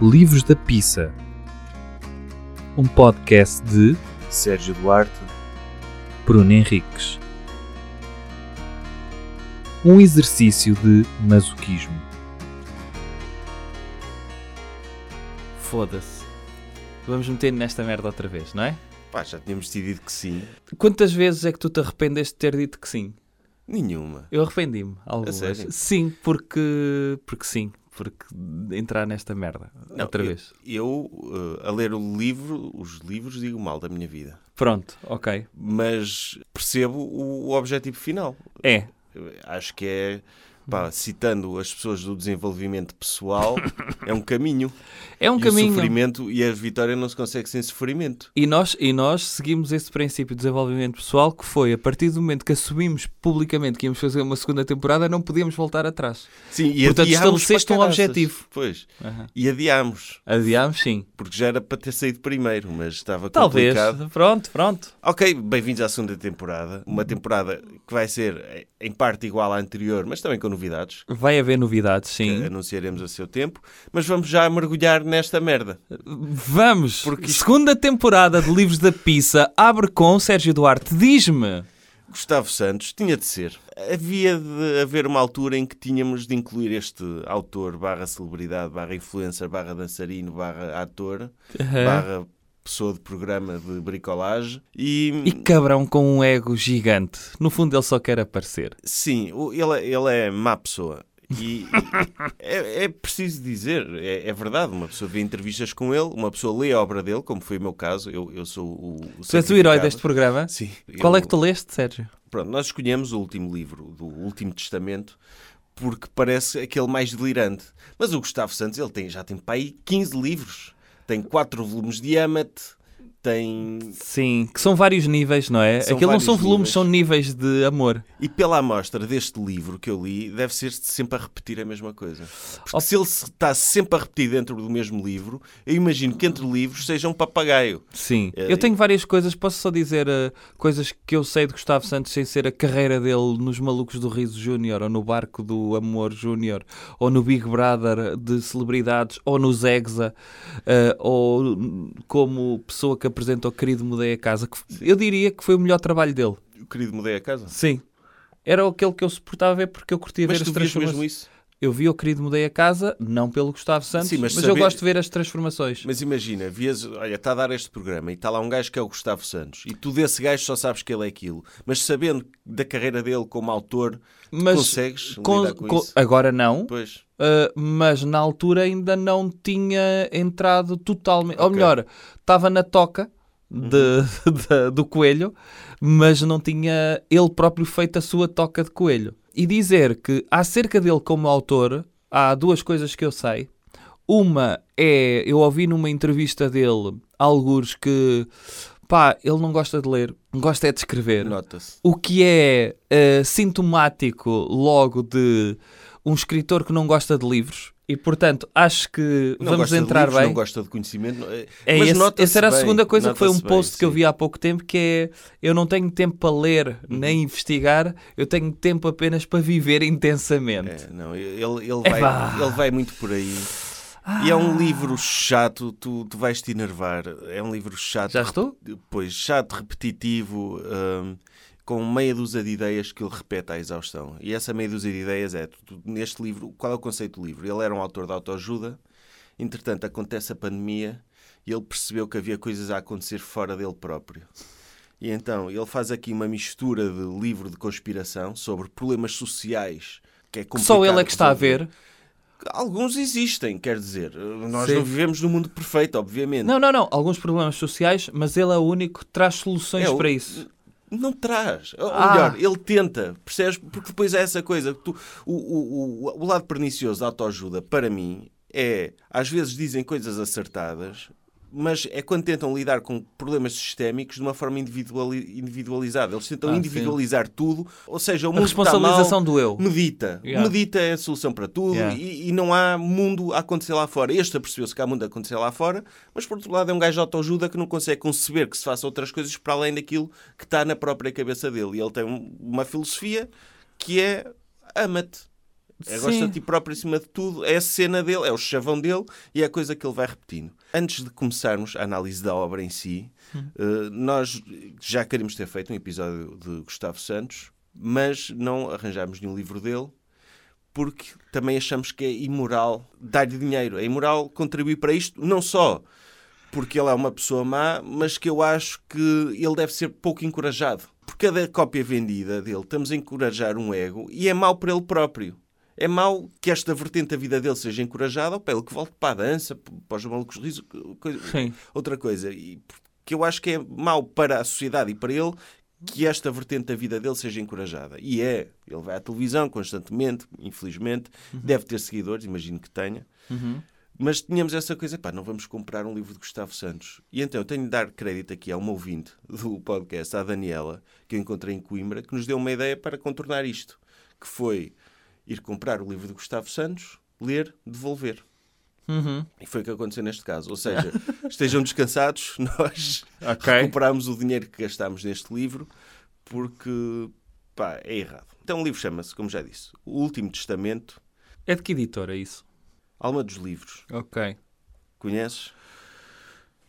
Livros da Pizza, um podcast de Sérgio Duarte, Bruno Henriques. Um exercício de masoquismo. Foda-se. Vamos meter nesta merda outra vez, não é? pá, já tínhamos decidido que sim. Quantas vezes é que tu te arrependeste de ter dito que sim? Nenhuma. Eu arrependi-me. algumas. sério? Sim, porque. Porque sim. Porque entrar nesta merda Não, outra eu- vez. Eu, eh, a ler o livro, os livros, digo mal da minha vida. Pronto, ok. Mas percebo o, o objetivo final. É. Acho que é, pá, citando as pessoas do desenvolvimento pessoal, é um caminho. É um e o caminho. sofrimento e a vitória não se consegue sem sofrimento. E nós, e nós seguimos esse princípio de desenvolvimento pessoal que foi a partir do momento que assumimos publicamente que íamos fazer uma segunda temporada, não podíamos voltar atrás. Sim, e Portanto, estabeleceste um objetivo. Pois. E adiámos. Adiámos, sim. Porque já era para ter saído primeiro, mas estava Talvez. complicado. Pronto, pronto. Ok, bem-vindos à segunda temporada. Uma temporada que vai ser em parte igual à anterior, mas também com novidades. Vai haver novidades, sim. anunciaremos a seu tempo. Mas vamos já mergulhar nesta merda. Vamos! Porque isto- Segunda temporada de Livros da Pizza abre com Sérgio Duarte. Diz-me! Gustavo Santos tinha de ser. Havia de haver uma altura em que tínhamos de incluir este autor, barra celebridade, barra influencer, barra dançarino, barra ator, barra pessoa de programa de bricolagem. E, E cabrão com um ego gigante. No fundo, ele só quer aparecer. sim, ele, ele é má pessoa. E, e- é, é preciso dizer, é, é verdade. Uma pessoa vê entrevistas com ele, uma pessoa lê a obra dele, como foi o meu caso. Eu, eu sou o. o Tu és o herói deste programa? Sim. Qual é eu- que tu leste, Sérgio? Pronto, nós escolhemos o último livro, do Último Testamento, porque parece aquele mais delirante. Mas o Gustavo Santos, ele tem, já tem para aí 15 livros. Tem 4 volumes de Amat, tem... Sim, que são vários níveis, não é? São Aquilo não são volumes, níveis. são níveis de amor. E pela amostra deste livro que eu li, deve ser sempre a repetir a mesma coisa. Porque Oh. se ele está sempre a repetir dentro do mesmo livro, eu imagino que entre livros seja um papagaio. Sim. É, Eu tenho várias coisas, posso só dizer eh, coisas que eu sei de Gustavo Santos sem ser a carreira dele nos Malucos do Riso Júnior, ou no Barco do Amor Júnior, ou no Big Brother de celebridades, ou no Zegza, eh, ou como pessoa que apresenta o Querido Mudei a Casa. que eu diria que foi o melhor trabalho dele. O querido mudei a casa. Sim. Era aquele que eu suportava ver porque eu curtia Mas ver tu as vias mesmo transformações. isso? Eu vi o Querido Mudei a Casa, não pelo Gustavo Santos, Sim, mas mas, eu saber- gosto de ver as transformações. Mas imagina, vias, olha, está a dar este programa e está lá um gajo que é o Gustavo Santos e tu desse gajo só sabes que ele é aquilo, mas sabendo da carreira dele como autor, consegues com- lidar com, com- isso? agora não, Pois, Uh, mas na altura ainda não tinha entrado totalmente. Ou Ok. melhor, estava na toca de- de- do coelho, mas não tinha ele próprio feito a sua toca de coelho. E dizer que acerca dele como autor, há duas coisas que eu sei. Uma é, eu ouvi numa entrevista dele alguns que, pá, ele não gosta de ler, gosta é de escrever. nota-se. O que é eh, sintomático logo de um escritor que não gosta de livros. E, portanto, acho que Não vamos entrar livros, bem. Não gosta de conhecimento. não- É mas esse- essa era a bem, segunda coisa que foi um nota-se bem, post que eu vi há pouco tempo, que é eu não tenho tempo para ler nem investigar, eu tenho tempo apenas para viver intensamente. É, não, ele, ele, vai, ele vai muito por aí. E é um livro chato, tu, tu vais te enervar. É um livro chato. Já estou? Pois, chato, repetitivo, hum, com meia dúzia de ideias que ele repete à exaustão. E essa meia dúzia de ideias é, neste livro, qual é o conceito do livro? Ele era um autor de autoajuda, entretanto acontece a pandemia e ele percebeu que havia coisas a acontecer fora dele próprio. E então ele faz aqui uma mistura de livro de conspiração sobre problemas sociais que é só ele é que está a ver. Alguns existem, quer dizer, nós Sim. não vivemos num mundo perfeito, obviamente. Não, não, não. Alguns problemas sociais, mas ele é o único que traz soluções É, para isso. Não traz. Ou Ah. melhor, ele tenta, percebes? Porque depois é essa coisa. que Tu, o, o, o, o lado pernicioso da autoajuda, para mim, é às vezes dizem coisas acertadas, mas é quando tentam lidar com problemas sistémicos de uma forma individuali- individualizada. Eles tentam Ah, sim. individualizar tudo, ou seja, o A mundo está responsabilização mal, do eu. Medita. Yeah. Medita é a solução para tudo Yeah. e, e não há mundo a acontecer lá fora. Este apercebeu-se que há mundo a acontecer lá fora, mas por outro lado é um gajo de autoajuda que não consegue conceber que se faça outras coisas para além daquilo que está na própria cabeça dele. E ele tem um- uma filosofia que é ama-te. É gosta de ti próprio acima de tudo, é a cena dele, é o chavão dele e é a coisa que ele vai repetindo. Antes de começarmos a análise da obra em si, eh, nós já queríamos ter feito um episódio de Gustavo Santos, mas não arranjámos nenhum livro dele porque também achamos que é imoral dar-lhe dinheiro. É imoral contribuir para isto, não só porque ele é uma pessoa má, mas que eu acho que ele deve ser pouco encorajado. Por cada cópia vendida dele, estamos a encorajar um ego e é mau para ele próprio. É mau que esta vertente da vida dele seja encorajada, ou para ele que volte para a dança, para os malucos risos, coisa- outra coisa. E que eu acho que é mau para a sociedade e para ele que esta vertente da vida dele seja encorajada. E é. Ele vai à televisão constantemente, infelizmente. Deve ter seguidores, imagino que tenha. Uhum. Mas tínhamos essa coisa, pá, não vamos comprar um livro de Gustavo Santos. E então eu tenho de dar crédito aqui a uma ouvinte do podcast, à Daniela, que eu encontrei em Coimbra, que nos deu uma ideia para contornar isto. Que foi ir comprar o livro de Gustavo Santos, ler, devolver. Uhum. E foi o que aconteceu neste caso. Ou seja, estejam descansados, nós Ok. recuperámos o dinheiro que gastámos neste livro porque pá, é errado. Então o livro chama-se, como já disse, O Último Testamento, É de que editora isso? Alma dos Livros. Ok. Conheces?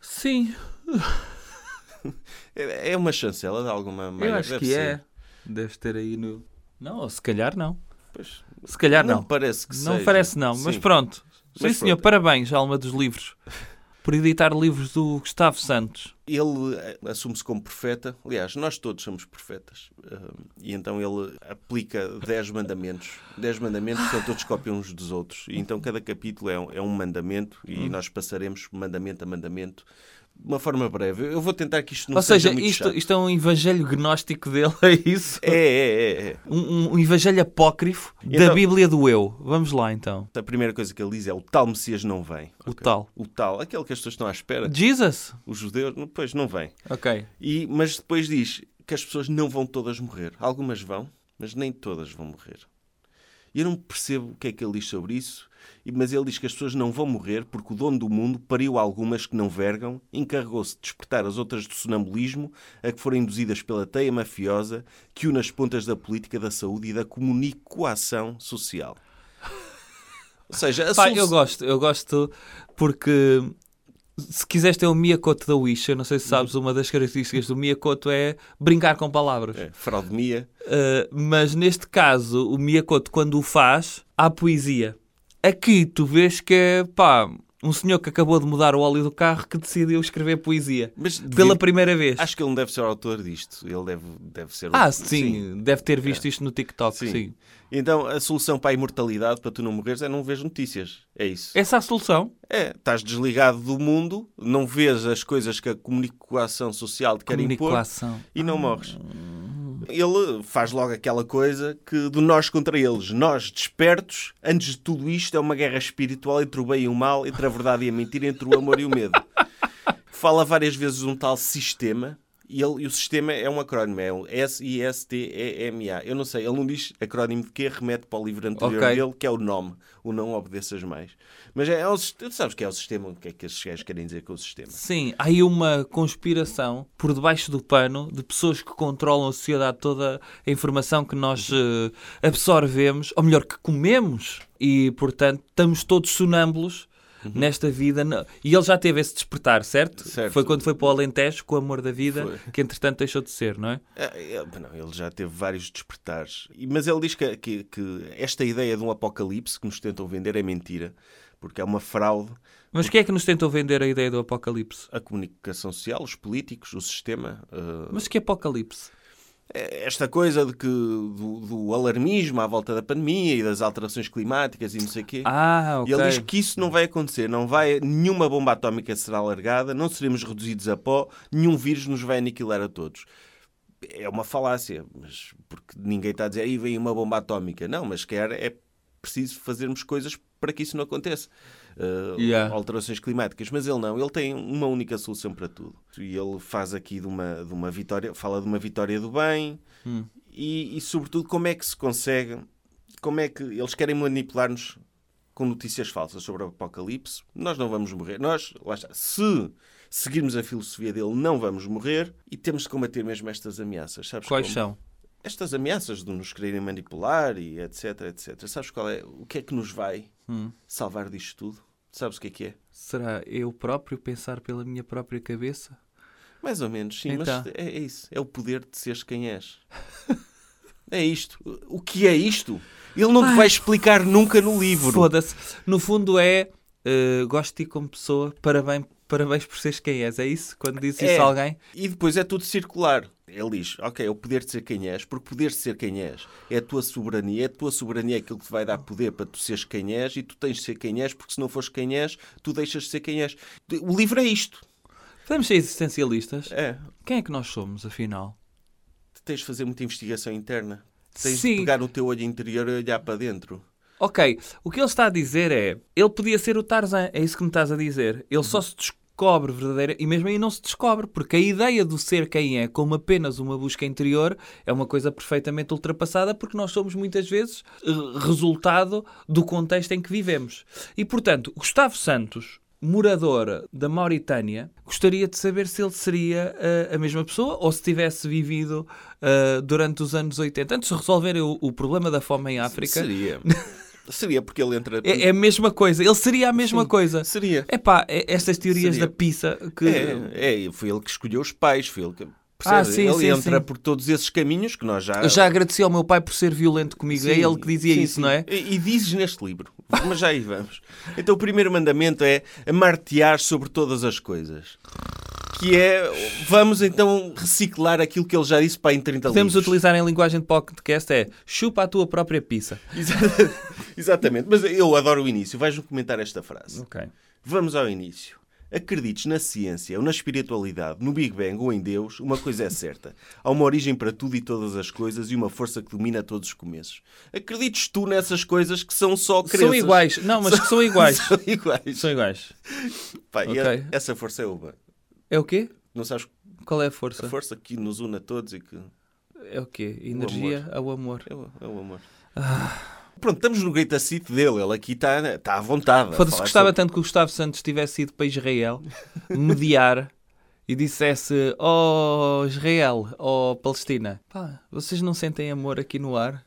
Sim, É é uma chancela de alguma eu maneira. acho deve que ser. é. Deve ter aí no. Não, ou se calhar não. Pois, Se calhar não, não. parece que Não seja. parece não, mas Sim. pronto. Sim, Mas senhor, pronto. parabéns, Alma dos Livros, por editar livros do Gustavo Santos. Ele eh, assume-se como profeta. Aliás, nós todos somos profetas. Ah, e então ele aplica 10 mandamentos. 10 mandamentos que são todos cópia uns dos outros. E então cada capítulo é um, é um mandamento e Hum. nós passaremos mandamento a mandamento uma forma breve. Eu vou tentar que isto não Ou seja, muito isto, chato. isto é um evangelho gnóstico dele, é isso? É, é, é, é. Um, um- evangelho apócrifo da Então- Bíblia do Eu. Vamos lá então. A primeira coisa que ele diz é o tal Messias não vem. O Ok. tal. O tal, aquele que as pessoas estão à espera. Jesus. Os judeus, pois não vem. Ok. E, mas depois diz que as pessoas não vão todas morrer. Algumas vão, mas nem todas vão morrer. E eu não percebo o que é que ele diz sobre isso, mas ele diz que as pessoas não vão morrer porque o dono do mundo pariu algumas que não vergam, encarregou-se de despertar as outras do sonambulismo, a que foram induzidas pela teia mafiosa que une as pontas da política, da saúde e da comunicação social. Ou seja, a solu- eu gosto, eu gosto porque se quiseres ter o Miyakoto da Wish, eu não sei se sabes, uma das características do Miyakoto é brincar com palavras. É, fraudemia. Uh, mas neste caso, o Miyakoto, quando o faz, há poesia. Aqui tu vês que é, pá, um senhor que acabou de mudar o óleo do carro que decidiu escrever poesia. Mas Pela devia- primeira vez. Acho que ele não deve ser o autor disto. Ele deve, deve ser Ah, sim, deve ter visto isto no TikTok, Sim. sim. Então a solução para a imortalidade, para tu não morreres, é não ver notícias. É isso. Essa é a solução. É, estás desligado do mundo, não vês as coisas que a comunicação social te quer impor e não morres. Ele faz logo aquela coisa que do nós contra eles. Nós, despertos, antes de tudo isto, é uma guerra espiritual entre o bem e o mal, entre a verdade e a mentira, entre o amor e o medo. Fala várias vezes um tal sistema. E, ele, e o sistema é um acrónimo, é o S-I-S-T-E-M-A. Eu não sei, ele não diz acrónimo de quê, remete para o livro anterior Ok. dele, que é o nome, o não obedeças mais. Mas é, é o, tu sabes que é o sistema, o que é que estes gajos querem dizer com o sistema? Sim, há aí uma conspiração por debaixo do pano de pessoas que controlam a sociedade toda a informação que nós eh, absorvemos, ou melhor, que comemos. E, portanto, estamos todos sonâmbulos nesta vida. Não- E ele já teve esse despertar, certo? Certo. Foi quando foi para o Alentejo com o amor da vida, Foi. que entretanto deixou de ser, não é? É, é, não, ele já teve vários despertares. Mas ele diz que, que- que esta ideia de um apocalipse que nos tentam vender é mentira, porque é uma fraude. Mas quem é que nos tentou vender a ideia do apocalipse? A comunicação social, os políticos, o sistema. uh, Mas que apocalipse? Esta coisa de que, do, do alarmismo à volta da pandemia e das alterações climáticas e não sei o quê. Ah, E ok. ele diz que isso não vai acontecer, não vai, nenhuma bomba atómica será largada, não seremos reduzidos a pó, nenhum vírus nos vai aniquilar a todos. É uma falácia, mas porque ninguém está a dizer aí vem uma bomba atómica. Não, mas quer é preciso fazermos coisas para que isso não aconteça. Uh, Yeah. Alterações climáticas, mas ele não, ele tem uma única solução para tudo. E ele faz aqui de uma, de uma vitória, fala de uma vitória do bem Hum. e, e, sobretudo, como é que se consegue, como é que eles querem manipular-nos com notícias falsas sobre o apocalipse. Nós não vamos morrer. Nós, lá está, se seguirmos a filosofia dele, não vamos morrer e temos de combater mesmo estas ameaças. Sabes Quais como? são? estas ameaças de nos quererem manipular e etc, etc. Sabes qual é? O que é que nos vai Hum. salvar disto tudo? Sabes o que é que é? Será eu próprio pensar pela minha própria cabeça? Mais ou menos, sim, Então. mas é, é isso. É o poder de seres quem és. É isto. O que é isto? Ele não te Ai. vai explicar nunca no livro. Foda-se. No fundo é eh, gosto de ti como pessoa, parabéns, parabéns por seres quem és. É isso? Quando dizes É. isso a alguém? E depois é tudo circular. Ele diz, ok, é o poder de ser quem és, porque poder de ser quem és é a tua soberania, é a tua soberania aquilo que te vai dar poder para tu seres quem és e tu tens de ser quem és, porque se não fores quem és, tu deixas de ser quem és. O livro é isto. Podemos ser existencialistas? É. Quem é que nós somos, afinal? Tens de fazer muita investigação interna. Tens Sim. de pegar no teu olho interior e olhar para dentro. Ok, o que ele está a dizer é ele podia ser o Tarzan, é isso que me estás a dizer. Ele só se descobre verdadeira e mesmo aí não se descobre, porque a ideia do ser quem é como apenas uma busca interior é uma coisa perfeitamente ultrapassada porque nós somos muitas vezes eh, resultado do contexto em que vivemos. E portanto, Gustavo Santos, morador da Mauritânia, gostaria de saber se ele seria eh, a mesma pessoa ou se tivesse vivido eh, durante os anos 80. Antes de resolverem o, o problema da fome em África, Seria. Seria porque ele entra. é, é a mesma coisa. Ele seria a mesma Sim, coisa. Seria. É pá, estas teorias Seria. da pizza que. É, é, foi ele que escolheu os pais, foi ele que. Ah, percebe? sim, ele sim, entra sim. por todos esses caminhos que nós já. Eu já agradeci ao meu pai por ser violento comigo. é Sim, ele que dizia sim, isso, não é? E, e dizes neste livro. Mas já aí vamos. Então o primeiro mandamento é amartear sobre todas as coisas. Que é, vamos então reciclar aquilo que ele já disse para em 30 Podemos livros. utilizar em linguagem de podcast é chupa a tua própria pizza. Exa- Exatamente. Mas eu adoro o início. Vais-me comentar esta frase. Ok. Vamos ao início. Acredites na ciência ou na espiritualidade, no Big Bang ou em Deus, uma coisa é certa. Há uma origem para tudo e todas as coisas e uma força que domina todos os começos. Acredites tu nessas coisas que são só crenças. São iguais. Não, mas que são iguais. São iguais. São iguais. Pá, e Ok. a- essa força é uma. É o quê? Não sabes Qual é a a força? força que nos une a todos e que É o quê? Energia ao amor. é o, é o amor. Pronto, estamos no Great City dele. Ele aqui está está à vontade. Foda-se, gostava sobre- tanto que o Gustavo Santos tivesse ido para Israel mediar e dissesse: Oh Israel, oh Palestina, pá, vocês não sentem amor aqui no ar?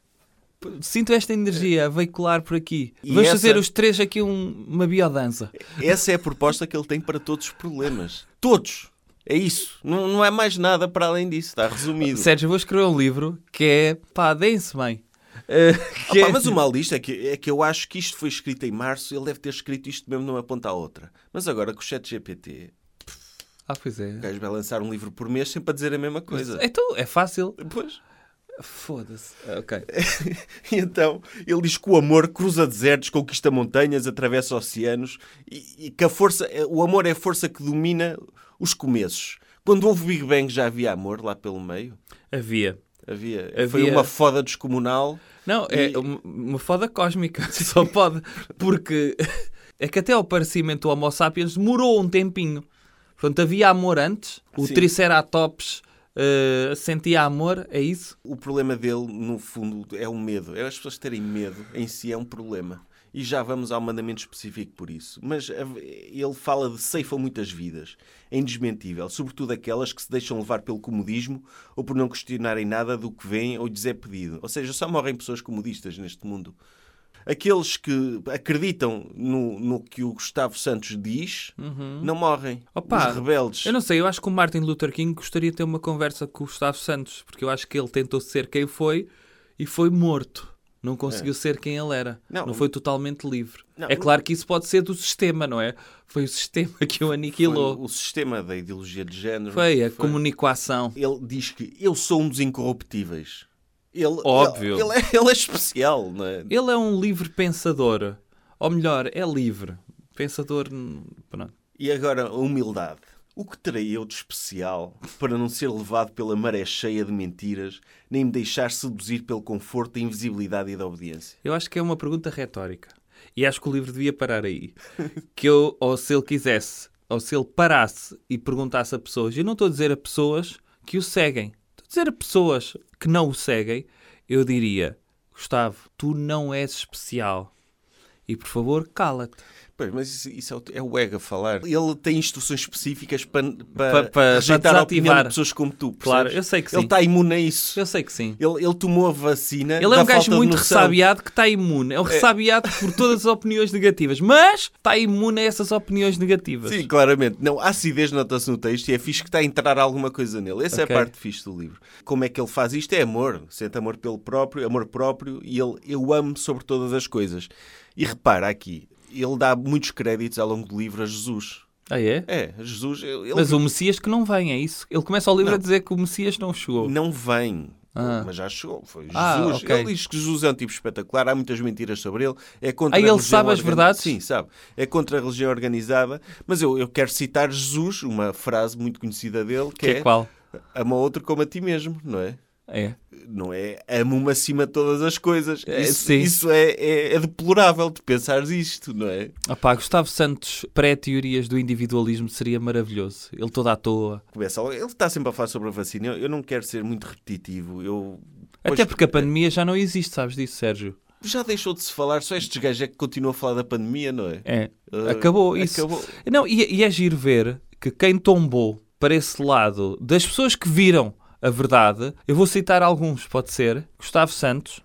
Sinto esta energia a veicular por aqui. E Vamos essa- fazer os três aqui um- uma biodança. Essa é a proposta que ele tem para todos os problemas. Todos. É isso. Não, não é mais nada para além disso. Está resumido. Sérgio, vou escrever um livro que é pá, deem-se bem. Opa, é- mas o mal disto é que, é que eu acho que isto foi escrito em março. Ele deve ter escrito isto mesmo numa ponta à outra. Mas agora com o chat GPT, Ah, pois é. o gajo vai lançar um livro por mês sempre a dizer a mesma coisa. Então, é fácil. Pois. Foda-se. Ah, Ok. E então ele diz que o amor cruza desertos, conquista montanhas, atravessa oceanos e, e que a força, o amor é a força que domina os começos. Quando houve o Big Bang já havia amor lá pelo meio? Havia. Havia. Havia- Foi uma foda descomunal. Não, é E- uma- uma foda cósmica. Só pode. Porque é que até o aparecimento do Homo sapiens demorou um tempinho. Portanto, havia amor antes. O Sim. Triceratops eh, sentia amor, é isso? O problema dele, no fundo, é o medo. É as pessoas terem medo em si é um problema. E já vamos ao mandamento específico por isso. Mas a- ele fala de ceifam muitas vidas. É indesmentível. Sobretudo aquelas que se deixam levar pelo comodismo ou por não questionarem nada do que vem ou lhes é pedido. Ou seja, só morrem pessoas comodistas neste mundo. Aqueles que acreditam no, no que o Gustavo Santos diz, não morrem. Uhum. Opa, Os rebeldes. Eu não sei, eu acho que o Martin Luther King gostaria de ter uma conversa com o Gustavo Santos, porque eu acho que ele tentou ser quem foi e foi morto. Não conseguiu ser quem ele era. Não, Não. foi totalmente livre. Não. É claro que isso pode ser do sistema, não é? Foi o sistema que o Foi aniquilou. o sistema da ideologia de género. Foi a comunicação. Ele diz que eu sou um dos incorruptíveis. Ele, Óbvio. Ele, ele é, ele é especial, não é? Ele é um livre pensador. Ou melhor, é livre. Pensador. Pronto. E agora, a humildade. O que terei eu de especial para não ser levado pela maré cheia de mentiras, nem me deixar seduzir pelo conforto, da invisibilidade e da obediência? Eu acho que é uma pergunta retórica. E acho que o livro devia parar aí. Que eu, ou se ele quisesse, ou se ele parasse e perguntasse a pessoas, eu não estou a dizer a pessoas que o seguem, dizer a pessoas que não o seguem, eu diria: Gustavo, tu não és especial. E por favor, cala-te. Pois, mas isso, isso é, o, é o ego a falar. Ele tem instruções específicas para, Pa- para, pa- rejeitar para a opinião de pessoas como tu. percebes? Claro, eu sei que sim. Ele está imune a isso. Eu sei que sim. Ele, ele tomou a vacina. Ele é um gajo muito ressabiado que está imune. É um ressabiado por todas as opiniões negativas. Mas está imune a essas opiniões negativas. Sim, claramente. Não, a acidez nota-se no texto e é fixe que está a entrar alguma coisa nele. Essa Ok. é a parte fixe do livro. Como é que ele faz isto? É amor. Sente amor pelo próprio, amor próprio e ele, eu amo sobre todas as coisas. E repara aqui, ele dá muitos créditos ao longo do livro a Jesus. Ah, é? É, Jesus, ele Mas o Messias que não vem, é isso? Ele começa o livro Não. a dizer que o Messias não chegou. não vem. Ah. Mas já chegou. Foi Jesus. Ah, ok. Ele diz que Jesus é um tipo espetacular. Há muitas mentiras sobre ele. É contra Ah, a ele sabe as verdades? Sim, sabe. É contra a religião organizada. Mas eu, eu quero citar Jesus, uma frase muito conhecida dele, que, Que é qual? ama outro como a ti mesmo, não é? É. Não é amo-me acima de todas as coisas. É, Isso, sim. isso é, é, é deplorável de pensares isto, não é? Opá, Gustavo Santos, pré-teorias do individualismo seria maravilhoso. Ele todo à toa. Começa, ele está sempre a falar sobre a vacina. Eu, eu não quero ser muito repetitivo. Eu, Até Pois, porque a pandemia já não existe, sabes disso, Sérgio? Já deixou de se falar, só estes gajos é que continuam a falar da pandemia, não é? É. Uh, Acabou isso. Acabou. Não, e, e é giro ver que quem tombou para esse lado das pessoas que viram a verdade, eu vou citar alguns, pode ser Gustavo Santos,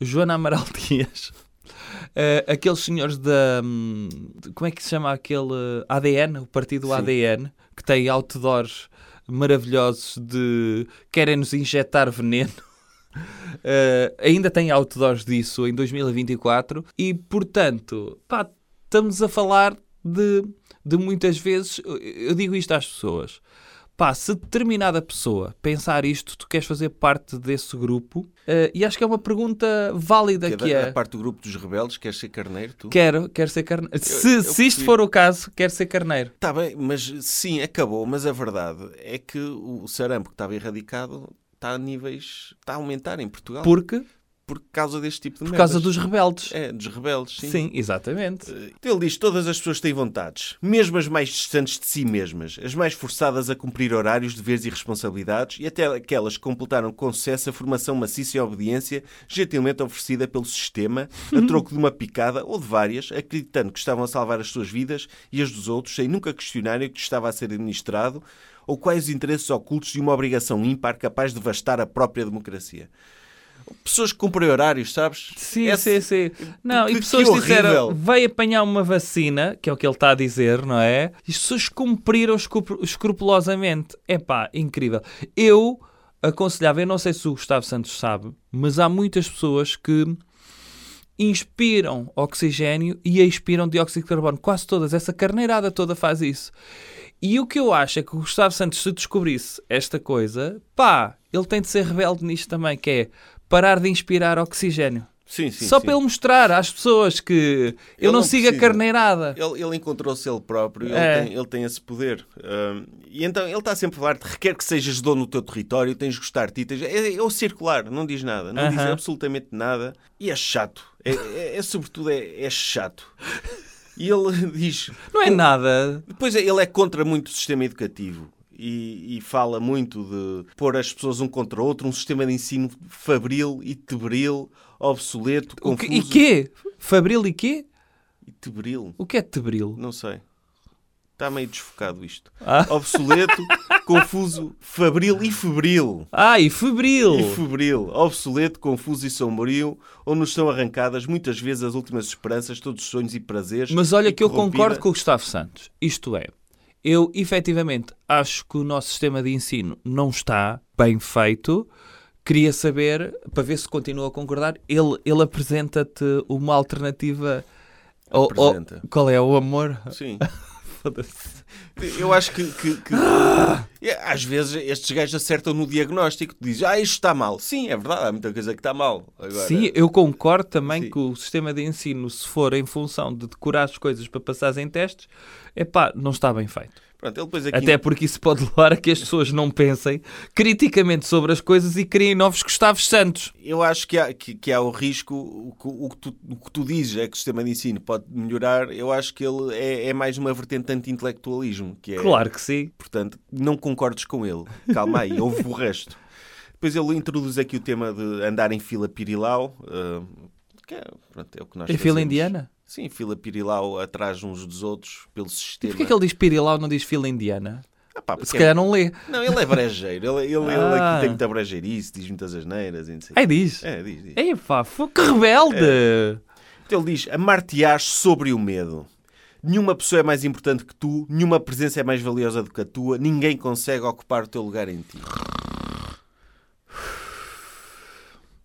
Joana Amaral Dias, eh, aqueles senhores da. hum, como é que se chama aquele ADN, o partido Sim. ADN, que tem outdoors maravilhosos de querem nos injetar veneno. Eh, ainda tem outdoors disso em 2024 e, portanto, pá, estamos a falar de, de muitas vezes. eu- Eu digo isto às pessoas. Pá, se determinada pessoa pensar isto, tu queres fazer parte desse grupo, eh, e acho que é uma pergunta válida Que que é. da parte do grupo dos rebeldes, queres ser carneiro, tu? Quero, quero ser carneiro. Se, eu se isto for o caso, quero ser carneiro. Está bem, mas sim, acabou. Mas a verdade é que o sarampo que estava erradicado está a níveis. está a aumentar em Portugal. Porque, por causa deste tipo de por causa dos rebeldes. É, dos rebeldes, sim. Sim, exatamente. Ele diz todas as pessoas têm vontades, mesmo as mais distantes de si mesmas, as mais forçadas a cumprir horários, deveres e responsabilidades, e até aquelas que completaram com sucesso a formação maciça e obediência, gentilmente oferecida pelo sistema, a troco de uma picada ou de várias, acreditando que estavam a salvar as suas vidas e as dos outros, sem nunca questionarem o que estava a ser administrado ou quais os interesses ocultos de uma obrigação ímpar capaz de devastar a própria democracia. Pessoas que cumprem horários, sabes? Sim, Essa- sim, sim. Não, que- e pessoas que disseram, vai apanhar uma vacina, que é o que ele está a dizer, não é? E as pessoas cumpriram escrupu- escrupulosamente. Epá, incrível. Eu aconselhava, eu não sei se o Gustavo Santos sabe, mas há muitas pessoas que inspiram oxigênio e expiram dióxido de carbono. Quase todas. Essa carneirada toda faz isso. E o que eu acho é que o Gustavo Santos, se descobrisse esta coisa, pá, ele tem de ser rebelde nisto também, que é parar de inspirar oxigênio. Sim, sim, Só sim. para ele mostrar às pessoas que eu Ele não, não sigo a carneirada. Ele, ele encontrou-se ele próprio, ele, É. tem, ele tem esse poder. Ahm, e então ele está sempre a falar: requer que sejas dono do teu território, tens de gostar de ti. Tens... É, é o circular, não diz nada, não diz Aham. absolutamente nada. E é chato. É, é- é, sobretudo, é, é chato. E ele diz: Não é nada. Depois ele é contra muito o sistema educativo e, e fala muito de pôr as pessoas um contra o outro, um sistema de ensino fabril e tebril, obsoleto, O que, confuso. e quê? Fabril e quê? E tebril? O que é tebril? Não sei. Está meio desfocado isto. Ah. Obsoleto, confuso, fabril e febril. Ah, e febril. E febril, obsoleto, confuso e sombrio, onde nos são arrancadas muitas vezes as últimas esperanças, todos os sonhos e prazeres. Mas olha e que eu concordo com o Gustavo Santos. Isto é, eu efetivamente acho que o nosso sistema de ensino não está bem feito. Queria saber, para ver se continua a concordar, ele, ele apresenta-te uma alternativa. Ou- ou- qual é o amor? Sim. Foda-se. Eu acho que, que- que- É, às vezes estes gajos acertam no diagnóstico. Tu dizes, ah, isto está mal. Sim, é verdade, há muita coisa que está mal. Agora, Sim, eu concordo também Sim. que o sistema de ensino, se for em função de decorar as coisas para passares em testes, epá, não está bem feito. Pronto, Até porque isso pode levar a que as pessoas não pensem criticamente sobre as coisas e criem novos Gustavos Santos. Eu acho que há, que, que há o risco, o que, o, que tu, o que tu dizes é que o sistema de ensino pode melhorar, eu acho que ele é, é mais uma vertente anti-intelectualismo. Que é, Claro que sim. Portanto, não concordes com ele. Calma aí, ouve o resto. Depois ele introduz aqui o tema de andar em fila pirilau, ah, que é, pronto, é o que nós É fila indiana? Sim, fila pirilau atrás uns dos outros, pelo sistema. Porquê que ele diz pirilau não diz fila indiana? Ah, pá, porque Se calhar não lê. Não, ele é brejeiro. Ele, ele, ele Ah. aqui tem muita brejeirice, diz muitas asneiras e. Aí diz. É, diz, diz. Ei pá, que rebelde! Então ele diz: amar-te-ás sobre o medo. Nenhuma pessoa é mais importante que tu, nenhuma presença é mais valiosa do que a tua, ninguém consegue ocupar o teu lugar em ti.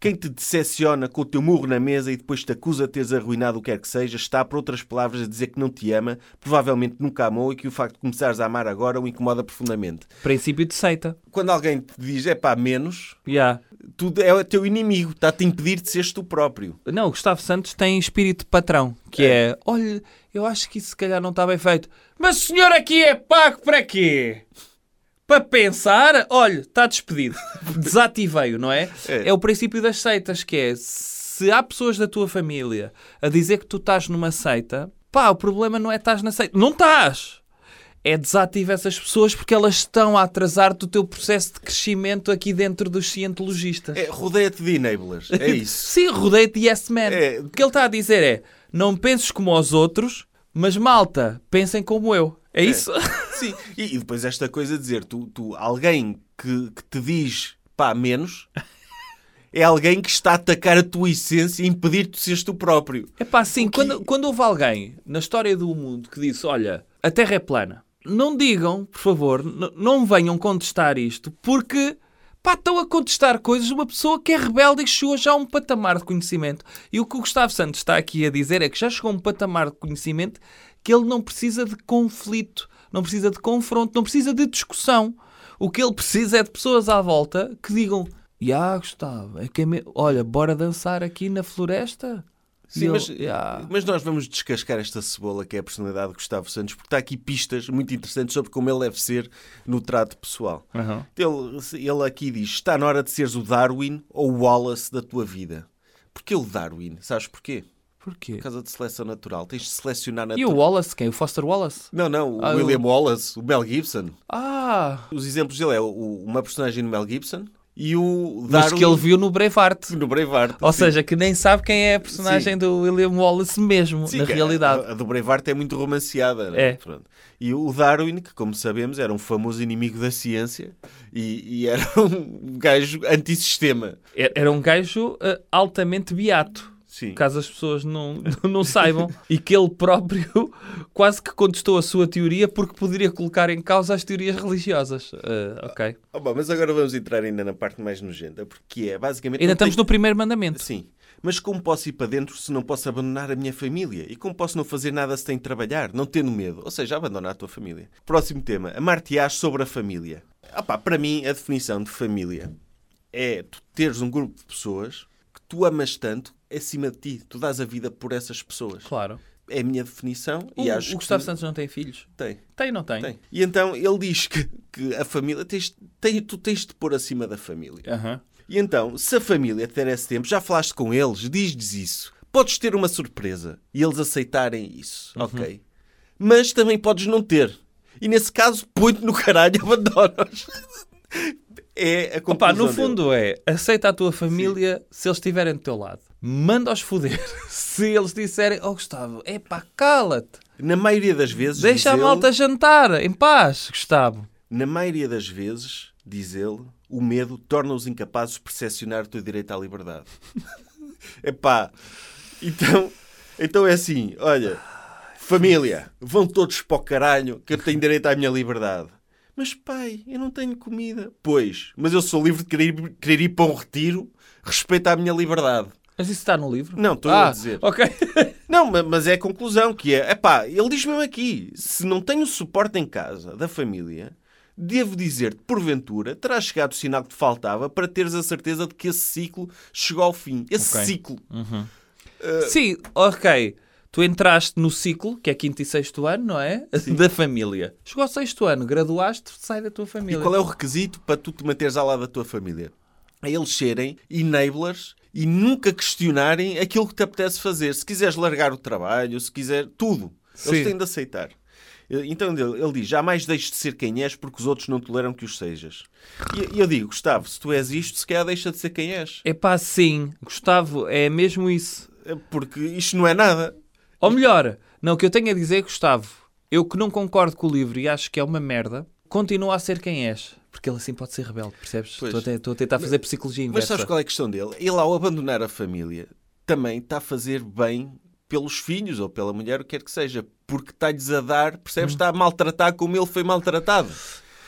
Quem te decepciona com o teu murro na mesa e depois te acusa de teres arruinado o que quer que seja, está, por outras palavras, a dizer que não te ama, provavelmente nunca amou e que o facto de começares a amar agora o incomoda profundamente. Princípio de seita. Quando alguém te diz, é pá, menos, Yeah. tu é o teu inimigo, está-te a impedir de seres tu próprio. Não, o Gustavo Santos tem espírito de patrão, que é, olha, eu acho que isso se calhar não está bem feito. Mas o senhor aqui é pago para quê? Para pensar? Olha, está despedido. Desativei-o, não é? É. é? o princípio das seitas, que é, se há pessoas da tua família a dizer que tu estás numa seita, pá, o problema não é estás na seita. Não estás! É desativa essas pessoas porque elas estão a atrasar-te o teu processo de crescimento aqui dentro dos cientologistas. É, rodeia-te de enablers, é isso. Sim, rodeio-te yes man. É. O que ele está a dizer é: não penses como os outros, mas malta, pensem como eu. É, isso? Sim, e, e depois esta coisa de dizer, tu, tu alguém que, que te diz pá, menos, é alguém que está a atacar a tua essência e impedir-te de seres tu próprio. É pá, sim, quando, quando houve alguém na história do mundo que disse: olha, a Terra é plana, não digam, por favor, não venham contestar isto, porque. Pá, estão a contestar coisas de uma pessoa que é rebelde e chegou já a um patamar de conhecimento. E o que o Gustavo Santos está aqui a dizer é que já chegou a um patamar de conhecimento que ele não precisa de conflito, não precisa de confronto, não precisa de discussão. O que ele precisa é de pessoas à volta que digam: Ya, Gustavo, é que é me- olha, bora dançar aqui na floresta. Sim, mas, "Ya." mas nós vamos descascar esta cebola que é a personalidade de Gustavo Santos, porque está aqui pistas muito interessantes sobre como ele deve ser no trato pessoal. Aham. Ele, ele aqui diz: está na hora de seres o Darwin ou o Wallace da tua vida. Porquê o Darwin? Sabes porquê? Porquê? Por causa de seleção natural. Tens de selecionar E natural. o Wallace, quem? O Foster Wallace? Não, não, o Ah, William eu- Wallace, o Mel Gibson. Ah, Os exemplos dele é o- uma personagem no Mel Gibson e o mas Darwin que ele viu no Braveheart. no Braveheart. Ou Sim. seja, que nem sabe quem é a personagem Sim. do William Wallace mesmo, Sim, na realidade. A, a do Braveheart é muito romanceada. né? É. Pronto. E o Darwin, que como sabemos era um famoso inimigo da ciência e, e era um gajo antissistema. Era era um gajo eh, altamente beato. Sim. Caso as pessoas não, não saibam, e que ele próprio quase que contestou a sua teoria porque poderia colocar em causa as teorias religiosas. Eh, ok. Oh, bom, mas agora vamos entrar ainda na parte mais nojenta, porque é basicamente. Ainda estamos tem- no primeiro mandamento. Sim. Mas como posso ir para dentro se não posso abandonar a minha família? E como posso não fazer nada se tenho de trabalhar, não tendo medo? Ou seja, abandonar a tua família. Próximo tema. Amar-te-ás sobre a família. Ah pá, para mim, a definição de família é tu teres um grupo de pessoas tu amas tanto acima de ti. Tu dás a vida por essas pessoas. Claro. É a minha definição O, e acho o Gustavo que Santos não tem filhos? tem. Tem, não tem? Tem. E então ele diz que, que a família, tens, tem, tu tens de pôr acima da família. Aham. E então, se a família te der esse tempo, já falaste com eles, diz-lhes isso. Podes ter uma surpresa e eles aceitarem isso, Uhum. ok? Mas também podes não ter. E nesse caso, põe-te no caralho e abandona-os. É a conclusão Opa, no dele. fundo é, aceita a tua família se eles estiverem do teu lado. Manda-os foder. se eles disserem, oh Gustavo, epá, cala-te. Na maioria das vezes, Deixa a diz ele- malta jantar, em paz, Gustavo. na maioria das vezes, diz ele, o medo torna-os incapazes de percepcionar o teu direito à liberdade. Epá, então, então é assim, olha, família, vão todos para o caralho que eu tenho direito à minha liberdade. Mas pai, eu não tenho comida. Pois, mas eu sou livre de querer, ir- querer ir para um retiro, respeito à minha liberdade. Mas isso está no livro? Não, estou ah, a dizer. ok. Não, ma- mas é a conclusão, que é, epá, ele diz mesmo aqui, se não tenho suporte em casa da família, devo dizer-te, porventura, terá chegado o sinal que te faltava para teres a certeza de que esse ciclo chegou ao fim. Esse Ok. ciclo. Sim, ok. Tu entraste no ciclo, que é quinto e sexto ano, não é? Da família. Chegou ao sexto ano, graduaste, sai da tua E família. qual é o requisito para tu te manteres ao lado da tua família? É eles serem enablers e nunca questionarem aquilo que te apetece fazer. Se quiseres largar o trabalho, se quiser, tudo. Eles Sim. têm de aceitar. Então ele ele diz: jamais deixes de ser quem és porque os outros não toleram que os sejas. E eu digo: Gustavo, se tu és isto, se calhar deixa de ser quem és. Epá, sim, Gustavo, é mesmo isso. Porque isto não é nada. Ou melhor, não, o que eu tenho a dizer, Gustavo, eu que não concordo com o livro e acho que é uma merda, continua a ser quem és. Porque ele assim pode ser rebelde, percebes? Pois. Estou a, estou a tentar fazer psicologia Mas inversa. sabes qual é a questão dele? Ele, ao abandonar a família, também está a fazer bem pelos filhos ou pela mulher, o que quer que seja. Porque está-lhes a dar, percebes? Está a maltratar como ele foi maltratado.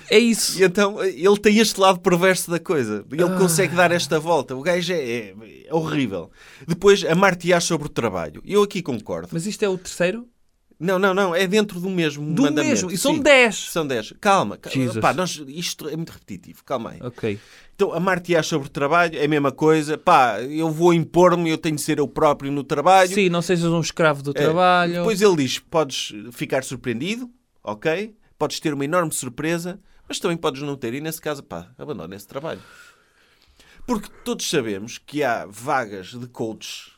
É isso. E então ele tem este lado perverso da coisa. Ele Ah. consegue dar esta volta. O gajo é, é- é horrível. Depois, a martear sobre o trabalho. Eu aqui concordo. Mas isto é o terceiro? Não, não, não. É dentro do mesmo Do mandamento. mesmo. E são Sim. 10. São 10. Calma. Pá, nós, isto é muito repetitivo. Calma aí. Ok. Então, a martear sobre o trabalho é a mesma coisa. Pá, eu vou impor-me, eu tenho de ser eu próprio no trabalho. Sim, não sejas um escravo do É. trabalho. Depois ele diz: podes ficar surpreendido, ok? Podes ter uma enorme surpresa, mas também podes não ter. E nesse caso, pá, abandona esse trabalho. Porque todos sabemos que há vagas de coach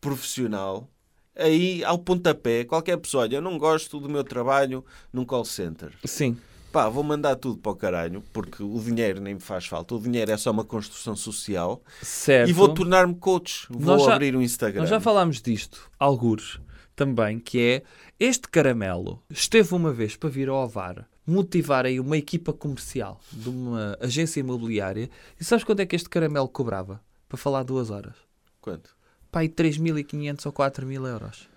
profissional aí ao pontapé. Qualquer pessoa, olha, eu não gosto do meu trabalho num call center. Sim. Pá, vou mandar tudo para o caralho, porque o dinheiro nem me faz falta. O dinheiro é só uma construção social. Certo. E vou tornar-me coach. Vou já- abrir um Instagram. Nós já falámos disto, algures, também, que é este caramelo esteve uma vez para vir ao Ovar motivar aí uma equipa comercial de uma agência imobiliária e sabes quanto é que este caramelo cobrava? Para falar duas horas. Quanto? Pai, 3.500 ou 4.000 euros.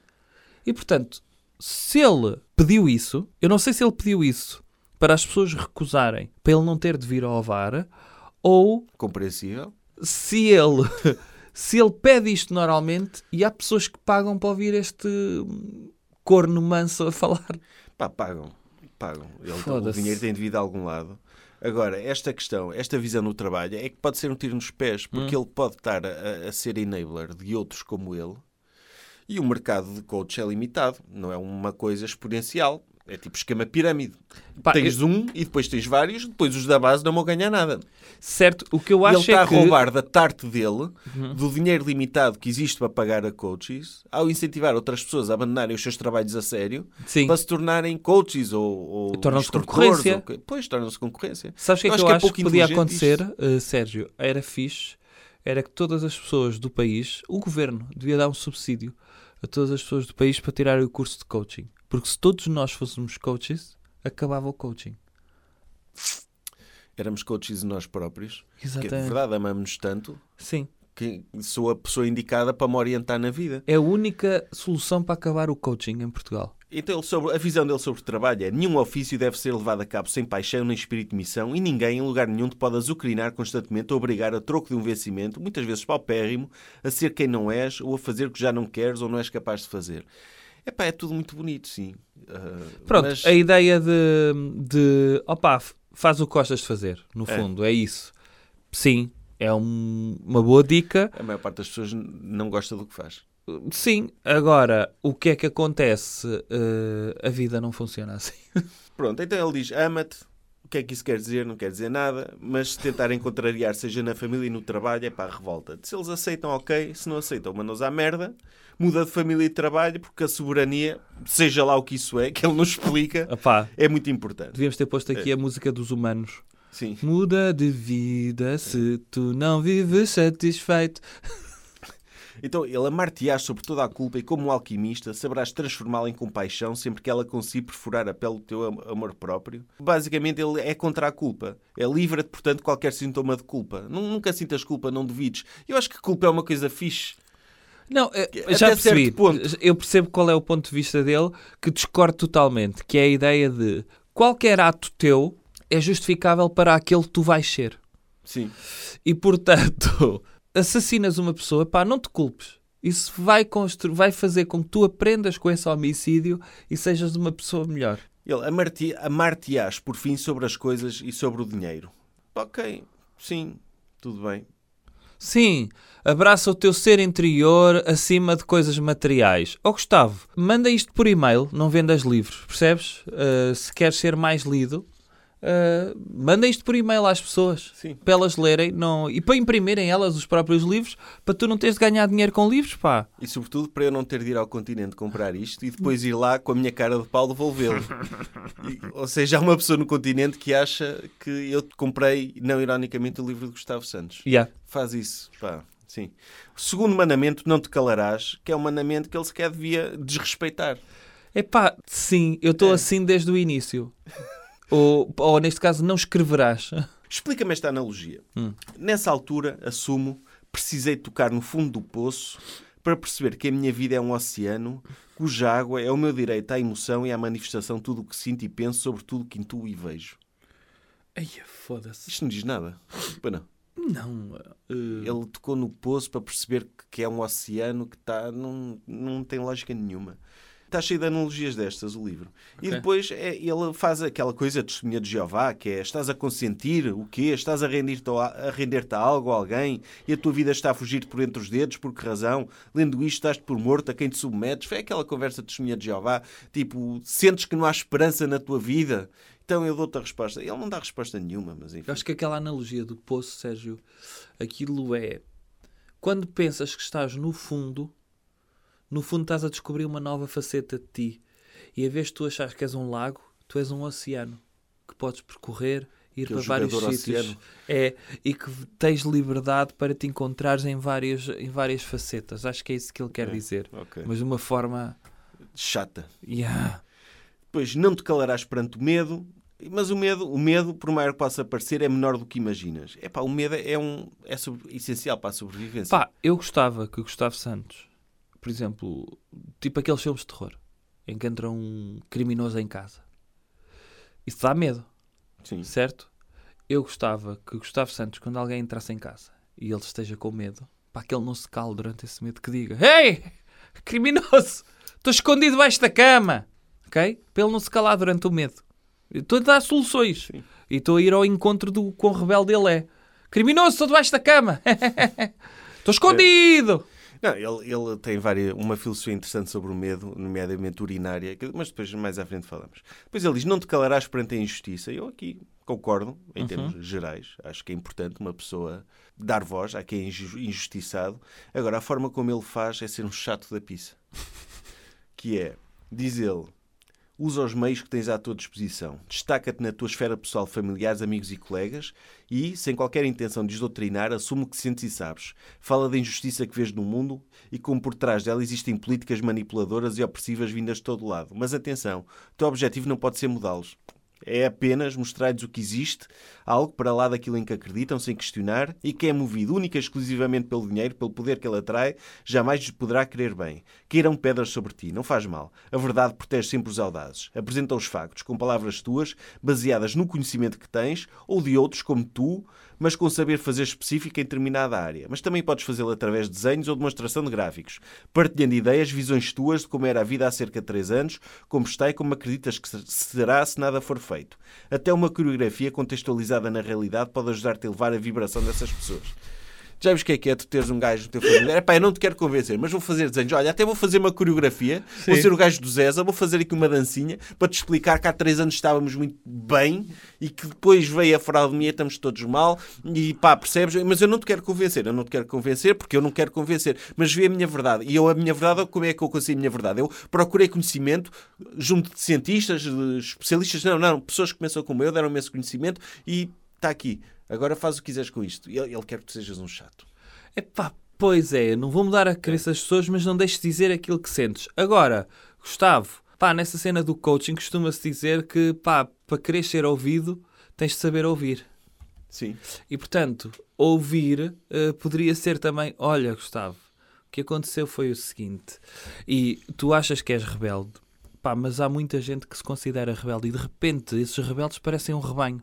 E portanto, se ele pediu isso, eu não sei se ele pediu isso para as pessoas recusarem, para ele não ter de vir ao Ovar, ou Compreensível. se ele se ele pede isto normalmente e há pessoas que pagam para ouvir este corno manso a falar. Pá, pagam. Pagam. Ele- o dinheiro tem de vir de algum lado. Agora, esta questão, esta visão no trabalho, é que pode ser um tiro nos pés, porque Hum. ele pode estar a, a ser enabler de outros como ele. E o mercado de coach é limitado, não é uma coisa exponencial. É tipo esquema pirâmide. Pá, tens eu- um e depois tens vários, depois os da base não vão ganhar nada. certo, o que eu ele acho está é a que Uhum. roubar da tarte dele, do dinheiro limitado que existe para pagar a coaches, ao incentivar outras pessoas a abandonarem os seus trabalhos a sério sim. para se tornarem coaches ou, ou Tornam-se concorrência. ou que- Pois, tornam-se concorrência. Sabes o que é Eu que acho eu que é acho que, pouco podia acontecer, eh, Sérgio? Era fixe, era que todas as pessoas do país, o governo devia dar um subsídio a todas as pessoas do país para tirarem o curso de coaching. Porque se todos nós fôssemos coaches, acabava o coaching. Éramos coaches nós próprios. Que, de Exatamente. verdade, amamos tanto Sim. que sou a pessoa indicada para me orientar na vida. É a única solução para acabar o coaching em Portugal. Então, ele sobre, a visão dele sobre o trabalho é nenhum ofício deve ser levado a cabo sem paixão nem espírito de missão e ninguém, em lugar nenhum, te pode azucrinar constantemente ou obrigar a troco de um vencimento, muitas vezes paupérrimo, a ser quem não és ou a fazer o que já não queres ou não és capaz de fazer. Epá, é tudo muito bonito, sim. Ah, Pronto, mas- a ideia de, de opá, faz o que gostas de fazer, no É. fundo, é isso. Sim, é um- uma boa dica. A maior parte das pessoas não gosta do que faz. Sim, agora, o que é que acontece? Eh, a vida não funciona assim. Pronto, então ele diz: ama-te. O que é que isso quer dizer? Não quer dizer nada, mas se tentarem contrariar, seja na família e no trabalho, é pá, revolta. Se eles aceitam, ok. Se não aceitam, manda-os à merda. Muda de família e de trabalho, porque a soberania, seja lá o que isso é, que ele nos explica, é muito importante. devíamos ter posto aqui a música dos humanos. Sim. Muda de vida se tu não vives satisfeito. Então, ele amar-te-ás sobre toda a culpa e, como um alquimista, saberás transformá-la em compaixão sempre que ela consiga perfurar a pele do teu am- amor próprio. Basicamente, ele é contra a culpa. É livra-te, portanto, qualquer sintoma de culpa. Nu- Nunca sintas culpa, não duvides. Eu acho que culpa é uma coisa fixe. Não, Até já percebi. Eu percebo qual é o ponto de vista dele, que discordo totalmente, que é a ideia de qualquer ato teu é justificável para aquele que tu vais ser. Sim. E portanto, assassinas uma pessoa, pá, não te culpes. Isso vai, constru... vai fazer com que tu aprendas com esse homicídio e sejas uma pessoa melhor. Ele amar-te- amar-te-ás, por fim, sobre as coisas e sobre o dinheiro. Ok, sim, tudo bem. Sim, abraça o teu ser interior acima de coisas materiais. Ó Gustavo, manda isto por e-mail, não vendas livros, percebes? Uh, se queres ser mais lido, uh, manda isto por e-mail às pessoas. Sim. Para elas lerem não... e para imprimirem elas os próprios livros, para tu não teres de ganhar dinheiro com livros, pá. E sobretudo para eu não ter de ir ao continente comprar isto e depois ir lá com a minha cara de pau devolvê-lo. Ou seja, há uma pessoa no continente que acha que eu comprei, não ironicamente, o livro de Gustavo Santos. Yeah. Faz isso, pá. Sim. O segundo mandamento, não te calarás, que é um mandamento que ele sequer devia desrespeitar. Epá, sim, eu estou É. assim desde o início. Ou, ou, neste caso, não escreverás. Explica-me esta analogia. Hum. Nessa altura, assumo, precisei tocar no fundo do poço para perceber que a minha vida é um oceano cuja água é o meu direito à emoção e à manifestação de tudo o que sinto e penso sobre tudo o que intuo e vejo. Ai, foda-se. Isto não diz nada. Pois não. Não. eh, Ele tocou no poço para perceber que- que é um oceano que está. Não, não tem lógica nenhuma. Está cheio de analogias destas, o livro. E Ok. depois é, ele faz aquela coisa de testemunha de Jeová, que é estás a consentir o quê? Estás a render-te a, a, render-te a algo, a alguém, e a tua vida está a fugir-te por entre os dedos, por que razão? Lendo isto, estás-te por morto, a quem te submetes? Foi aquela conversa de testemunha de Jeová, tipo, sentes que não há esperança na tua vida? Então eu dou-te a resposta. Ele não dá resposta nenhuma, mas enfim. Eu acho que aquela analogia do poço, Sérgio, aquilo é quando pensas que estás no fundo, no fundo estás a descobrir uma nova faceta de ti. E a vez de tu achares que és um lago, tu és um oceano que podes percorrer, ir Aquele para vários sítios. oceano. É, e que tens liberdade para te encontrares em várias, em várias facetas. Acho que é isso que ele quer É. dizer. Ok. Mas de uma forma. Chata. Yeah. Pois não te calarás perante o medo, mas o medo, o medo, por maior que possa parecer, é menor do que imaginas. É pá, o medo é, um, é sobre- essencial para a sobrevivência. Pá, eu gostava que o Gustavo Santos, por exemplo, tipo aqueles filmes de terror, em que entra um criminoso em casa. Isso dá medo, Sim. certo? Eu gostava que Gustavo Santos, quando alguém entrasse em casa e ele esteja com medo, para que ele não se cale durante esse medo, que diga: Ei, criminoso, estou escondido debaixo da cama, ok? Para ele não se calar durante o medo. Estou a dar soluções Sim. e estou a ir ao encontro do quão rebelde ele é. Criminoso, estou debaixo da cama. Estou escondido. Não, ele, ele tem várias, uma filosofia interessante sobre o medo, nomeadamente urinária, mas depois mais à frente falamos. Depois ele diz: Não te calarás perante a injustiça. Eu aqui concordo, em termos gerais. Acho que é importante uma pessoa dar voz a quem é inju- injustiçado. Agora, a forma como ele faz é ser um chato da pizza. que é, diz ele, usa os meios que tens à tua disposição. Destaca-te na tua esfera pessoal, familiares, amigos e colegas e, sem qualquer intenção de desdoutrinar, assume o que sentes e sabes. Fala da injustiça que vês no mundo e como por trás dela existem políticas manipuladoras e opressivas vindas de todo lado. Mas atenção, o teu objetivo não pode ser mudá-los. É apenas mostrar-lhes o que existe, algo para lá daquilo em que acreditam, sem questionar, e que é movido única e exclusivamente pelo dinheiro, pelo poder que ele atrai, jamais lhes poderá querer bem. Queiram pedras sobre ti, não faz mal. A verdade protege sempre os audazes. Apresenta os factos com palavras tuas, baseadas no conhecimento que tens, ou de outros como tu, mas com saber fazer específico em determinada área. Mas também podes fazê-lo através de desenhos ou demonstração de gráficos, partilhando ideias, visões tuas de como era a vida há cerca de 3 anos, como está e como acreditas que será se nada for feito. Até uma coreografia contextualizada na realidade pode ajudar-te a elevar a vibração dessas pessoas. Já viste o que é que é tu teres um gajo no teu familiar? Epá, eu não te quero convencer, mas vou fazer desenhos. Olha, até vou fazer uma coreografia, vou Sim. ser o gajo do Zeza, vou fazer aqui uma dancinha para te explicar que há três anos estávamos muito bem e que depois veio a fraudemia, estamos todos mal e pá, percebes? Mas eu não te quero convencer, eu não te quero convencer porque eu não quero convencer, mas vê a minha verdade. E eu, a minha verdade, como é que eu consigo a minha verdade? Eu procurei conhecimento junto de cientistas, de especialistas, não, não, pessoas que pensam como eu, deram-me esse conhecimento e está aqui. Agora faz o que quiseres com isto. E Ele, ele quer que tu sejas um chato. Epá, pois é, não vou mudar a cabeça das pessoas, mas não deixes de dizer aquilo que sentes. Agora, Gustavo, pá, nessa cena do coaching costuma-se dizer que, pá, para querer ser ouvido, tens de saber ouvir. Sim. E, portanto, ouvir eh, poderia ser também, olha, Gustavo, o que aconteceu foi o seguinte, e tu achas que és rebelde, pá, mas há muita gente que se considera rebelde e, de repente, esses rebeldes parecem um rebanho.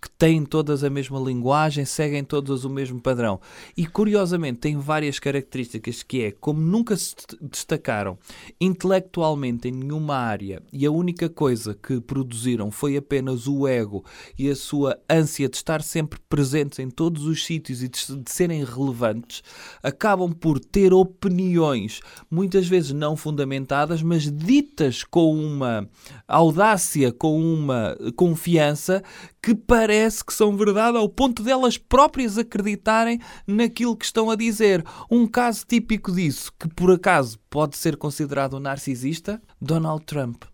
Que têm todas a mesma linguagem, seguem todas o mesmo padrão. E curiosamente têm várias características que é, como nunca se destacaram intelectualmente em nenhuma área e a única coisa que produziram foi apenas o ego e a sua ânsia de estar sempre presentes em todos os sítios e de, de serem relevantes, acabam por ter opiniões muitas vezes não fundamentadas, mas ditas com uma audácia, com uma confiança que parece que são verdade ao ponto delas próprias acreditarem naquilo que estão a dizer. Um caso típico disso, que por acaso pode ser considerado um narcisista, Donald Trump.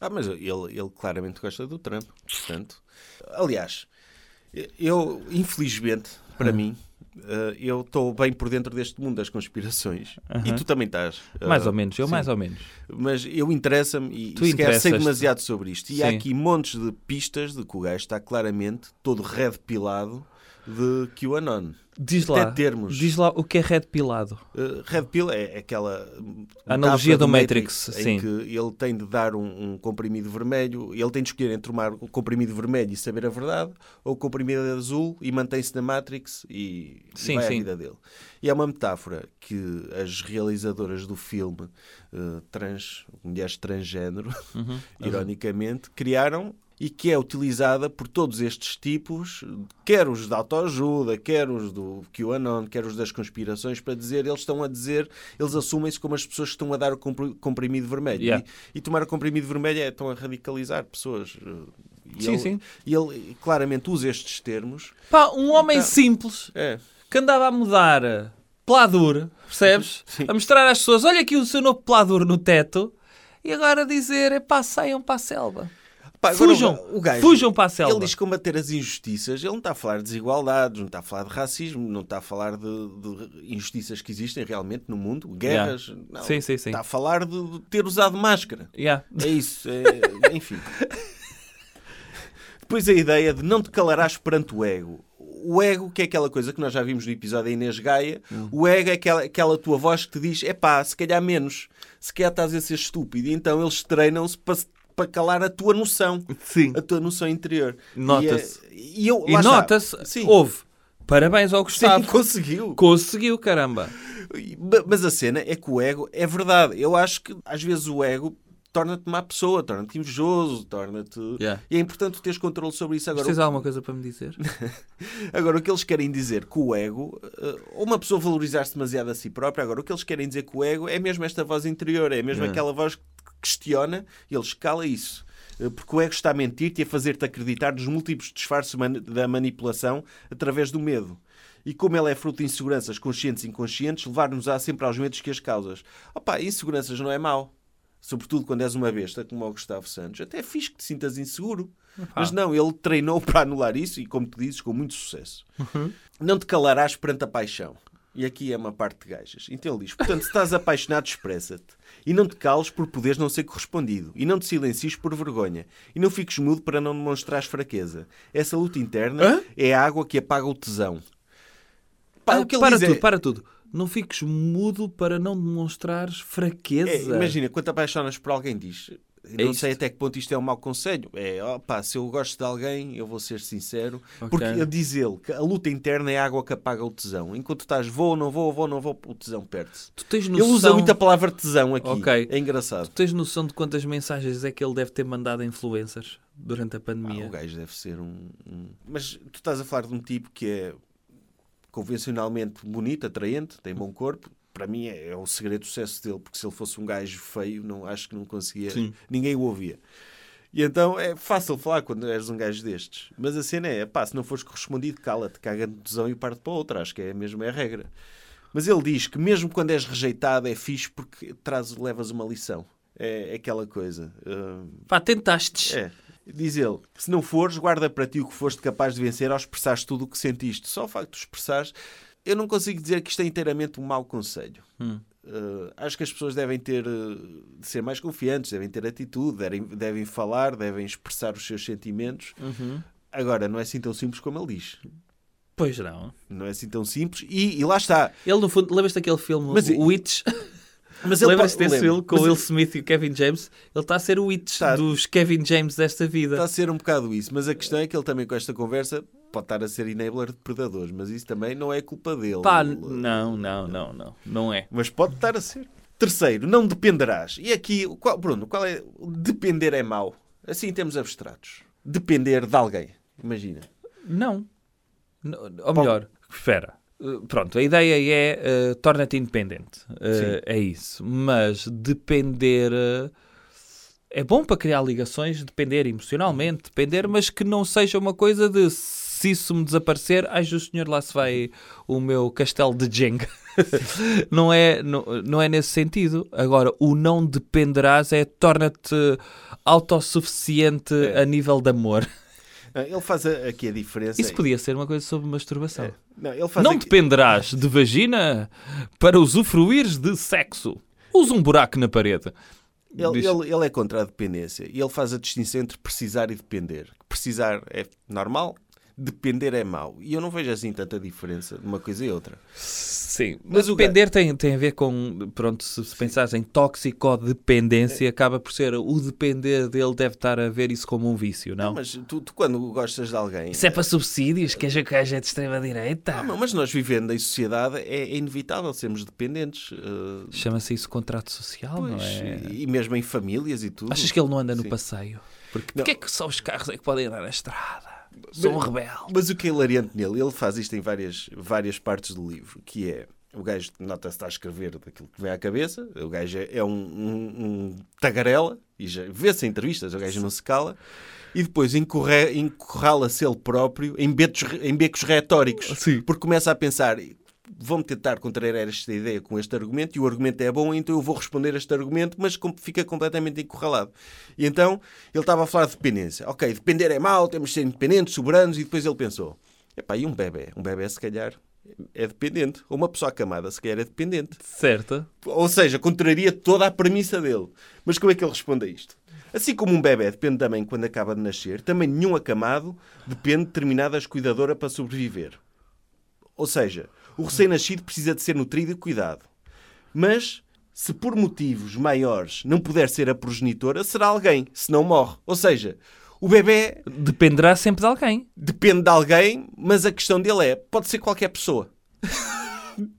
Ah, mas ele, ele claramente gosta do Trump. Portanto, aliás, eu, infelizmente, para mim, Uh, eu estou bem por dentro deste mundo das conspirações. E Aham. tu também estás. Mais Uh, ou menos, eu sim. mais ou menos. Mas eu interessa-me e Tu sequer sei demasiado sobre isto. E há Sim. aqui montes de pistas de que o gajo está claramente todo red pilado de QAnon. Diz Até lá, termos. diz lá o que é red pilado. Uh, red pill é aquela analogia metáfora do Matrix, em sim. que ele tem de dar um, um comprimido vermelho, ele tem de escolher entre tomar o comprimido vermelho e saber a verdade, ou o comprimido azul e mantém-se na Matrix e, e Sim, vai à sim. vida dele. E é uma metáfora que as realizadoras do filme uh, trans, mulheres transgênero, Uhum. ironicamente, criaram e que é utilizada por todos estes tipos, quer os da autoajuda, quer os do QAnon, quer os das conspirações, para dizer, eles estão a dizer, eles assumem-se como as pessoas que estão a dar o compri- comprimido vermelho. Yeah. E, e tomar o comprimido vermelho é, estão a radicalizar pessoas. E Sim, ele, sim. E ele claramente usa estes termos. Pá, um homem Então- simples É, que andava a mudar pladur, percebes? Sim. A mostrar às pessoas, olha aqui o seu novo pladur no teto. E agora dizer, é pá, saiam para a selva. Pá, agora Fujam, o gajo- fujam para a selva. Ele diz combater as injustiças, ele não está a falar de desigualdades, não está a falar de racismo, não está a falar de, de injustiças que existem realmente no mundo, guerras. Não, Sim, sim, sim. Está a falar de, de ter usado máscara. Yeah. É isso, é- enfim. Depois a ideia de não te calarás perante o ego. O ego, que é aquela coisa que nós já vimos no episódio da Inês Gaia, Hum. o ego é aquela, aquela tua voz que te diz: é pá, se calhar menos, se calhar estás a ser estúpido. E então eles treinam-se para, para calar a tua noção, Sim. a tua noção interior. Nota-se. E, e eu, E nota-se, Sim. houve. Parabéns ao Sim, Gustavo. conseguiu. Conseguiu, caramba. Ma- Mas a cena é que o ego é verdade. Eu acho que às vezes o ego torna-te má pessoa, torna-te invejoso, torna-te. Yeah. E é importante tu teres controle sobre isso. Agora, Tens alguma coisa para me dizer? agora, o que eles querem dizer com o ego, eh, ou uma pessoa valorizar-se demasiado a si própria, agora o que eles querem dizer com o ego é mesmo esta voz interior, é mesmo Yeah. aquela voz que questiona e ele escala isso. Eh, Porque o ego está a mentir-te e a fazer-te acreditar nos múltiplos disfarces da manipulação através do medo. E como ele é fruto de inseguranças conscientes e inconscientes, levar-nos-á sempre aos medos que as causas. Opa, inseguranças não é mau. Sobretudo quando és uma besta, como o Gustavo Santos. Até é fixe que te sintas inseguro. Mas não, ele treinou para anular isso e, como tu dizes, com muito sucesso. Não te calarás perante a paixão. E aqui é uma parte de gajas. Então ele diz: portanto, se estás apaixonado, expressa-te. E não te cales por poderes não ser correspondido. E não te silencies por vergonha. E não fiques mudo para não demonstrares fraqueza. Essa luta interna Hã? é a água que apaga o tesão. Pá, Ah, o que ele para diz é- tudo, para tudo. Não fiques mudo para não demonstrares fraqueza. É, imagina, quando te apaixonas por alguém, diz. É não isto. sei até que ponto isto é um mau conselho. É, opá, se eu gosto de alguém, eu vou ser sincero. Ok. Porque diz ele que a luta interna é a água que apaga o tesão. Enquanto estás vou, não vou, vou, não vou, o tesão perde-se. Tu tens Ele noção... usa muito a palavra tesão aqui. Ok. É engraçado. Tu tens noção de quantas mensagens é que ele deve ter mandado a influencers durante a Ah, pandemia? o gajo deve ser um, um- Mas tu estás a falar de um tipo que é convencionalmente bonito, atraente, tem bom corpo. Para mim é, é o segredo do sucesso dele, porque se ele fosse um gajo feio, não, acho que não conseguia. Sim. Ninguém o ouvia. E então é fácil falar quando és um gajo destes. Mas a cena é, pá, se não fores correspondido, cala-te, caga de tesão e parte para outra. Acho que é mesmo é a regra. Mas ele diz que mesmo quando és rejeitado é fixe porque traz, levas uma lição. É, é aquela coisa. Hum, Pá, tentaste. é. Diz ele, se não fores, guarda para ti o que foste capaz de vencer ao expressares tudo o que sentiste. Só o facto de expressares, eu não consigo dizer que isto é inteiramente um mau conselho. Hum. Uh, acho que as pessoas devem ter de ser mais confiantes, devem ter atitude, devem, devem falar, devem expressar os seus sentimentos. Uhum. Agora, não é assim tão simples como ele diz. Pois não. Não é assim tão simples. E, e lá está. Ele, no fundo, lembras-te daquele filme, Mas- o Witch? Mas ele Lembras-te pode- desse filme com o Will Smith e o Kevin James? Ele está a ser o Witch dos Kevin James desta vida. Está a ser um bocado isso, mas a questão é que ele também com esta conversa pode estar a ser enabler de predadores, mas isso também não é culpa dele. Pá, não, não, não, não. Não é. Mas pode estar a ser. Terceiro, não dependerás. E aqui, qual, Bruno, qual é. Depender é mau. Assim em termos abstratos. Depender de alguém. Imagina. Não. Ou melhor, espera. Uh, Pronto, a ideia é uh, torna-te independente. Uh, é isso. Mas depender uh, é bom para criar ligações, depender emocionalmente, depender, mas que não seja uma coisa de se isso me desaparecer, ai, o senhor lá se vai o meu castelo de Jenga. não, é, não, não é nesse sentido. Agora, o não dependerás é torna-te autossuficiente É. a nível de amor. Ele faz aqui a diferença. Isso podia ser uma coisa sobre masturbação. É. Não, Não aqui- dependerás de vagina para usufruires de sexo. Usa um buraco na parede. Ele, ele- ele é contra a dependência e ele faz a distinção entre precisar e depender. Precisar é normal, depender é mau. E eu não vejo assim tanta diferença de uma coisa e outra. Sim, Mas mas o depender tem, tem a ver com, pronto, se, se pensares em toxicodependência, acaba por ser o depender dele deve estar a ver isso como um vício, não? Mas tu, tu quando gostas de alguém. Isso é para subsídios, que a é de extrema-direita. Ah, mas nós vivendo em sociedade é, é inevitável sermos dependentes. eh, Chama-se isso contrato social, não pois, é? e, mesmo em famílias e tudo. Achas que ele não anda no Sim. passeio? Porque Não. porquê é que só os carros é que podem andar na estrada? Sou um rebelde. Mas o que é hilariante nele, ele faz isto em várias, várias partes do livro, que é o gajo nota-se está a escrever daquilo que vem à cabeça, o gajo é, é um, um- um tagarela, e já vê-se em entrevistas, o gajo não se cala, e depois encurrala-se ele próprio em, betos, em becos retóricos, Sim. porque começa a pensar, vão-me tentar contrariar esta ideia com este argumento, e o argumento é bom, então eu vou responder a este argumento, mas fica completamente encurralado. E então ele estava a falar de dependência. Ok, depender é mau, temos de ser independentes, soberanos, e depois ele pensou, epá, e um bebê? Um bebê, se calhar, é dependente. Ou uma pessoa acamada, se calhar, é dependente. Certo. Ou seja, contraria toda a premissa dele. Mas como é que ele responde a isto? Assim como um bebê depende da mãe quando acaba de nascer, também nenhum acamado depende de determinadas cuidadora para sobreviver. Ou seja, o recém-nascido precisa de ser nutrido e cuidado. Mas, se por motivos maiores não puder ser a progenitora, será alguém, senão morre. Ou seja, o bebê Dependerá sempre de alguém. depende de alguém, mas a questão dele é, pode ser qualquer pessoa.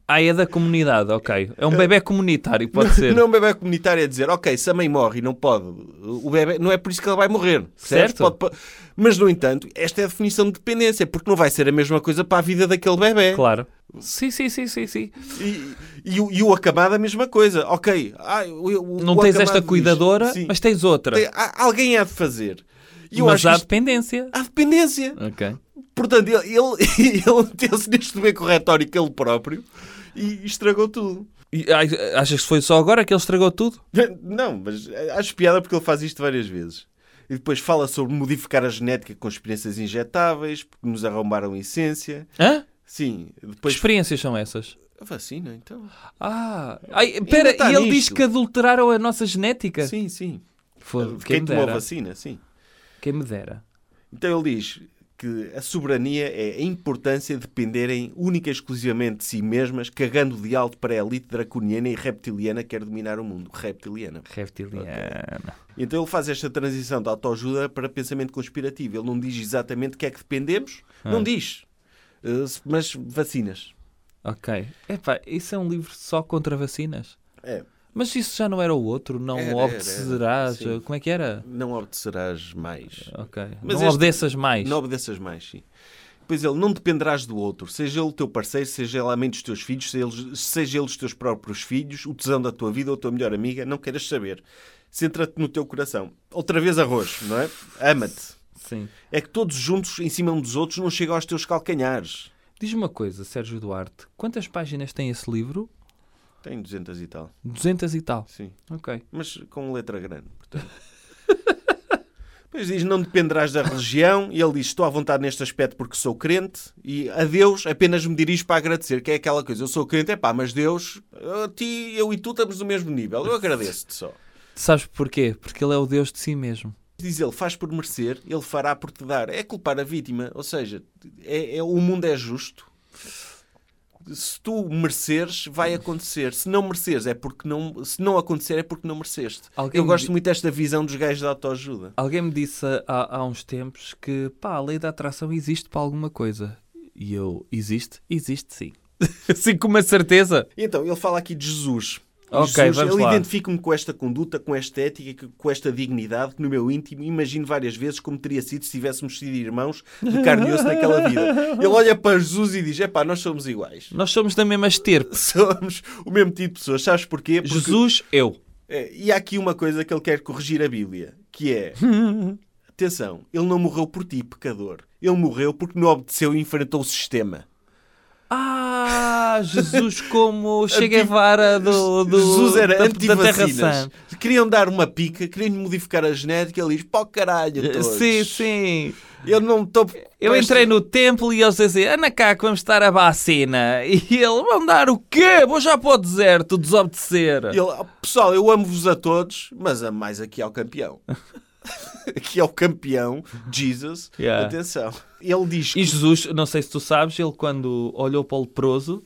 Ah, é da comunidade, ok. É um bebê comunitário, pode ser. Não é um bebê comunitário a dizer, ok, se a mãe morre e não pode, o bebê, não é por isso que ele vai morrer. Certo. Pode- pode- mas, no entanto, esta é a definição de dependência, porque não vai ser a mesma coisa para a vida daquele bebê. Claro. Sim, sim, sim, sim, sim. E, e, o- e o acamado a mesma coisa. Ok, ah, o- o- Não tens esta diz, cuidadora, sim, mas tens outra. tem- há- alguém há de fazer. E eu mas acho há isto- dependência. há dependência. Ok. Portanto, ele, ele, ele meteu-se neste beco retórico ele próprio e estragou tudo. E, achas que foi só agora que ele estragou tudo? Não, mas acho piada porque ele faz isto várias vezes. E depois fala sobre modificar a genética com experiências injetáveis, porque nos arrombaram a essência. Hã? Sim, Que depois... experiências são essas? A vacina, então. Ah, ai, pera, está e ele nisto. diz que adulteraram a nossa genética? Sim, sim. Foda, Quem quem, tomou a vacina, sim. Quem me dera. Então ele diz que a soberania é a importância de dependerem única e exclusivamente de si mesmas, cagando de alto para a elite draconiana e reptiliana que quer dominar o mundo. Reptiliana. Reptiliana. Então ele faz esta transição de autoajuda para pensamento conspirativo. Ele não diz exatamente o que é que dependemos, Ah. não diz. Uh, mas vacinas. Ok. Epá, isso é um livro só contra vacinas? É. Mas isso já não era o outro? Não Era, era, obedecerás? era. Sim. Como é que era? Não obedecerás mais. Ok. Mas não este- obedeças mais. Não obedeças mais, sim. Pois ele, não dependerás do outro, seja ele o teu parceiro, seja ele a mãe dos teus filhos, seja ele, seja ele os teus próprios filhos, o tesão da tua vida ou a tua melhor amiga, não queiras saber. Centra-te no teu coração. Outra vez arroz, não é? Ama-te. Sim. É que todos juntos, em cima um dos outros, não chegam aos teus calcanhares. Diz-me uma coisa, Sérgio Duarte. Quantas páginas tem esse livro? Tem 200 e tal, 200 e tal. sim. Ok. Mas com letra grande, portanto. Depois diz, não dependerás da religião. E ele diz, estou à vontade neste aspecto porque sou crente. E a Deus apenas me dirijo para agradecer. Que é aquela coisa, eu sou crente, é pá, mas Deus, a ti, eu e tu estamos no mesmo nível. Eu agradeço-te só. Sabes porquê? Porque ele é o Deus de si mesmo. Diz ele, faz por merecer, ele fará por te dar. É culpar a vítima. Ou seja, é, é- o mundo é justo. Se tu mereceres, vai acontecer. Se não mereceres, é porque não. Se não acontecer, é porque não mereceste. Alguém Eu gosto di- muito desta visão dos gajos da autoajuda. Alguém me disse há, há uns tempos que pá, a lei da atração existe para alguma coisa. E eu, existe? Existe sim. sim, com uma certeza. Então, ele fala aqui de Jesus. E Ok, Jesus, vamos lá. identifica-me com esta conduta, com esta ética, com esta dignidade, que no meu íntimo imagino várias vezes como teria sido se tivéssemos sido irmãos de carne e osso naquela vida. Ele olha para Jesus e diz: Epá, nós somos iguais. Nós somos da mesma estirpe. Somos o mesmo tipo de pessoas. Sabes porquê? Porque, Jesus, eu. é, e há aqui uma coisa que ele quer corrigir a Bíblia, que é... Atenção, ele não morreu por ti, pecador. Ele morreu porque não obedeceu e enfrentou o sistema. Ah, Jesus como Che Guevara do, do, Jesus era da, da Terra. Sã. Queriam dar uma pica, queriam modificar a genética. Ele diz: pó caralho, todos. Sim, sim. Eu não estou. Eu entrei no templo e eles dizem, Ana cá que vamos estar a vacina. E ele, vão dar o quê? Vou já para o deserto desobedecer. Ele, "Oh, pessoal, eu amo-vos a todos, mas amo mais aqui ao campeão. aqui ao campeão, Jesus. Yeah. Atenção. Ele diz que E Jesus, não sei se tu sabes, ele quando olhou para o leproso,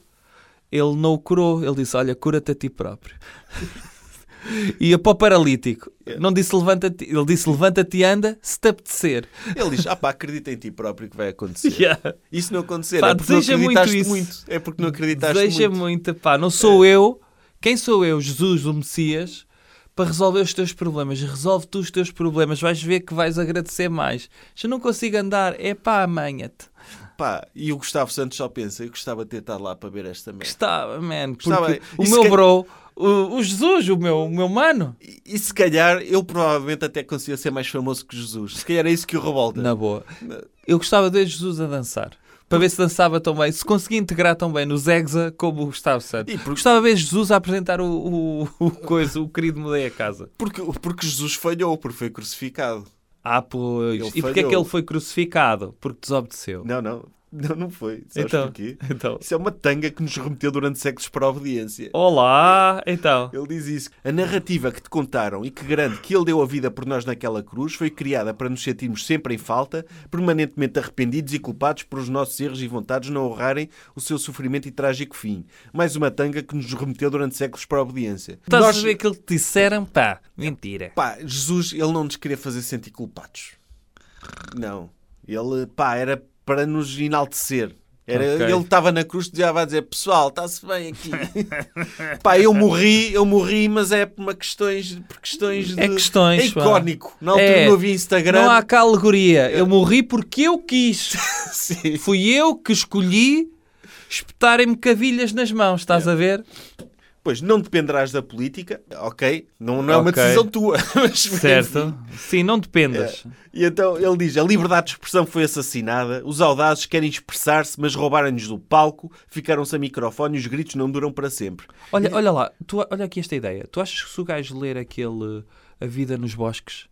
ele não o curou. Ele disse, olha, cura-te a ti próprio. Ia para o paralítico. Não disse levanta-te, ele disse levanta-te e anda se te apetecer. Ele diz: Ah, pá, acredita em ti próprio que vai acontecer. Yeah. Se não acontecer, Pá, é porque não muito acreditaste muito, isso. É porque não acreditaste Deseja muito. muito, pá, não sou eu. Quem sou eu, Jesus, o Messias, para resolver os teus problemas? Resolve tu os teus problemas, vais ver que vais agradecer mais. Já não consigo andar, é pá, amanha-te. Pá, e o Gustavo Santos só pensa: Eu gostava de ter estado lá para ver esta merda. Gostava, man, Gostava. o meu bro, o, o Jesus, o meu, o meu mano, E, e se calhar eu provavelmente até conseguia ser mais famoso que Jesus. Se calhar é isso que o revolta. na boa. Eu gostava de ver Jesus a dançar. Para ver se dançava tão bem, se conseguia integrar tão bem nos Exa como o Gustavo Santos. E por- Gostava de ver Jesus a apresentar o, o, o coisa, o querido Mudei a Casa. Porque, porque Jesus falhou, porque foi crucificado. Ah, pois. Ele e porque é que falhou. ele foi crucificado? Porque desobedeceu. Não, não. Não, não foi. Sabes Então. porquê? Então. Isso é uma tanga que nos remeteu durante séculos para a obediência. Olá, então. Ele diz isso. A narrativa que te contaram e que garante que ele deu a vida por nós naquela cruz foi criada para nos sentirmos sempre em falta, permanentemente arrependidos e culpados por os nossos erros e vontades não honrarem o seu sofrimento e trágico fim. Mais uma tanga que nos remeteu durante séculos para a obediência. Estás Nós- a ver aquilo que te disseram? Pá, mentira. Pá, Jesus, ele não nos queria fazer sentir culpados. Não. Ele, pá, era para nos enaltecer. Era, Ok. Ele estava na cruz e já vai dizer, pessoal, está-se bem aqui. pá, eu morri, eu morri, mas é por questões, por questões de... É questões, É pá. icónico. Na altura É. não havia Instagram. Não há cá alegoria. Eu morri porque eu quis. Sim. Fui eu que escolhi espetarem-me cavilhas nas mãos, estás a ver? Pois, não dependerás da política, ok? Não, não é uma Ok. decisão tua. Mas, Certo? enfim. Sim, não dependas. E então ele diz: a liberdade de expressão foi assassinada, os audazes querem expressar-se, mas roubaram-nos do palco, ficaram sem microfone e os gritos não duram para sempre. Olha, olha lá, tu, olha aqui esta ideia. Tu achas que se o gajo ler aquele A Vida nos Bosques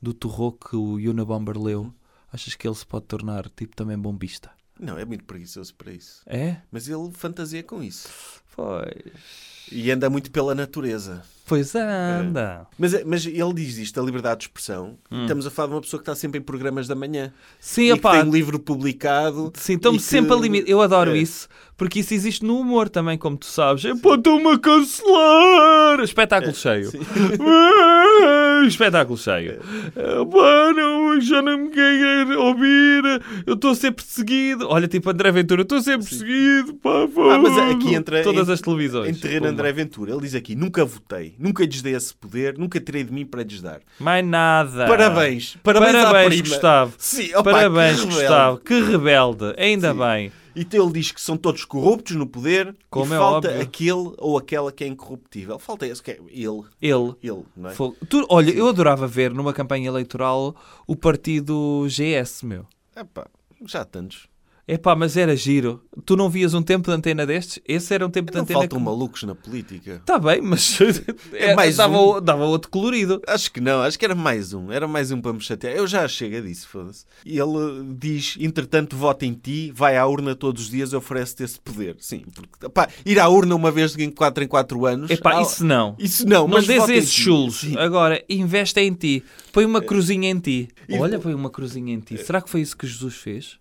do Torro que o Unabomber leu, achas que ele se pode tornar tipo também bombista? Não, é muito preguiçoso para isso. É? Mas ele fantasia com isso. Pois. E anda muito pela natureza. Pois anda. Mas, mas ele diz isto, a liberdade de expressão. Estamos a falar de uma pessoa que está sempre em programas da manhã. Sim, e que opá, tem um livro publicado. Sim, estamos que- sempre a limitar. Eu adoro É. isso, porque isso existe no humor também, como tu sabes. É pá, estão-me a cancelar! Espetáculo cheio. Espetáculo cheio. Ah, pá, não, já não me quer ouvir. Eu estou a ser perseguido. Olha, tipo André Ventura, estou a ser perseguido. Pá, Ah, mas aqui entra Todas em- as televisões. Em terreno. André Ventura. Ele diz aqui: nunca votei, nunca lhes dei esse poder, nunca tirei de mim para lhes dar. Mais nada. Parabéns. Parabéns, Parabéns. Gustavo. Sim, opa, Parabéns, que. Gustavo. Que rebelde. Ainda Sim. bem. Então ele diz que são todos corruptos no poder Como e é falta óbvio. aquele ou aquela que é incorruptível. Falta esse que é ele. Ele. Ele, não é? Tu- olha, eu adorava ver numa campanha eleitoral o partido GS, meu. Epá, já há tantos. Epá, mas era giro. Tu não vias um tempo de antena destes? Esse era um tempo de Não antena faltam que... malucos na política. Tá bem, mas É mais dava, um. dava outro colorido. Acho que não, acho que era mais um. Era mais um para me chatear. Eu já chega disso, foda-se. E ele diz: entretanto, vota em ti, vai à urna todos os dias e oferece-te esse poder. Sim, porque pá, ir à urna uma vez em 4 em 4 anos. Epá, ah, isso não. Isso não, Não mas em esses chulos. Sim. Agora, investe em ti. Põe uma cruzinha em ti. E- Olha, põe uma cruzinha em ti. Será que foi isso que Jesus fez?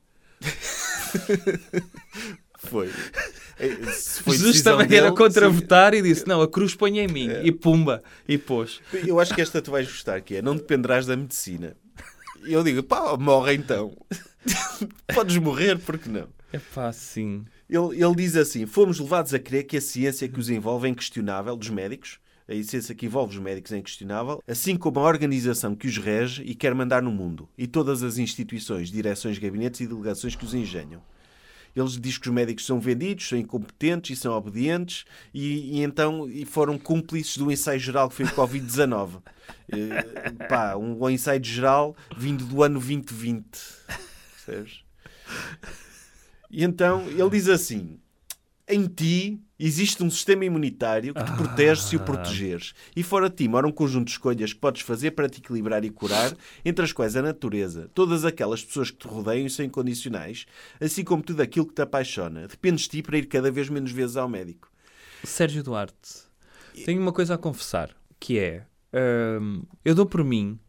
Foi. É, foi Jesus também era dele, contra sim. votar e disse: Não, a cruz põe em mim. E pumba. E pôs. Eu acho que esta tu vais gostar, que é não dependerás da medicina. E eu digo, pá, morre então. Podes morrer, porque não? Epá, sim. Ele, ele diz assim: fomos levados a crer que a ciência que os envolve é inquestionável, dos médicos, a ciência que envolve os médicos é inquestionável, assim como a organização que os rege e quer mandar no mundo, e todas as instituições, direções, gabinetes e delegações que os engenham. Eles dizem que os médicos são vendidos, são incompetentes e são obedientes e, e então e foram cúmplices do ensaio geral que foi o Covid-19. Eh, pá, um, um ensaio geral vindo do ano 2020. Percebes? E então ele diz assim: em ti existe um sistema imunitário que te protege se o protegeres. E fora de ti mora um conjunto de escolhas que podes fazer para te equilibrar e curar, entre as quais a natureza, todas aquelas pessoas que te rodeiam e são incondicionais, assim como tudo aquilo que te apaixona. Dependes de ti para ir cada vez menos vezes ao médico. Sérgio Duarte, tenho uma coisa a confessar, que é, hum, eu dou por mim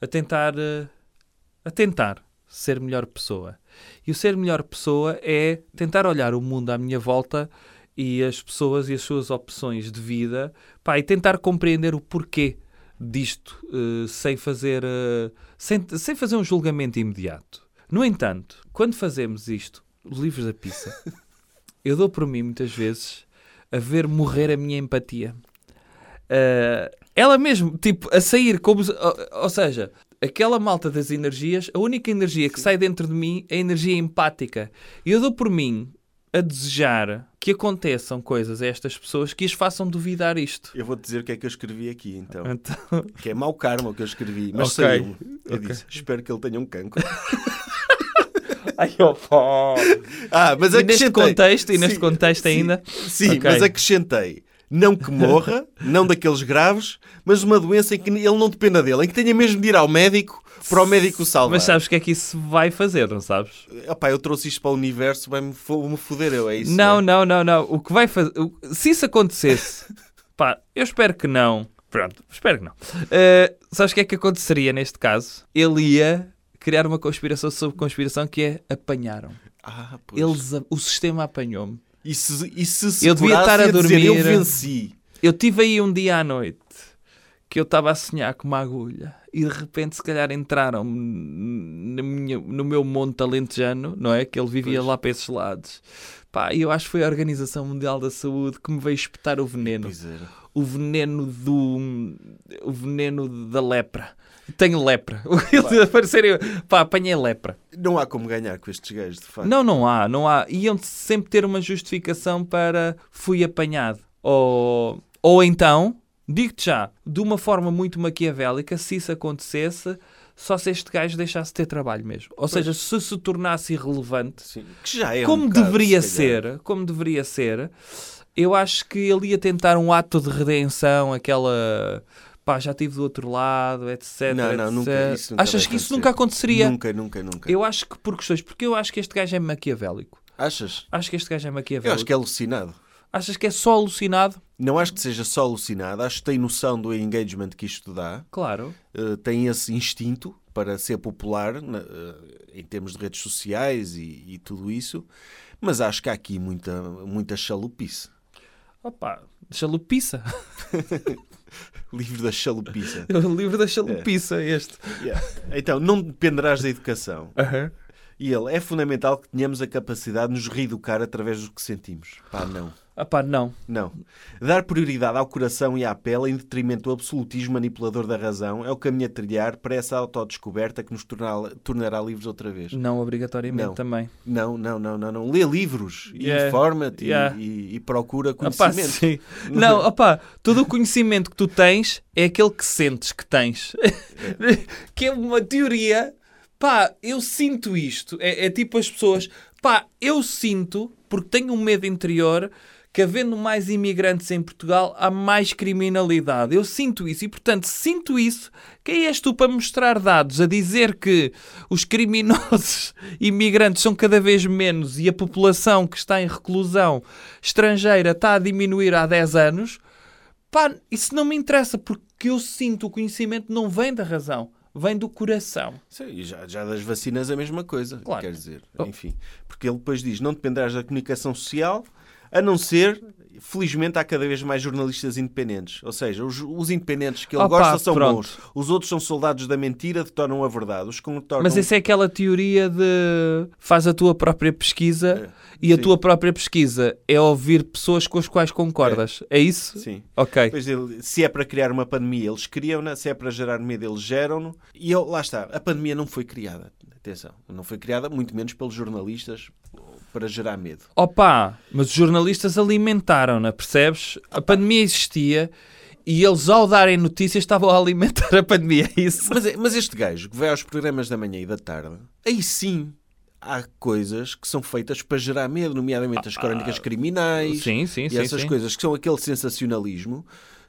a tentar, eh, a tentar ser melhor pessoa. E o ser melhor pessoa é tentar olhar o mundo à minha volta e as pessoas e as suas opções de vida, pá, e tentar compreender o porquê disto, eh, sem fazer, eh, sem, sem fazer um julgamento imediato. No entanto, quando fazemos isto, os livros da pizza, eu dou por mim muitas vezes a ver morrer a minha empatia. Uh, ela mesmo, tipo, a sair como. Ou, ou seja, aquela malta das energias, a única energia que sai dentro de mim é a energia empática. E eu dou por mim a desejar que aconteçam coisas a estas pessoas que as façam duvidar isto. Eu vou-te dizer o que é que eu escrevi aqui, então. Então, Que é mau karma o que eu escrevi, mas Ok. saiu. Eu Ok. disse, espero que ele tenha um cancro. ai, opa. Ah, mas E neste acrescentei- contexto, e neste Sim, contexto sim, ainda. Sim, Ok. mas acrescentei. Não que morra, não daqueles graves, mas uma doença em que ele não dependa dele, em que tenha mesmo de ir ao médico para o médico salvar. Mas sabes o que é que isso vai fazer, não sabes? Opá, eu trouxe isto para o universo, vai-me fo- me foder eu, é isso? Não, é? não, não, não. O que vai fazer. Se isso acontecesse, pá, eu espero que não. Pronto, espero que não. Uh, sabes o que é que aconteceria neste caso? Ele ia criar uma conspiração sobre conspiração que é apanharam. Ah, pois. Eles, o sistema apanhou-me. E se, e se, Eu devia estar a ia dizer, eu dormir. venci. Eu tive aí um dia à noite que eu estava a sonhar com uma agulha e de repente se calhar entraram minha, no meu monte alentejano, não é? Que ele vivia Pois. lá para esses lados. Pá, eu acho que foi a Organização Mundial da Saúde que me veio espetar o veneno. O veneno do... O veneno da lepra. Tenho lepra. Eles aparecerem... Pá, apanhei lepra. Não há como ganhar com estes gajos, de facto. Não, não há, não há. Iam sempre ter uma justificação para fui apanhado. Ou, ou então, digo-te já, de uma forma muito maquiavélica, se isso acontecesse, só se este gajo deixasse de ter trabalho mesmo. Ou seja, se se tornasse irrelevante, Sim, que já é como um deveria ser, como deveria ser, eu acho que ele ia tentar um ato de redenção, aquela pá, já estive do outro lado, etc. Não, não, nunca- etc. isso nunca Achas que isso nunca aconteceria? Nunca, nunca, nunca. Eu acho que por questões, porque eu acho que este gajo é maquiavélico. Achas? Acho que este gajo é Eu maquiavélico. acho que é alucinado. Achas que é só alucinado? Não acho que seja só alucinado, acho que tem noção do engagement que isto dá, Claro. eh, tem esse instinto para ser popular na- eh, em termos de redes sociais e, e tudo isso, mas acho que há aqui muita, muita chalupice. Opa, chalupiça. Livro da chalupiça. É o livro da chalupiça, este. Yeah. Então, não dependerás da educação. E ele, é fundamental que tenhamos a capacidade de nos reeducar através do que sentimos. Pá, não. Opá, não. Não. Dar prioridade ao coração e à pele em detrimento do absolutismo manipulador da razão é o caminho a trilhar para essa autodescoberta que nos tornará, tornará livres outra vez. Não obrigatoriamente Não. também. Não, não, não, não, não. Lê livros e Yeah. informa-te e- Yeah. e, e procura conhecimento. sim. Não, opá, todo o conhecimento que tu tens é aquele que sentes que tens. que é uma teoria. Pá, eu sinto isto. É, é tipo as pessoas. Pá, eu sinto, porque tenho um medo interior, que havendo mais imigrantes em Portugal, há mais criminalidade. Eu sinto isso. E, portanto, sinto isso. Quem és tu para mostrar dados a dizer que os criminosos imigrantes são cada vez menos e a população que está em reclusão estrangeira está a diminuir há 10 anos? Pá, isso não me interessa, porque eu sinto o conhecimento não vem da razão, vem do coração. Sim, e já, já das vacinas a mesma coisa, Claro. quer dizer, Oh. enfim. Porque ele depois diz, não dependerás da comunicação social, a não ser, felizmente, há cada vez mais jornalistas independentes. Ou seja, os, os independentes que ele Opa, gosta são pronto. bons. Os outros são soldados da mentira que tornam a verdade. Os que tornam... Mas essa é aquela teoria de faz a tua própria pesquisa É, e a sim. tua própria pesquisa é ouvir pessoas com as quais concordas. É, isso? Sim. Ok. Ele, se é para criar uma pandemia, eles criam-na. Se é para gerar medo, eles geram-no. E eu, lá está, a pandemia não foi criada. Atenção, não foi criada, muito menos pelos jornalistas, para gerar medo. Opa, mas os jornalistas alimentaram-na, percebes? A pandemia existia e eles, ao darem notícias, estavam a alimentar a pandemia. É isso? Mas, mas este gajo que vai aos programas da manhã e da tarde, aí sim há coisas que são feitas para gerar medo, nomeadamente as crónicas criminais Sim, sim, e sim. essas coisas que são aquele sensacionalismo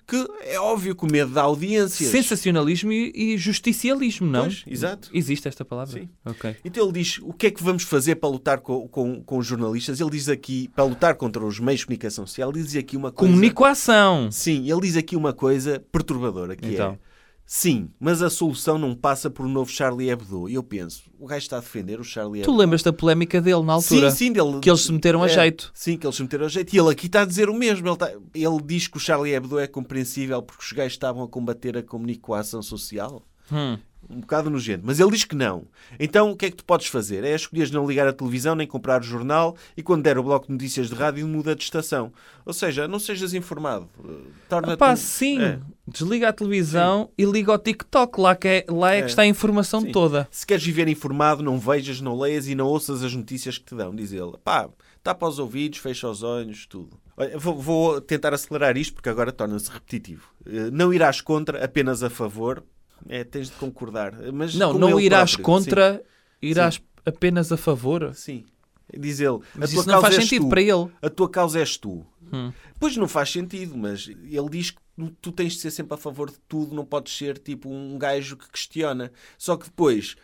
que é óbvio que o medo dá audiências. Sensacionalismo e, e justicialismo, não? Pois, exato. Existe esta palavra? Sim. Ok. Então ele diz: o que é que vamos fazer para lutar com, com, com os jornalistas? Ele diz aqui, para lutar contra os meios de comunicação social, ele diz aqui uma coisa. Comunicação. Sim, ele diz aqui uma coisa perturbadora, que Então. é sim, mas a solução não passa por um novo Charlie Hebdo. E eu penso, o gajo está a defender o Charlie Hebdo. Tu lembras da polémica dele na altura? Sim, sim, dele, Que eles se meteram a É, jeito. Sim, que eles se meteram a jeito. E ele aqui está a dizer o mesmo. Ele, está- ele diz que o Charlie Hebdo é compreensível porque os gajos estavam a combater a comunicação social. Hum. Um bocado nojento. Mas ele diz que não. Então o que é que tu podes fazer? É escolheres não ligar a televisão nem comprar o jornal e quando der o bloco de notícias de rádio muda de estação. Ou seja, não sejas informado. Uh, Torna-te... Pá, um- sim. É. Desliga a televisão e liga ao TikTok. Lá, que é, lá é, É. que está a informação Sim. toda. Se queres viver informado, não vejas, não leias e não ouças as notícias que te dão, diz ele. Pá, tapa os ouvidos, fecha os olhos, tudo. Olha, vou, vou tentar acelerar isto porque agora torna-se repetitivo. Eh, Não irás contra, apenas a favor. É, tens de concordar. Mas Não, não irás próprio. contra, irás apenas a favor. Sim. Sim. Diz ele. Mas a tua isso não causa faz sentido tu. para ele. A tua causa és tu. Hum. Pois não faz sentido, mas ele diz que tu tens de ser sempre a favor de tudo, não podes ser tipo um gajo que questiona. Só que depois.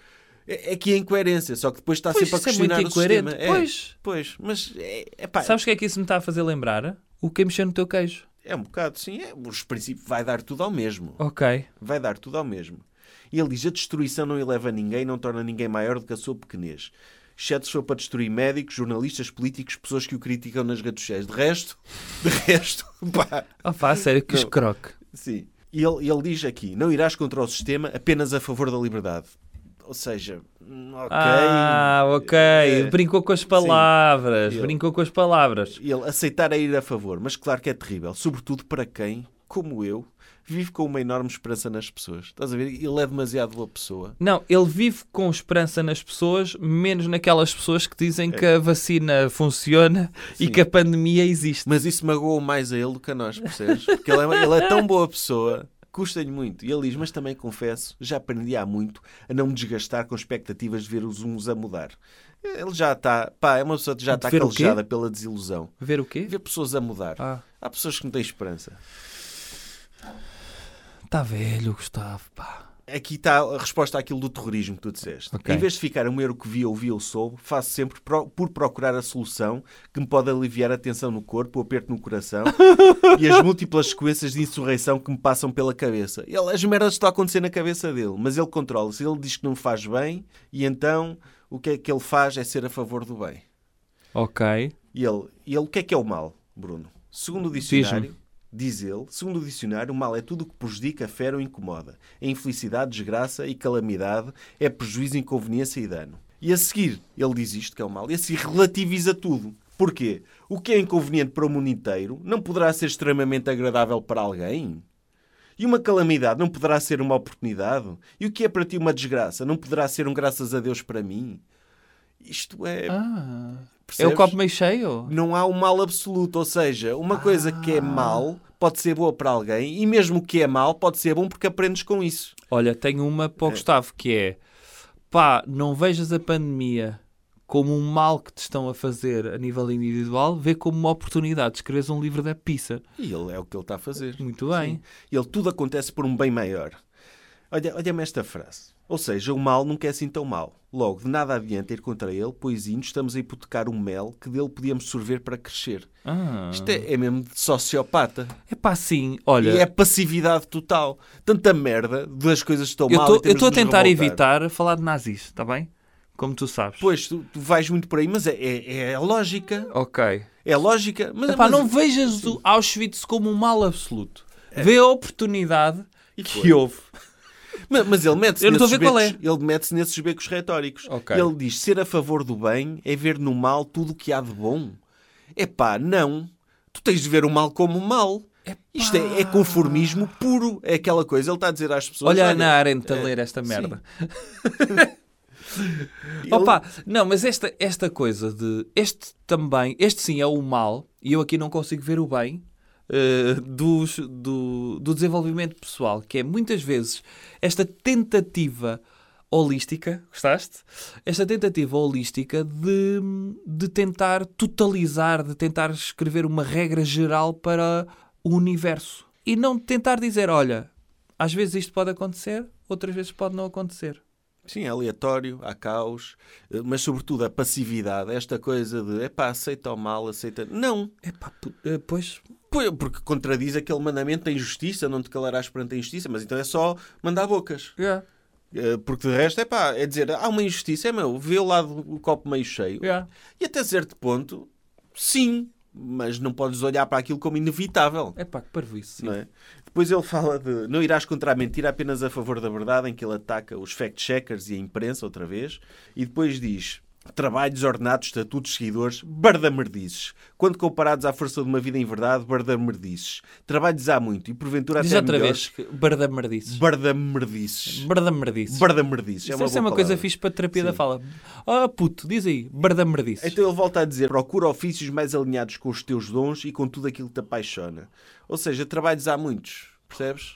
É é aqui a incoerência, só que depois está Pois, sempre a isso é muito questionar o sistema. É, Pois. pois, mas é, é pá, Sabes o que é que isso me está a fazer lembrar? O que é mexer no teu queijo. É um bocado, sim, é, os princípios vai dar tudo ao mesmo. Ok. Vai dar tudo ao mesmo. E ele diz: a destruição não eleva ninguém, não torna ninguém maior do que a sua pequenez. Exceto se for para destruir médicos, jornalistas, políticos, pessoas que o criticam nas redes sociais. De resto, de resto, pá, Ah, pá, sério, que escroque. Sim. E ele, ele diz aqui: não irás contra o sistema apenas a favor da liberdade. Ou seja, hum, ok. Ah, ok. É. Brincou com as palavras. Ele- Brincou com as palavras. Ele aceitar é ir a favor, mas claro que é terrível, sobretudo para quem, como eu, vive com uma enorme esperança nas pessoas. Estás a ver? Ele é demasiado boa pessoa. Não, ele vive com esperança nas pessoas, menos naquelas pessoas que dizem que a vacina funciona e É. Sim. que a pandemia existe. Mas isso magoou mais a ele do que a nós, percebes? Porque ele é, ele é tão boa pessoa, custa-lhe muito. E ele diz, mas também confesso, já aprendi há muito a não me desgastar com expectativas de ver os uns a mudar. Ele já está, pá, é uma pessoa que já está calejada pela desilusão. Ver o quê? Ver pessoas a mudar. Ah, Há pessoas que não têm esperança. está velho, Gustavo. Pá. Aqui está a resposta àquilo do terrorismo que tu disseste. Ok. Em vez de ficar um erro que vi, ouvi ou soube, faço sempre pro- por procurar a solução que me pode aliviar a tensão no corpo, o aperto no coração e as múltiplas sequências de insurreição que me passam pela cabeça. Ele, as merdas estão a acontecer na cabeça dele, mas ele controla-se. Ele diz que não faz bem e então o que é que ele faz é ser a favor do bem. Ok. E ele, e ele o que é que é o mal, Bruno? Segundo o dicionário, diz ele, segundo o dicionário, o mal é tudo o que prejudica, fere ou incomoda. É infelicidade, desgraça e calamidade, é prejuízo, inconveniência e dano. E a seguir, ele diz isto que é o mal, e a seguir relativiza tudo. Porquê? O que é inconveniente para o mundo inteiro não poderá ser extremamente agradável para alguém? E uma calamidade não poderá ser uma oportunidade? E o que é para ti uma desgraça não poderá ser um graças a Deus para mim? Isto é. Ah, é o copo meio cheio? não há um mal absoluto, ou seja, uma coisa que é mal pode ser boa para alguém e mesmo que é mal pode ser bom porque aprendes com isso. Olha, tenho uma para o Gustavo que é pá, não vejas a pandemia como um mal que te estão a fazer a nível individual, vê como uma oportunidade de escreveres um livro da pizza. E ele é o que ele está a fazer. Muito bem. Sim. Ele tudo acontece por um bem maior. Olha, olha-me esta frase. Ou seja, o mal nunca é assim tão mal. Logo, de nada adianta ir contra ele, pois indo estamos a hipotecar um mel que dele podíamos sorver para crescer. Ah. Isto é, é mesmo de sociopata. É pá, sim, olha. E é passividade total. Tanta merda das coisas que estão eu mal. tô- eu estou a tentar evitar falar de nazis, está bem? Como tu sabes. Pois, tu, tu vais muito por aí, mas é, é, é lógica. Ok. É lógica. Mas, Epá, mas- não vejas o Auschwitz como um mal absoluto. Vê a oportunidade E que houve. Mas, mas ele mete-se Eu não estou a nesses, ver qual é. becos- ele mete-se nesses becos retóricos. Ok. Ele diz: ser a favor do bem é ver no mal tudo o que há de bom. Epá, não. Tu tens de ver o mal como mal. Isto é, é conformismo puro. É aquela coisa. Ele está a dizer às pessoas: Olha olha, Ana Arendt a é, ler esta merda. ele- Opa, não, mas esta, esta coisa de. Este também, este sim é o mal, e eu aqui não consigo ver o bem. Eh, dos- do, do desenvolvimento pessoal, que é muitas vezes esta tentativa holística, gostaste? Esta tentativa holística de, de tentar totalizar, de tentar escrever uma regra geral para o universo. E não tentar dizer, olha, às vezes isto pode acontecer, outras vezes pode não acontecer. Sim, é aleatório, há caos, eh, mas sobretudo a passividade, esta coisa de epá, aceita o mal, aceita. Não, Epá, eh, Pois, porque contradiz aquele mandamento da injustiça, não te calarás perante a injustiça, mas então é só mandar bocas. yeah, Eh, Porque de resto é pá, é dizer, há uma injustiça, é meu, vê o lado do copo meio cheio. yeah. E até certo ponto, sim, mas não podes olhar para aquilo como inevitável. Epá, que parvoíce. Não é? Depois ele fala de não irás contra a mentira apenas a favor da verdade, em que ele ataca os fact-checkers e a imprensa outra vez, e depois diz trabalhos ordenados, estatutos, seguidores, bardamerdices. Quando comparados à força de uma vida em verdade, bardamerdices. Trabalhos há muito, e porventura Diz até outra melhores, vez, bardamerdices. bardamerdices. Bardamerdices. Bardamerdices. Isso É uma boa uma coisa fixe para terapia Sim. da fala. Ah, puto, diz aí, bardamerdices. Então ele volta a dizer: procura ofícios mais alinhados com os teus dons e com tudo aquilo que te apaixona. Ou seja, trabalhos há muitos, percebes?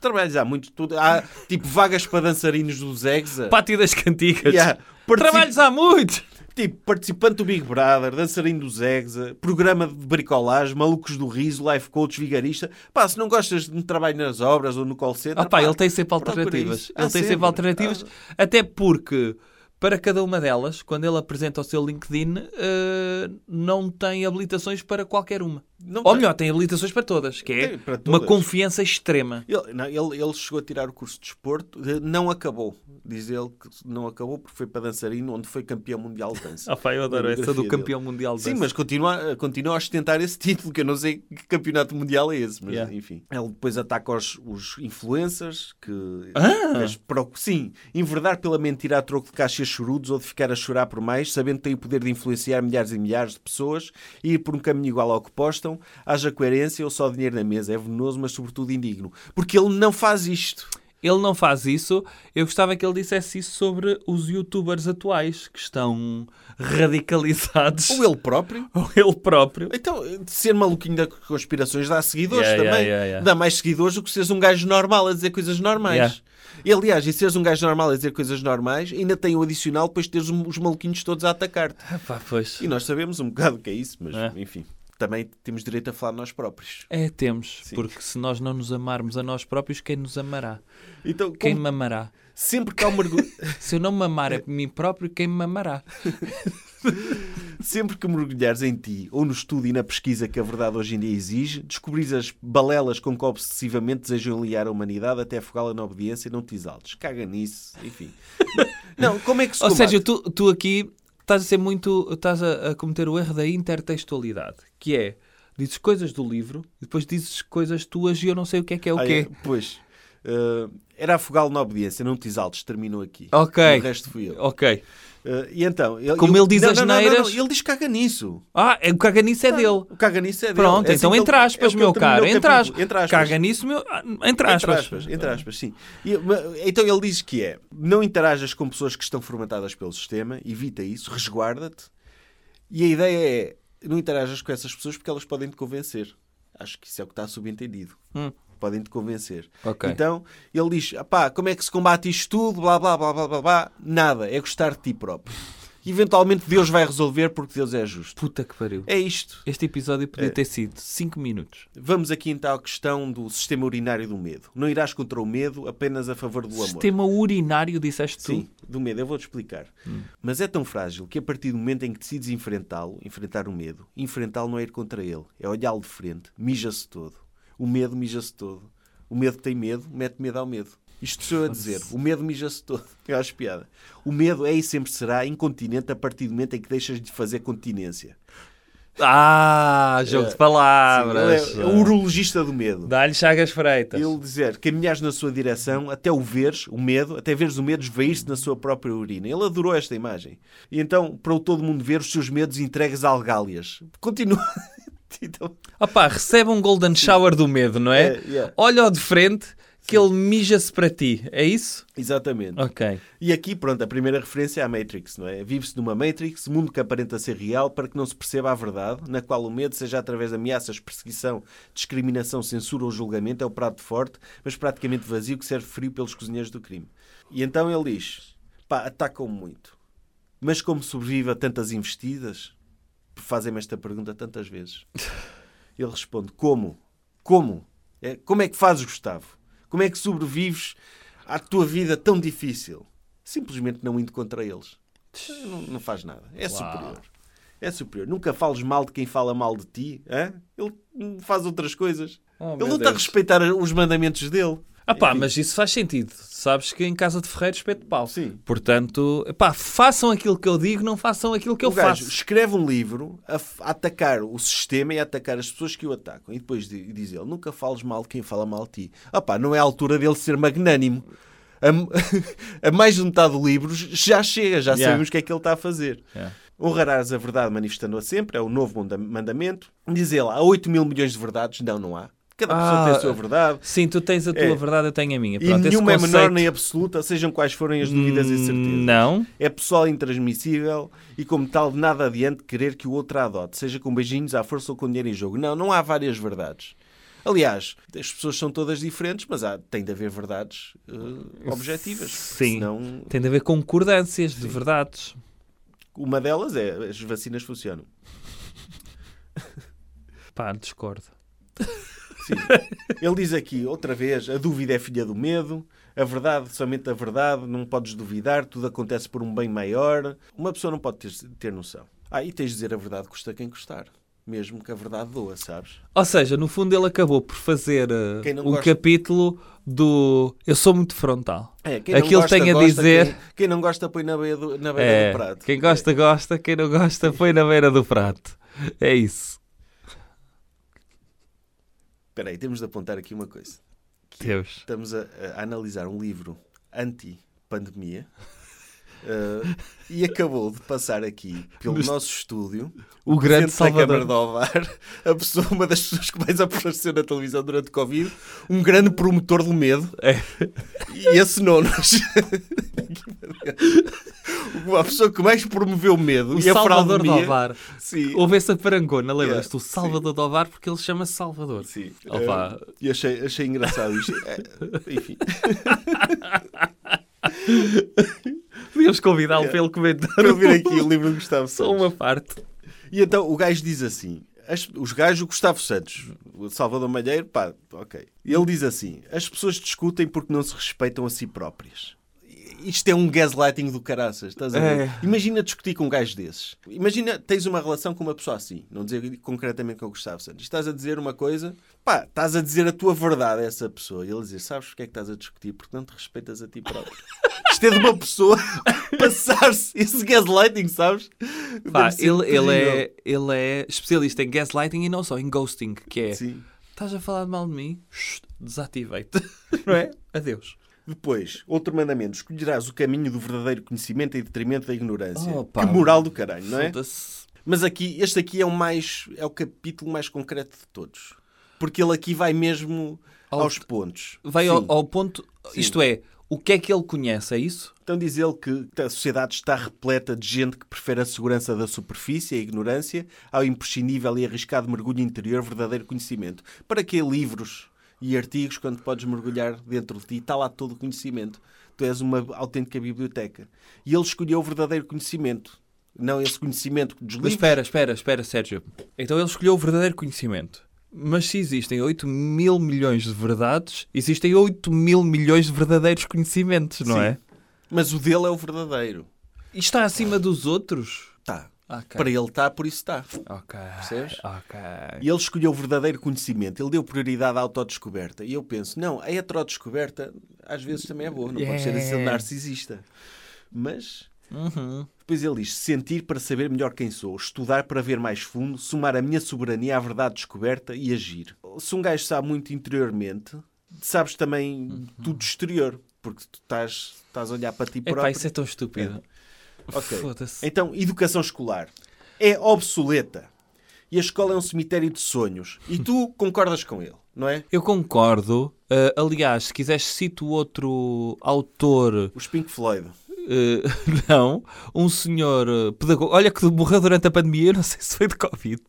Trabalhos há muitos. Tudo, há tipo vagas para dançarinos do Zegza. Pátio das cantigas. Yeah. Particip- Trabalhos há muitos. Tipo, participante do Big Brother, dançarino do Zegza, programa de bricolagem, malucos do riso, life coach, vigarista. Pá, se não gostas de trabalho nas obras ou no call center. Ah pá, pá, ele tem sempre alternativas. Ele Há tem sempre sempre. alternativas, Ah. até porque para cada uma delas, quando ele apresenta o seu LinkedIn, eh, não tem habilitações para qualquer uma. Não Ou tem. melhor, tem habilitações para todas, que é para uma todas. confiança extrema. Ele, não, ele, ele chegou a tirar o curso de desporto, eh, não acabou. Diz ele que não acabou porque foi para dançarino, onde foi campeão mundial de dança. Ah pá, eu adoro essa do campeão mundial de Sim, dança. mas continua, continua a ostentar esse título, que eu não sei que campeonato mundial é esse, mas Yeah. enfim. Ele depois ataca os, os influencers, que... Ah! as pro- sim, enverdar pela mentira a troco de caixas chorudos ou de ficar a chorar por mais, sabendo que tem o poder de influenciar milhares e milhares de pessoas e ir por um caminho igual ao que postam, haja coerência ou só dinheiro na mesa. É venenoso, mas sobretudo indigno. Porque ele não faz isto. Ele não faz isso. Eu gostava que ele dissesse isso sobre os youtubers atuais que estão radicalizados. Ou ele próprio. Ou ele próprio. Então, ser maluquinho das conspirações dá seguidores Yeah, também. yeah, yeah. Dá mais seguidores do que seres um gajo normal a dizer coisas normais. E aliás, e seres um gajo normal a dizer coisas normais, ainda tem o adicional depois de teres os maluquinhos todos a atacar-te. Ah, pá, pois. E nós sabemos um bocado o que é isso, mas É. enfim. Também temos direito a falar nós próprios. É, temos. Sim. Porque se nós não nos amarmos a nós próprios, quem nos amará? Então, Quem como me amará? sempre que há um mergulho. Se eu não me amar a mim próprio, quem me amará? Sempre que mergulhares em ti ou no estudo e na pesquisa que a verdade hoje em dia exige, descobris as balelas com que obsessivamente desejam aliar a humanidade até afogá-la na obediência e não te exaltes. Caga nisso, enfim. Não, como é que se Ou combate? seja, tu, tu aqui estás a ser muito. estás a, a cometer o erro da intertextualidade, que é dizes coisas do livro e depois dizes coisas tuas e eu não sei o que é que é o quê. é, Pois. eh, era afogá-lo na obediência, não te exaltes, terminou aqui. Ok. O resto fui eu. Ok. Eh, e então, ele, Como ele diz não, as não, não, não, neiras- não, ele diz caga nisso. Ah, é, o caga nisso é dele. O caga nisso é dele. Pronto, É assim então que ele- entre é aspas, que meu ele terminou caro. Entre aspas. Entre aspas. Caga nisso, meu. ah, Entre aspas. Entre aspas, sim. E, então ele diz que é: não interajas com pessoas que estão formatadas pelo sistema, evita isso, resguarda-te. E a ideia é: não interajas com essas pessoas porque elas podem te convencer. Acho que isso é o que está subentendido. Hum. Podem te convencer. Ok. Então ele diz: pá, como é que se combate isto tudo? Blá blá blá blá blá blá. Nada, é gostar de ti próprio. Eventualmente Deus vai resolver porque Deus é justo. Puta que pariu. É isto. Este episódio podia É. ter sido 5 minutos. Vamos aqui então à questão do sistema urinário do medo. Não irás contra o medo apenas a favor do amor. Sistema urinário, disseste tu? Sim, do medo, eu vou-te explicar. Mas é tão frágil que a partir do momento em que decides enfrentá-lo, enfrentar o medo, enfrentá-lo não é ir contra ele, é olhá-lo de frente, mija-se todo. O medo mija-se todo. O medo tem medo, mete medo ao medo. Isto sou eu a dizer. O medo mija-se todo. Eu acho piada. O medo é e sempre será incontinente a partir do momento em que deixas de fazer continência. Ah, jogo de palavras. Sim, é, é o urologista do medo. Dá-lhe Chagas Freitas. Ele dizer, caminhares na sua direção até o veres, o medo, até veres o medo esvair-se na sua própria urina. Ele adorou esta imagem. E então, para o todo mundo ver os seus medos entregues a algálias. Continua. então, Opá, recebe um golden shower do medo, não é? É, yeah. Olha-o de frente, que ele mija-se para ti. É isso? Exatamente. Ok. E aqui, pronto, a primeira referência é a Matrix, não é? Vive-se numa Matrix, mundo que aparenta ser real para que não se perceba a verdade, na qual o medo, seja através de ameaças, perseguição, discriminação, censura ou julgamento, é o prato forte, mas praticamente vazio, que serve frio pelos cozinheiros do crime. E então ele diz: pá, atacam-me muito. Mas como sobrevive a tantas investidas? Fazem-me esta pergunta tantas vezes. Ele responde: Como? Como? É, como é que fazes, Gustavo? Como é que sobrevives à tua vida tão difícil? Simplesmente não indo contra eles. Não, não faz nada. É Uau. superior. É superior. Nunca fales mal de quem fala mal de ti. hã? Ele faz outras coisas. Oh, Ele não está a respeitar os mandamentos dele. Ah pá, Enfim. mas isso faz sentido. Sabes que em casa de ferreiro espeto de pau. Sim. Portanto, pá, façam aquilo que eu digo, não façam aquilo que eu o gajo faço. escreve um livro a, a atacar o sistema e a atacar as pessoas que o atacam. E depois di- diz ele: Nunca fales mal de quem fala mal de ti. Ah pá, não é a altura dele ser magnânimo. A, a mais de metade do livro já chega, já Yeah. sabemos o que é que ele está a fazer. Yeah. Honrarás a verdade manifestando-a sempre, é o novo manda- mandamento. Diz ele: há 8 mil milhões de verdades. Não, não há. Cada pessoa Ah, tem a sua verdade. Sim, tu tens a tua É. verdade, eu tenho a minha. E Pronto, esse nenhuma é conceito- menor nem absoluta, sejam quais forem as dúvidas e certezas. Não. É pessoal intransmissível e, como tal, nada adiante querer que o outro a adote, seja com beijinhos à força ou com dinheiro em jogo. Não, não há várias verdades. Aliás, as pessoas são todas diferentes, mas há, tem de haver verdades eh, objetivas. Sim. Senão, Tem de haver concordâncias de verdades. uma delas é as vacinas funcionam. Pá, discordo. Sim. Ele diz aqui, outra vez, a dúvida é filha do medo, a verdade, somente a verdade, não podes duvidar, tudo acontece por um bem maior. Uma pessoa não pode ter, ter noção. Ah, e tens de dizer a verdade, custa quem custar. Mesmo que a verdade doa, sabes? Ou seja, no fundo ele acabou por fazer eh, Quem não o gosta- capítulo do Eu sou muito frontal. É, quem Aquilo gosta, tem a gosta, dizer- Quem, quem não gosta, põe na beira do, na beira É, do prato. quem gosta, gosta, quem não gosta, põe na beira do prato. É isso. Espera aí, temos de apontar aqui uma coisa. Deus. Estamos a, a analisar um livro anti-pandemia eh, e acabou de passar aqui pelo nosso estúdio O grande da Salvador. de Ovar, a pessoa, uma das pessoas que mais apareceu na televisão durante o Covid, um grande promotor do medo. É. E esse nonos. a pessoa que mais promoveu medo O e a Salvador de fraudemia. Ovar. Sim. Houve essa parangona, lembras-te? Yeah, O Salvador de Ovar, porque ele chama-se Salvador. Sim. Opa. Eh, e achei, achei engraçado isto. Eh, enfim. Podíamos convidá-lo Yeah. para ele comentar Para ver aqui o livro do Gustavo só Santos. uma parte. E então o gajo diz assim: as- os gajos, o Gustavo Santos, o Salvador Malheiro, pá, ok. Ele diz assim: as pessoas discutem porque não se respeitam a si próprias. Isto é um gaslighting do caraças, estás a ver? É. Imagina discutir com um gajo desses. Imagina, tens uma relação com uma pessoa assim, não dizer concretamente com o Gustavo Santos. Estás a dizer uma coisa, pá, estás a dizer a tua verdade a essa pessoa. E ele dizer, sabes porque é que estás a discutir? Porque não te respeitas a ti próprio. Isto é de uma pessoa passar-se esse gaslighting, sabes? Pá, ele, ele, é, ele é especialista em gaslighting e não só em ghosting, que é Sim. estás a falar mal de mim? Desativei-te. Não é? Adeus. Depois, outro mandamento: escolherás o caminho do verdadeiro conhecimento em detrimento da ignorância. Que moral do caralho, não é? Mas aqui, este aqui é o mais, é o capítulo mais concreto de todos. Porque ele aqui vai mesmo Ao- aos pontos. Vai ao, ao ponto. Sim. Isto é, o que é que ele conhece? É isso? Então diz ele que a sociedade está repleta de gente que prefere a segurança da superfície, a ignorância, ao imprescindível e arriscado mergulho interior, verdadeiro conhecimento. Para que livros e artigos quando podes mergulhar dentro de ti? Está lá todo o conhecimento. Tu és uma autêntica biblioteca. E ele escolheu o verdadeiro conhecimento. Não esse conhecimento dos Mas livros. espera, espera, espera, Sérgio. Então ele escolheu o verdadeiro conhecimento. Mas se existem 8 mil milhões de verdades, existem 8 mil milhões de verdadeiros conhecimentos, não Sim. é? Mas o dele é o verdadeiro. E está acima dos outros? Está. Ok. Para ele está, por isso está. Ok. Percebes? Ok. E ele escolheu o verdadeiro conhecimento. Ele deu prioridade à autodescoberta. E eu penso, não, a heterodescoberta às vezes também é boa. Não pode ser assim Yeah. narcisista. Mas Uhum. depois ele diz, sentir para saber melhor quem sou, estudar para ver mais fundo, somar a minha soberania à verdade descoberta e agir. Se um gajo sabe muito interiormente, sabes também Uhum. tudo exterior. Porque tu estás, estás a olhar para ti Epá, próprio. isso é tão estúpido. Ok. Então, educação escolar é obsoleta. E a escola é um cemitério de sonhos. E tu concordas com ele, não é? Eu concordo Uh, aliás, se quiseres, cito outro autor. Os Pink Floyd. Uh, não, um senhor uh, pedagogo. Olha que morreu durante a pandemia, não sei se foi de Covid.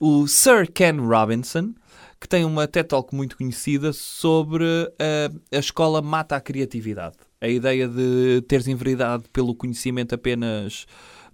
O Sir Ken Robinson, que tem uma TED Talk muito conhecida sobre uh, a escola mata a criatividade. A ideia de teres enveredado pelo conhecimento apenas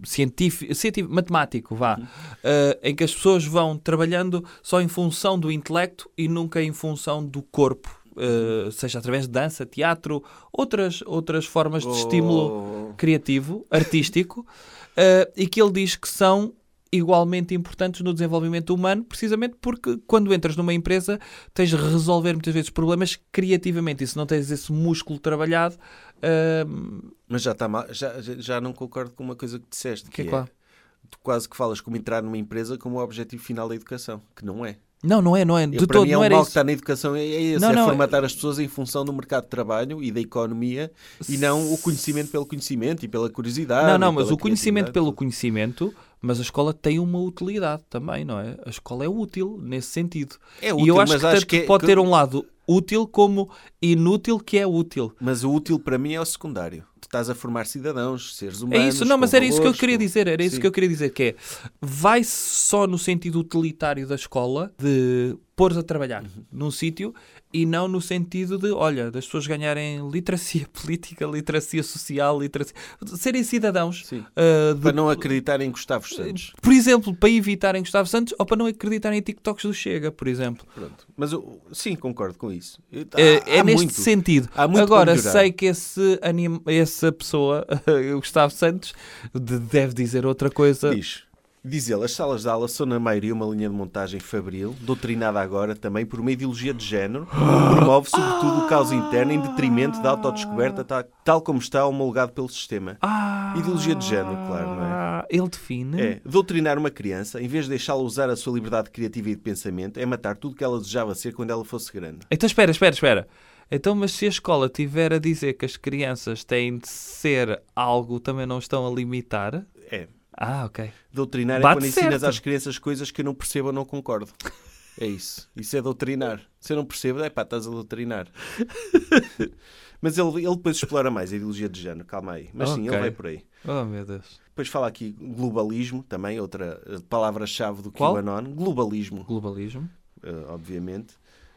científico, científico matemático, vá, uh, em que as pessoas vão trabalhando só em função do intelecto e nunca em função do corpo. Uh, seja através de dança, teatro, outras, outras formas de estímulo Oh. criativo, artístico, uh, e que ele diz que são igualmente importantes no desenvolvimento humano, precisamente porque quando entras numa empresa tens de resolver muitas vezes problemas criativamente e se não tens esse músculo trabalhado, uh, Mas já está mal, já, já- não concordo com uma coisa que disseste, que, Que é é, qual? tu quase que falas como entrar numa empresa como o objetivo final da educação, que não é. não, não é, não é, de Eu, para todo, mim é não o era mal isso. que está na educação, é, é esse, Não, é não, formatar as pessoas em função do mercado de trabalho e da economia e não o conhecimento pelo conhecimento e pela curiosidade. Não, não, mas o conhecimento pelo conhecimento, mas a escola tem uma utilidade também, não é? A escola é útil nesse sentido. É e útil, eu acho mas que, acho que é- pode que- ter um lado útil como inútil que é útil. Mas o útil para mim é o secundário. Tu estás a formar cidadãos, seres humanos. É isso, não, mas era isso que eu valores, queria com- dizer, era isso Sim. que eu queria dizer, que é, vai só no sentido utilitário da escola, de pôr a trabalhar Uhum. num sítio, e não no sentido de, olha, das pessoas ganharem literacia política, literacia social, literacia... serem cidadãos. Sim. ah, de- Para não acreditar em Gustavo Santos. Por exemplo, para evitarem Gustavo Santos ou para não acreditarem em TikToks do Chega, por exemplo. Pronto. Mas eu, sim, concordo com isso. Eu- é há- é há neste muito. sentido. Agora, sei que esse anim... essa pessoa, o Gustavo Santos, de- deve dizer outra coisa. Diz. Diz ele, as salas de aula são na maioria uma linha de montagem fabril, doutrinada agora também por uma ideologia de género, que promove sobretudo o caos interno em detrimento da autodescoberta, tal, como está homologado pelo sistema. Ah, Ideologia de género, claro, não é? Ele define. É, doutrinar uma criança, em vez de deixá-la usar a sua liberdade criativa e de pensamento, é matar tudo que ela desejava ser quando ela fosse grande. Então espera, espera, espera. Então, mas se a escola tiver a dizer que as crianças têm de ser algo, também não estão a limitar? É. Ah, ok. Doutrinar Bate é quando ensinas certo. às crianças coisas que eu não percebo ou não concordo. É isso. Isso é doutrinar. Se eu não percebo, é pá, estás a doutrinar. Mas ele, ele depois explora mais a ideologia de género, calma aí. Mas sim, Ok. ele vai por aí. Oh, meu Deus. Depois fala aqui globalismo, também, outra eh, palavra-chave do Qual? QAnon. Globalismo, Globalismo. eh, obviamente.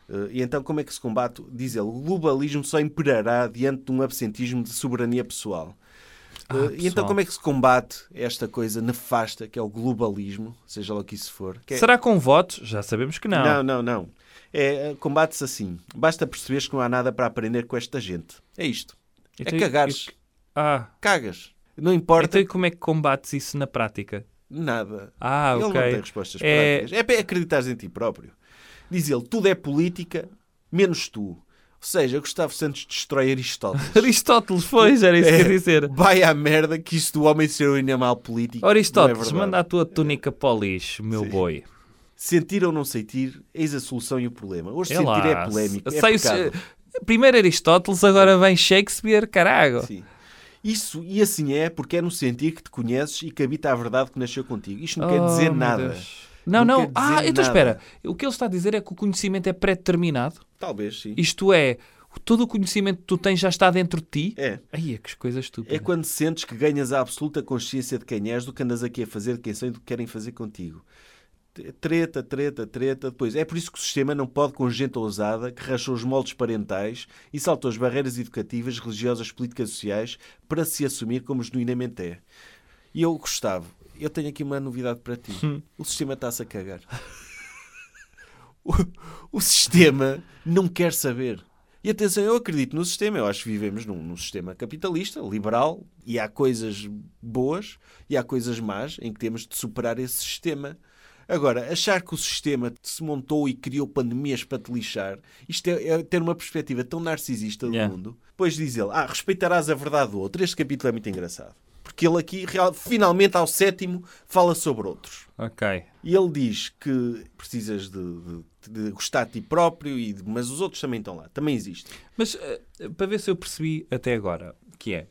Eh, e então, como é que se combate? Diz ele, o globalismo só imperará diante de um absentismo de soberania pessoal. Ah, Eh, e então, como é que se combate esta coisa nefasta que é o globalismo, seja lá o que isso for? Que é- Será com votos? Já sabemos que não. Não, não, não. É, eh, combate-se assim. Basta perceberes que não há nada para aprender com esta gente. É isto. Então, é cagares. e- Ah, Cagas. Não importa então e como é que combates isso na prática? nada. Ah, ele ok. não tem respostas É- práticas. É para acreditares em ti próprio. Diz ele, tudo é política, menos tu. Ou seja, Gustavo Santos destrói Aristóteles. Aristóteles, pois, era isso que eu ia dizer. Vai à merda que isto do homem ser um animal político. Aristóteles, não é manda a tua túnica para o lixo, meu Sim. boi. Sentir ou não sentir, eis a solução e o problema. Hoje É sentir lá. é polémico. É Sei. Primeiro Aristóteles, agora vem Shakespeare, carago. Sim. Isso, e assim é, porque é no sentir que te conheces e que habita a verdade que nasceu contigo. Isto não quer Oh, dizer meu nada. Deus. Não, Não não. Ah, então nada. espera. O que ele está a dizer é que o conhecimento é pré-determinado. Talvez, sim. Isto é, todo o conhecimento que tu tens já está dentro de ti. É. Ai, é que coisa estúpida. É quando sentes que ganhas a absoluta consciência de quem és, do que andas aqui a fazer, de quem são e do que querem fazer contigo. Treta, treta, treta. Depois, é por isso que o sistema não pode, com gente ousada, que rachou os moldes parentais e saltou as barreiras educativas, religiosas, políticas e sociais para se assumir como genuinamente é. E eu, Gustavo, eu tenho aqui uma novidade para ti. O sistema está-se a cagar. O, o sistema não quer saber. E atenção, eu acredito no sistema. Eu acho que vivemos num, num sistema capitalista, liberal, e há coisas boas e há coisas más em que temos de superar esse sistema. Agora, achar que o sistema se montou e criou pandemias para te lixar, isto é, é ter uma perspectiva tão narcisista do Yeah. mundo. Depois diz ele, ah, respeitarás a verdade do outro. Este capítulo é muito engraçado. Porque ele aqui, real- finalmente, ao sétimo, fala sobre outros. Ok. E ele diz que precisas de, de- de gostar de ti próprio, e de- mas os outros também estão lá, também existem. Mas eh, para ver se eu percebi até agora, que é,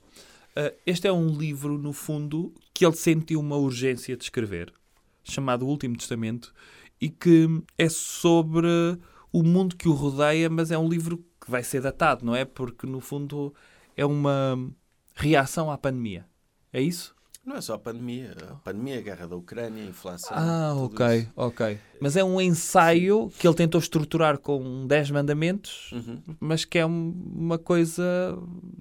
eh, este é um livro, no fundo, que ele sentiu uma urgência de escrever, chamado O Último Testamento, e que é sobre o mundo que o rodeia, mas é um livro que vai ser datado, não é? Porque, no fundo, é uma reação à pandemia. É isso? Não é só a pandemia. A pandemia, a guerra da Ucrânia, a inflação. Ah, ok, isso. ok. Mas é um ensaio que ele tentou estruturar com 10 mandamentos, Uhum. mas que é um- uma coisa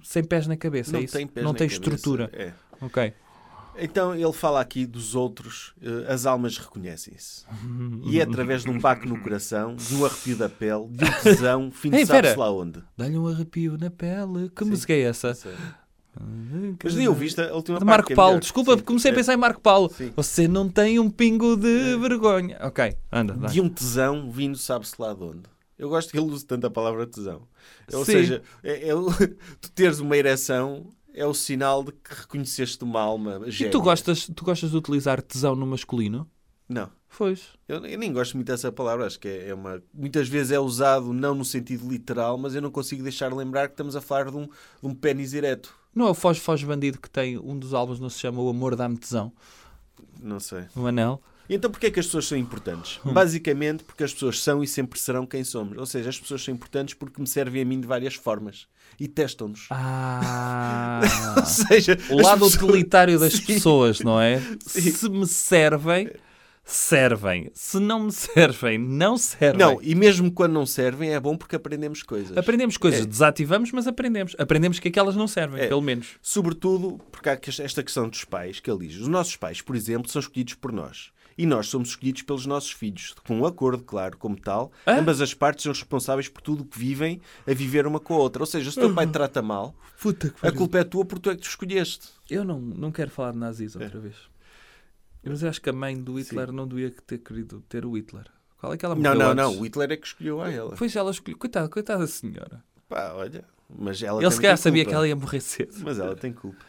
sem pés na cabeça, Não é isso? tem pés não na tem cabeça. estrutura. É. Ok. Então ele fala aqui dos outros, eh, as almas reconhecem-se. E é através de um baque no coração, de um arrepio da pele, de um tesão, fim de sabe-se lá onde. Dá-lhe um arrepio na pele. Que música é essa? Mas nem ouviste a última De parte, Marco é Paulo, melhor. desculpa, Sim. comecei a É. pensar em Marco Paulo. Sim. Você não tem um pingo de vergonha. Ok, anda, vai. De um tesão vindo sabe-se lá de onde. Eu gosto que ele use tanto a palavra tesão. Ou Sim. seja, é, é tu teres uma ereção é o sinal de que reconheceste uma alma E gêmea. tu gostas, tu gostas de utilizar tesão no masculino? Não. Pois. Eu, eu nem gosto muito dessa palavra, acho que é, é uma. Muitas vezes é usado não no sentido literal, mas eu não consigo deixar de lembrar que estamos a falar de um, de um pênis ereto. Não é o Foz Foz Bandido que tem um dos álbuns, não se chama O Amor Dá-me Tesão, Não sei. o Anel? E então porquê é que as pessoas são importantes? Hum. Basicamente porque as pessoas são e sempre serão quem somos. Ou seja, as pessoas são importantes porque me servem a mim de várias formas. E testam-nos. Ah. Ou seja, o lado pessoas- utilitário das Sim. pessoas, não é? Sim. Se me servem, servem. Se não me servem, não servem. Não, e mesmo quando não servem é bom porque aprendemos coisas. Aprendemos coisas, É. desativamos, mas aprendemos. Aprendemos que aquelas não servem, É. pelo menos. Sobretudo porque há esta questão dos pais, que ele diz. Os nossos pais, por exemplo, são escolhidos por nós. E nós somos escolhidos pelos nossos filhos, com um acordo, claro, como tal. Hã? Ambas as partes são responsáveis por tudo o que vivem a viver uma com a outra. Ou seja, se o teu pai te trata mal, a culpa é tua porque tu é que te escolheste. Eu não, não quero falar de nazis outra vez. Mas eu acho que a mãe do Hitler não devia ter querido ter o Hitler. Qual é que ela Não, morreu não, antes? não. O Hitler é que escolheu a ela. Pois ela escolheu. Coitada, coitada da senhora. Pá, olha. Mas ela Ele se calhar sabia que ela ia morrer cedo. Mas ela tem culpa.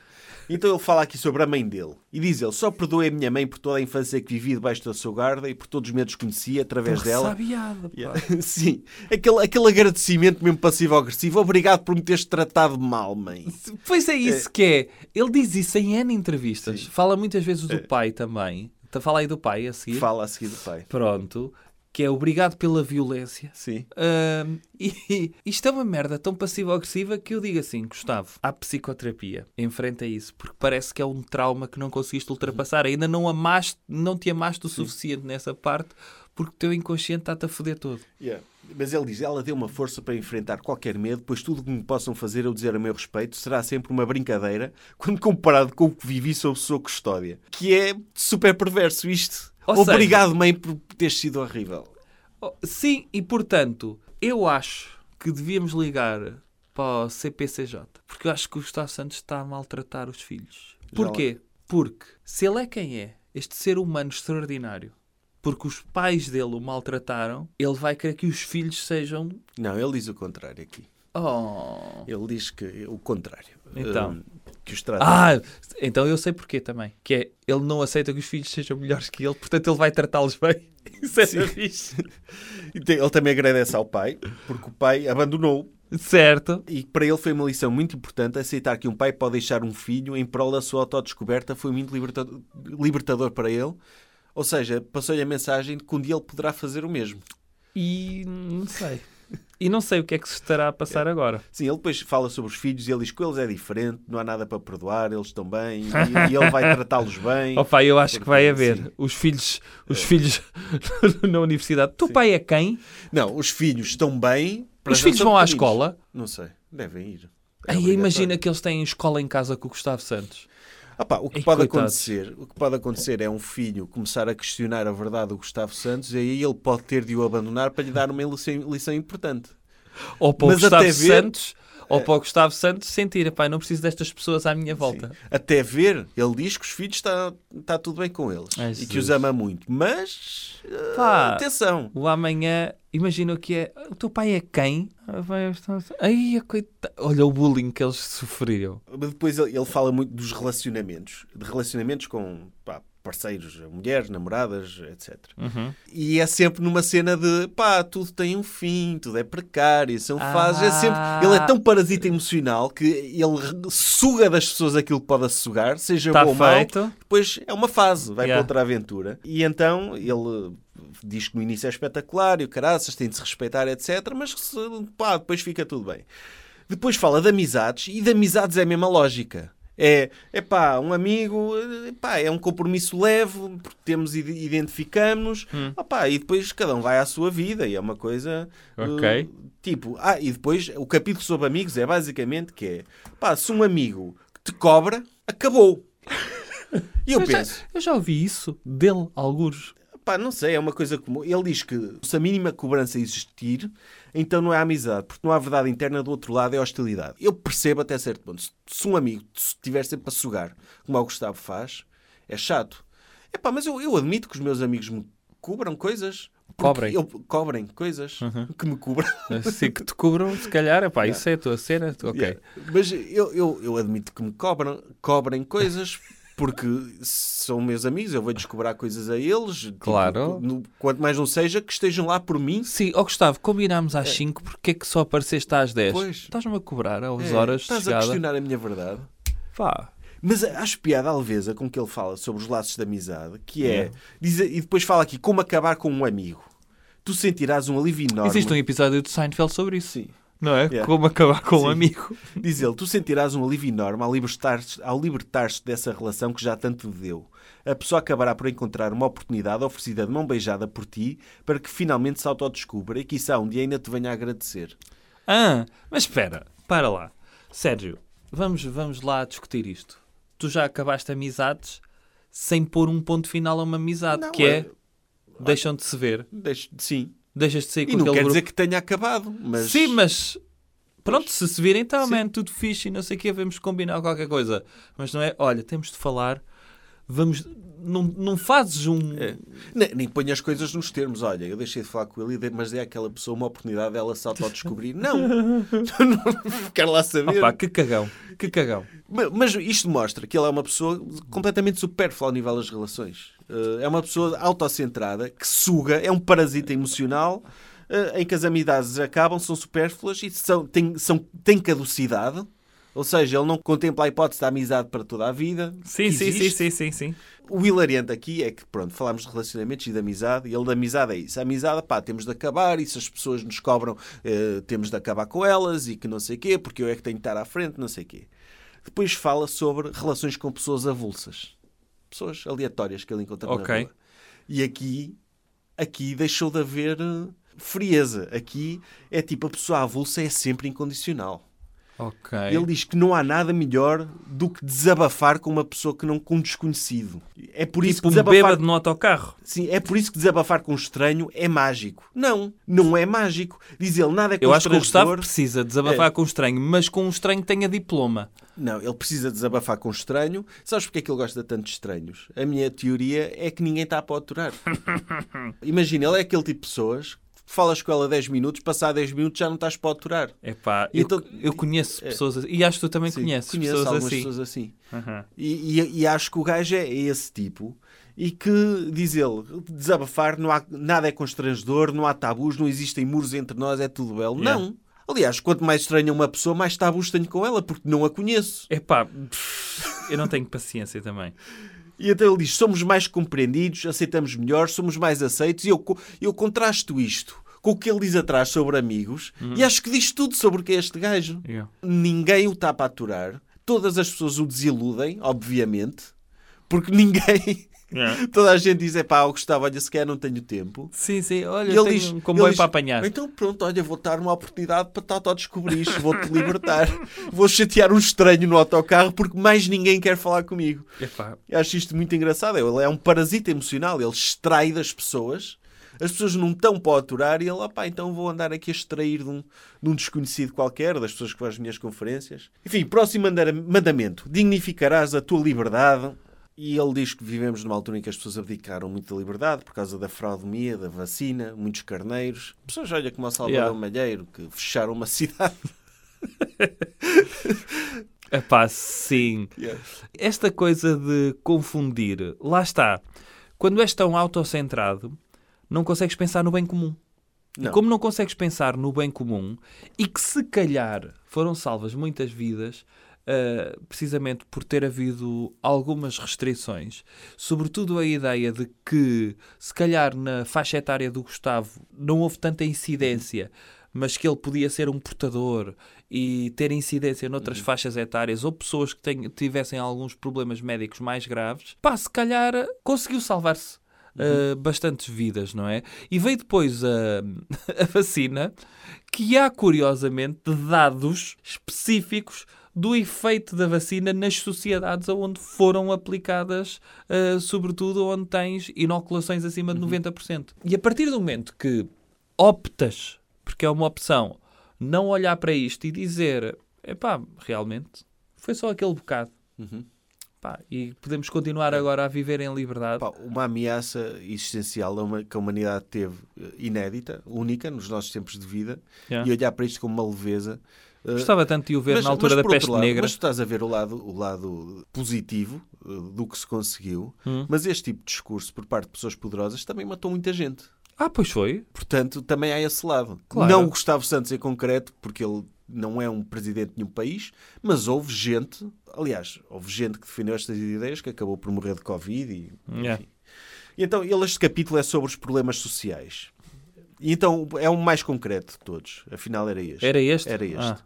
Então ele fala aqui sobre a mãe dele. E diz ele, só perdoei a minha mãe por toda a infância que vivi debaixo da sua guarda e por todos os medos que conheci através dela. Sabiada, pá. Yeah. Sim, aquele, aquele agradecimento mesmo passivo-agressivo. Obrigado por me teres tratado mal, mãe. Pois é isso que é. Ele diz isso em N entrevistas. Sim. Fala muitas vezes do É. pai também. Fala aí do pai a seguir. Fala a seguir do pai. Pronto. Que é obrigado pela violência. Sim. E isto é uma merda tão passiva-agressiva que eu digo assim, Gustavo, há psicoterapia, enfrenta isso, porque parece que é um trauma que não conseguiste ultrapassar. Ainda não amaste, não te amaste o suficiente nessa parte, porque o teu inconsciente está-te a foder todo. Yeah. Mas ele diz, ela deu uma força para enfrentar qualquer medo, pois tudo o que me possam fazer eu dizer a meu respeito será sempre uma brincadeira quando comparado com o que vivi sob sua custódia. Que é super perverso isto. Ou seja- Obrigado, mãe, por teres sido horrível. Oh, Sim, e portanto, eu acho que devíamos ligar para o CPCJ, porque eu acho que o Gustavo Santos está a maltratar os filhos. Porquê? Porque se ele é quem é, este ser humano extraordinário, porque os pais dele o maltrataram, ele vai querer que os filhos sejam. Não, ele diz o contrário aqui. Oh. Ele diz que o contrário. Então. Hum, que os trata. Ah, então eu sei porquê também. Que é, ele não aceita que os filhos sejam melhores que ele, portanto ele vai tratá-los bem. Isso é fixe. Ele também agradece ao pai, porque o pai abandonou. Certo. E para ele foi uma lição muito importante aceitar que um pai pode deixar um filho em prol da sua autodescoberta. Foi muito libertador, libertador para ele. Ou seja, passou-lhe a mensagem de que um dia ele poderá fazer o mesmo. E não sei. E não sei o que é que se estará a passar agora. Sim, ele depois fala sobre os filhos e ele diz que eles é diferente, não há nada para perdoar, eles estão bem e, e ele vai tratá-los bem. Opa, eu acho que vai haver sim. os filhos, os filhos na universidade. Tu pai é quem? Não, os filhos estão bem. Os filhos vão à pequeninos. escola? Não sei, devem ir. É Aí imagina que eles têm escola em casa com o Gustavo Santos. Ah pá, o que Ei, pode coitados. acontecer, o que pode acontecer é um filho começar a questionar a verdade do Gustavo Santos e aí ele pode ter de o abandonar para lhe dar uma lição, lição importante. Ou para o Mas Gustavo até ver-. Santos, ou para o Gustavo Santos sentir, pai, não preciso destas pessoas à minha volta. Até ver, ele diz que os filhos está, está tudo bem com eles Ai, e que os ama muito. Mas ah, Pá. atenção, O amanhã, imagina o que é. O teu pai é quem? Ai, a coita... Olha o bullying que eles sofreram. Mas depois ele, ele fala muito dos relacionamentos, de relacionamentos com pá, parceiros, mulheres, namoradas, etc. Uhum. E é sempre numa cena de pá, tudo tem um fim, tudo é precário, são fases. É sempre, ele é tão parasita emocional que ele suga das pessoas aquilo que pode sugar, seja Está bom ou mau. Depois é uma fase, vai Yeah. para outra aventura. E então ele diz que no início é espetacular e o caraças tem de se respeitar, etc. Mas pá, depois fica tudo bem. Depois fala de amizades e de amizades é a mesma lógica. É, é pá, um amigo, eh, pá, é um compromisso leve, porque temos, ide- identificamos, Hum. opá, e depois cada um vai à sua vida e é uma coisa eh, tipo, ah, e depois o capítulo sobre amigos é basicamente que é, pá, se um amigo te cobra, acabou. E eu Eu já, penso, eu já ouvi isso dele, alguns. pá, não sei, é uma coisa comum. Ele diz que se a mínima cobrança existir, então não é amizade, porque não há verdade interna do outro lado, é hostilidade. Eu percebo até certo ponto. Se, se um amigo estiver sempre a sugar, como o Gustavo faz, é chato. É pá, mas eu, eu admito que os meus amigos me cobram coisas. Cobrem. Eu, cobrem coisas que me cobram. Assim que te cobram, se calhar, epá, isso é a tua cena. tu- Ok. Yeah. Mas eu, eu, eu admito que me cobram, cobrem coisas. Porque são meus amigos, eu vou descobrir coisas a eles. tipo, Claro. no- quanto mais não seja, que estejam lá por mim. Sim, ó Gustavo, combinámos às 5, porque é que só apareceste às 10? Pois. Estás-me a cobrar às É, horas estás a chegada? questionar a minha verdade. Pá. Mas acho piada a leveza com que ele fala sobre os laços de amizade, que é. Yeah. diz- e depois fala aqui como acabar com um amigo. Tu sentirás um alívio enorme. Existe um episódio de Seinfeld sobre isso. Sim. Não é? Yeah. Como acabar com um Sim. amigo. Diz ele, tu sentirás um alívio enorme ao libertar-te libertar dessa relação que já tanto te deu. A pessoa acabará por encontrar uma oportunidade oferecida de mão beijada por ti para que finalmente se autodescubra e que isso um dia ainda te venha a agradecer. Ah, mas espera, para lá. Sérgio, vamos, vamos lá discutir isto. Tu já acabaste amizades sem pôr um ponto final a uma amizade, Não, que é, é- deixam de se ver, Deixo- sim. Deixas de sair E com não aquele quer grupo. dizer que tenha acabado, mas... Sim, mas pronto, se se virem, Sim. man, tudo fixe e não sei o que, vamos combinar qualquer coisa. Mas não é, olha, temos de falar, vamos. Não, não fazes um. É. Nem, nem põe as coisas nos termos. Olha, eu deixei de falar com ele, mas dei àquela pessoa uma oportunidade dela se autodescobrir. Não! não quero lá saber. Opa, que cagão, que cagão. Ma- Mas isto mostra que ele é uma pessoa completamente supérflua ao nível das relações. Eh, É uma pessoa autocentrada, que suga, é um parasita emocional, eh, em que as amizades acabam, são supérfluas e são, têm, são, têm caducidade. Ou seja, ele não contempla a hipótese da amizade para toda a vida. Sim, sim, sim, sim, sim, sim. O hilariante aqui é que, pronto, falámos de relacionamentos e de amizade, e ele da amizade é isso. A amizade, pá, temos de acabar, e se as pessoas nos cobram, eh, temos de acabar com elas, e que não sei quê, porque eu é que tenho de estar à frente, não sei quê. Depois fala sobre relações com pessoas avulsas. Pessoas aleatórias que ele encontra Ok. na rua. E aqui, aqui deixou de haver eh, frieza. Aqui é tipo, a pessoa avulsa é sempre incondicional. Ok. Ele diz que não há nada melhor do que desabafar com uma pessoa que não com um desconhecido. É por isso tipo que um desabafar, bêbado no autocarro. sim, é por isso que desabafar com um estranho é mágico. Não, não é mágico. Diz ele, nada é Eu acho que o Gustavo precisa desabafar É. com um estranho, mas com um estranho que tenha diploma. Não, ele precisa desabafar com um estranho. Sabes porque é que ele gosta tanto de estranhos? A minha teoria é que ninguém está para aturar. Imagina, ele é aquele tipo de pessoas que falas com ela 10 minutos, passar 10 minutos já não estás para aturar. Epá, eu, Então- eu conheço pessoas assim. E acho que tu também Sim, conheces conheço pessoas assim. pessoas assim. Aham. E, e- e acho que o gajo é esse tipo. E que, diz ele, desabafar, não há, nada é constrangedor, não há tabus, não existem muros entre nós, é tudo belo. Yeah. Não. Aliás, quanto mais estranha uma pessoa, mais tabus tenho com ela, porque não a conheço. Epá, eu não tenho paciência também. E então ele diz: somos mais compreendidos, aceitamos melhor, somos mais aceitos. E eu, eu contrasto isto com o que ele diz atrás sobre amigos e acho que diz tudo sobre o que é este gajo. Yeah. Ninguém o está para aturar, todas as pessoas o desiludem, obviamente, porque ninguém. Toda a gente diz: é pá, Gustavo, olha, se quer não tenho tempo. Sim, sim, olha, eu ele tenho diz, um comboio ele diz, para apanhar. Então pronto, olha, vou dar uma oportunidade para estar a descobrir isto, vou-te libertar. vou chatear um estranho no autocarro porque mais ninguém quer falar comigo. Epá, Eu acho isto muito engraçado. Ele é um parasita emocional, ele extrai das pessoas. As pessoas não estão para o aturar e ele, opá, então vou andar aqui a extrair de um, de um desconhecido qualquer, das pessoas que vão às minhas conferências. Enfim, próximo manda- mandamento. Dignificarás a tua liberdade. E ele diz que vivemos numa altura em que as pessoas abdicaram muito da liberdade por causa da fraudemia, da vacina, muitos carneiros. Pessoas, olha, como o Salvador Yeah. Malheiro, que fecharam uma cidade. Epá, sim. Yeah. Esta coisa de confundir, lá está. Quando és tão autocentrado, não consegues pensar no bem comum. E Não. como não consegues pensar no bem comum e que se calhar foram salvas muitas vidas, ah, precisamente por ter havido algumas restrições, sobretudo a ideia de que se calhar na faixa etária do Gustavo não houve tanta incidência, mas que ele podia ser um portador e ter incidência noutras faixas etárias ou pessoas que tenham- tivessem alguns problemas médicos mais graves, pá, se calhar conseguiu salvar-se uh, bastantes vidas, não é? E veio depois a, a vacina, que há curiosamente dados específicos do efeito da vacina nas sociedades onde foram aplicadas, uh, sobretudo onde tens inoculações acima de 90%. E a partir do momento que optas, porque é uma opção, não olhar para isto e dizer, epá, realmente, foi só aquele bocado. Uhum. Pá, e podemos continuar agora a viver em liberdade. Pá, uma ameaça existencial que a humanidade teve eh, inédita, única nos nossos tempos de vida, Yeah. e olhar para isto com uma leveza. Gostava tanto de o ver mas- na altura da peste lado, negra. Mas tu estás a ver o lado, o lado positivo eh, do que se conseguiu, Hum. mas este tipo de discurso por parte de pessoas poderosas também matou muita gente. Ah, pois foi. Portanto, também há esse lado. Claro. Não o Gustavo Santos em concreto, porque ele não é um presidente de nenhum país, mas houve gente, aliás, houve gente que defendeu estas ideias que acabou por morrer de Covid e, Yeah. E então, ele, este capítulo é sobre os problemas sociais. E então é o mais concreto de todos. Afinal, era este. Era este? Era este. Ah.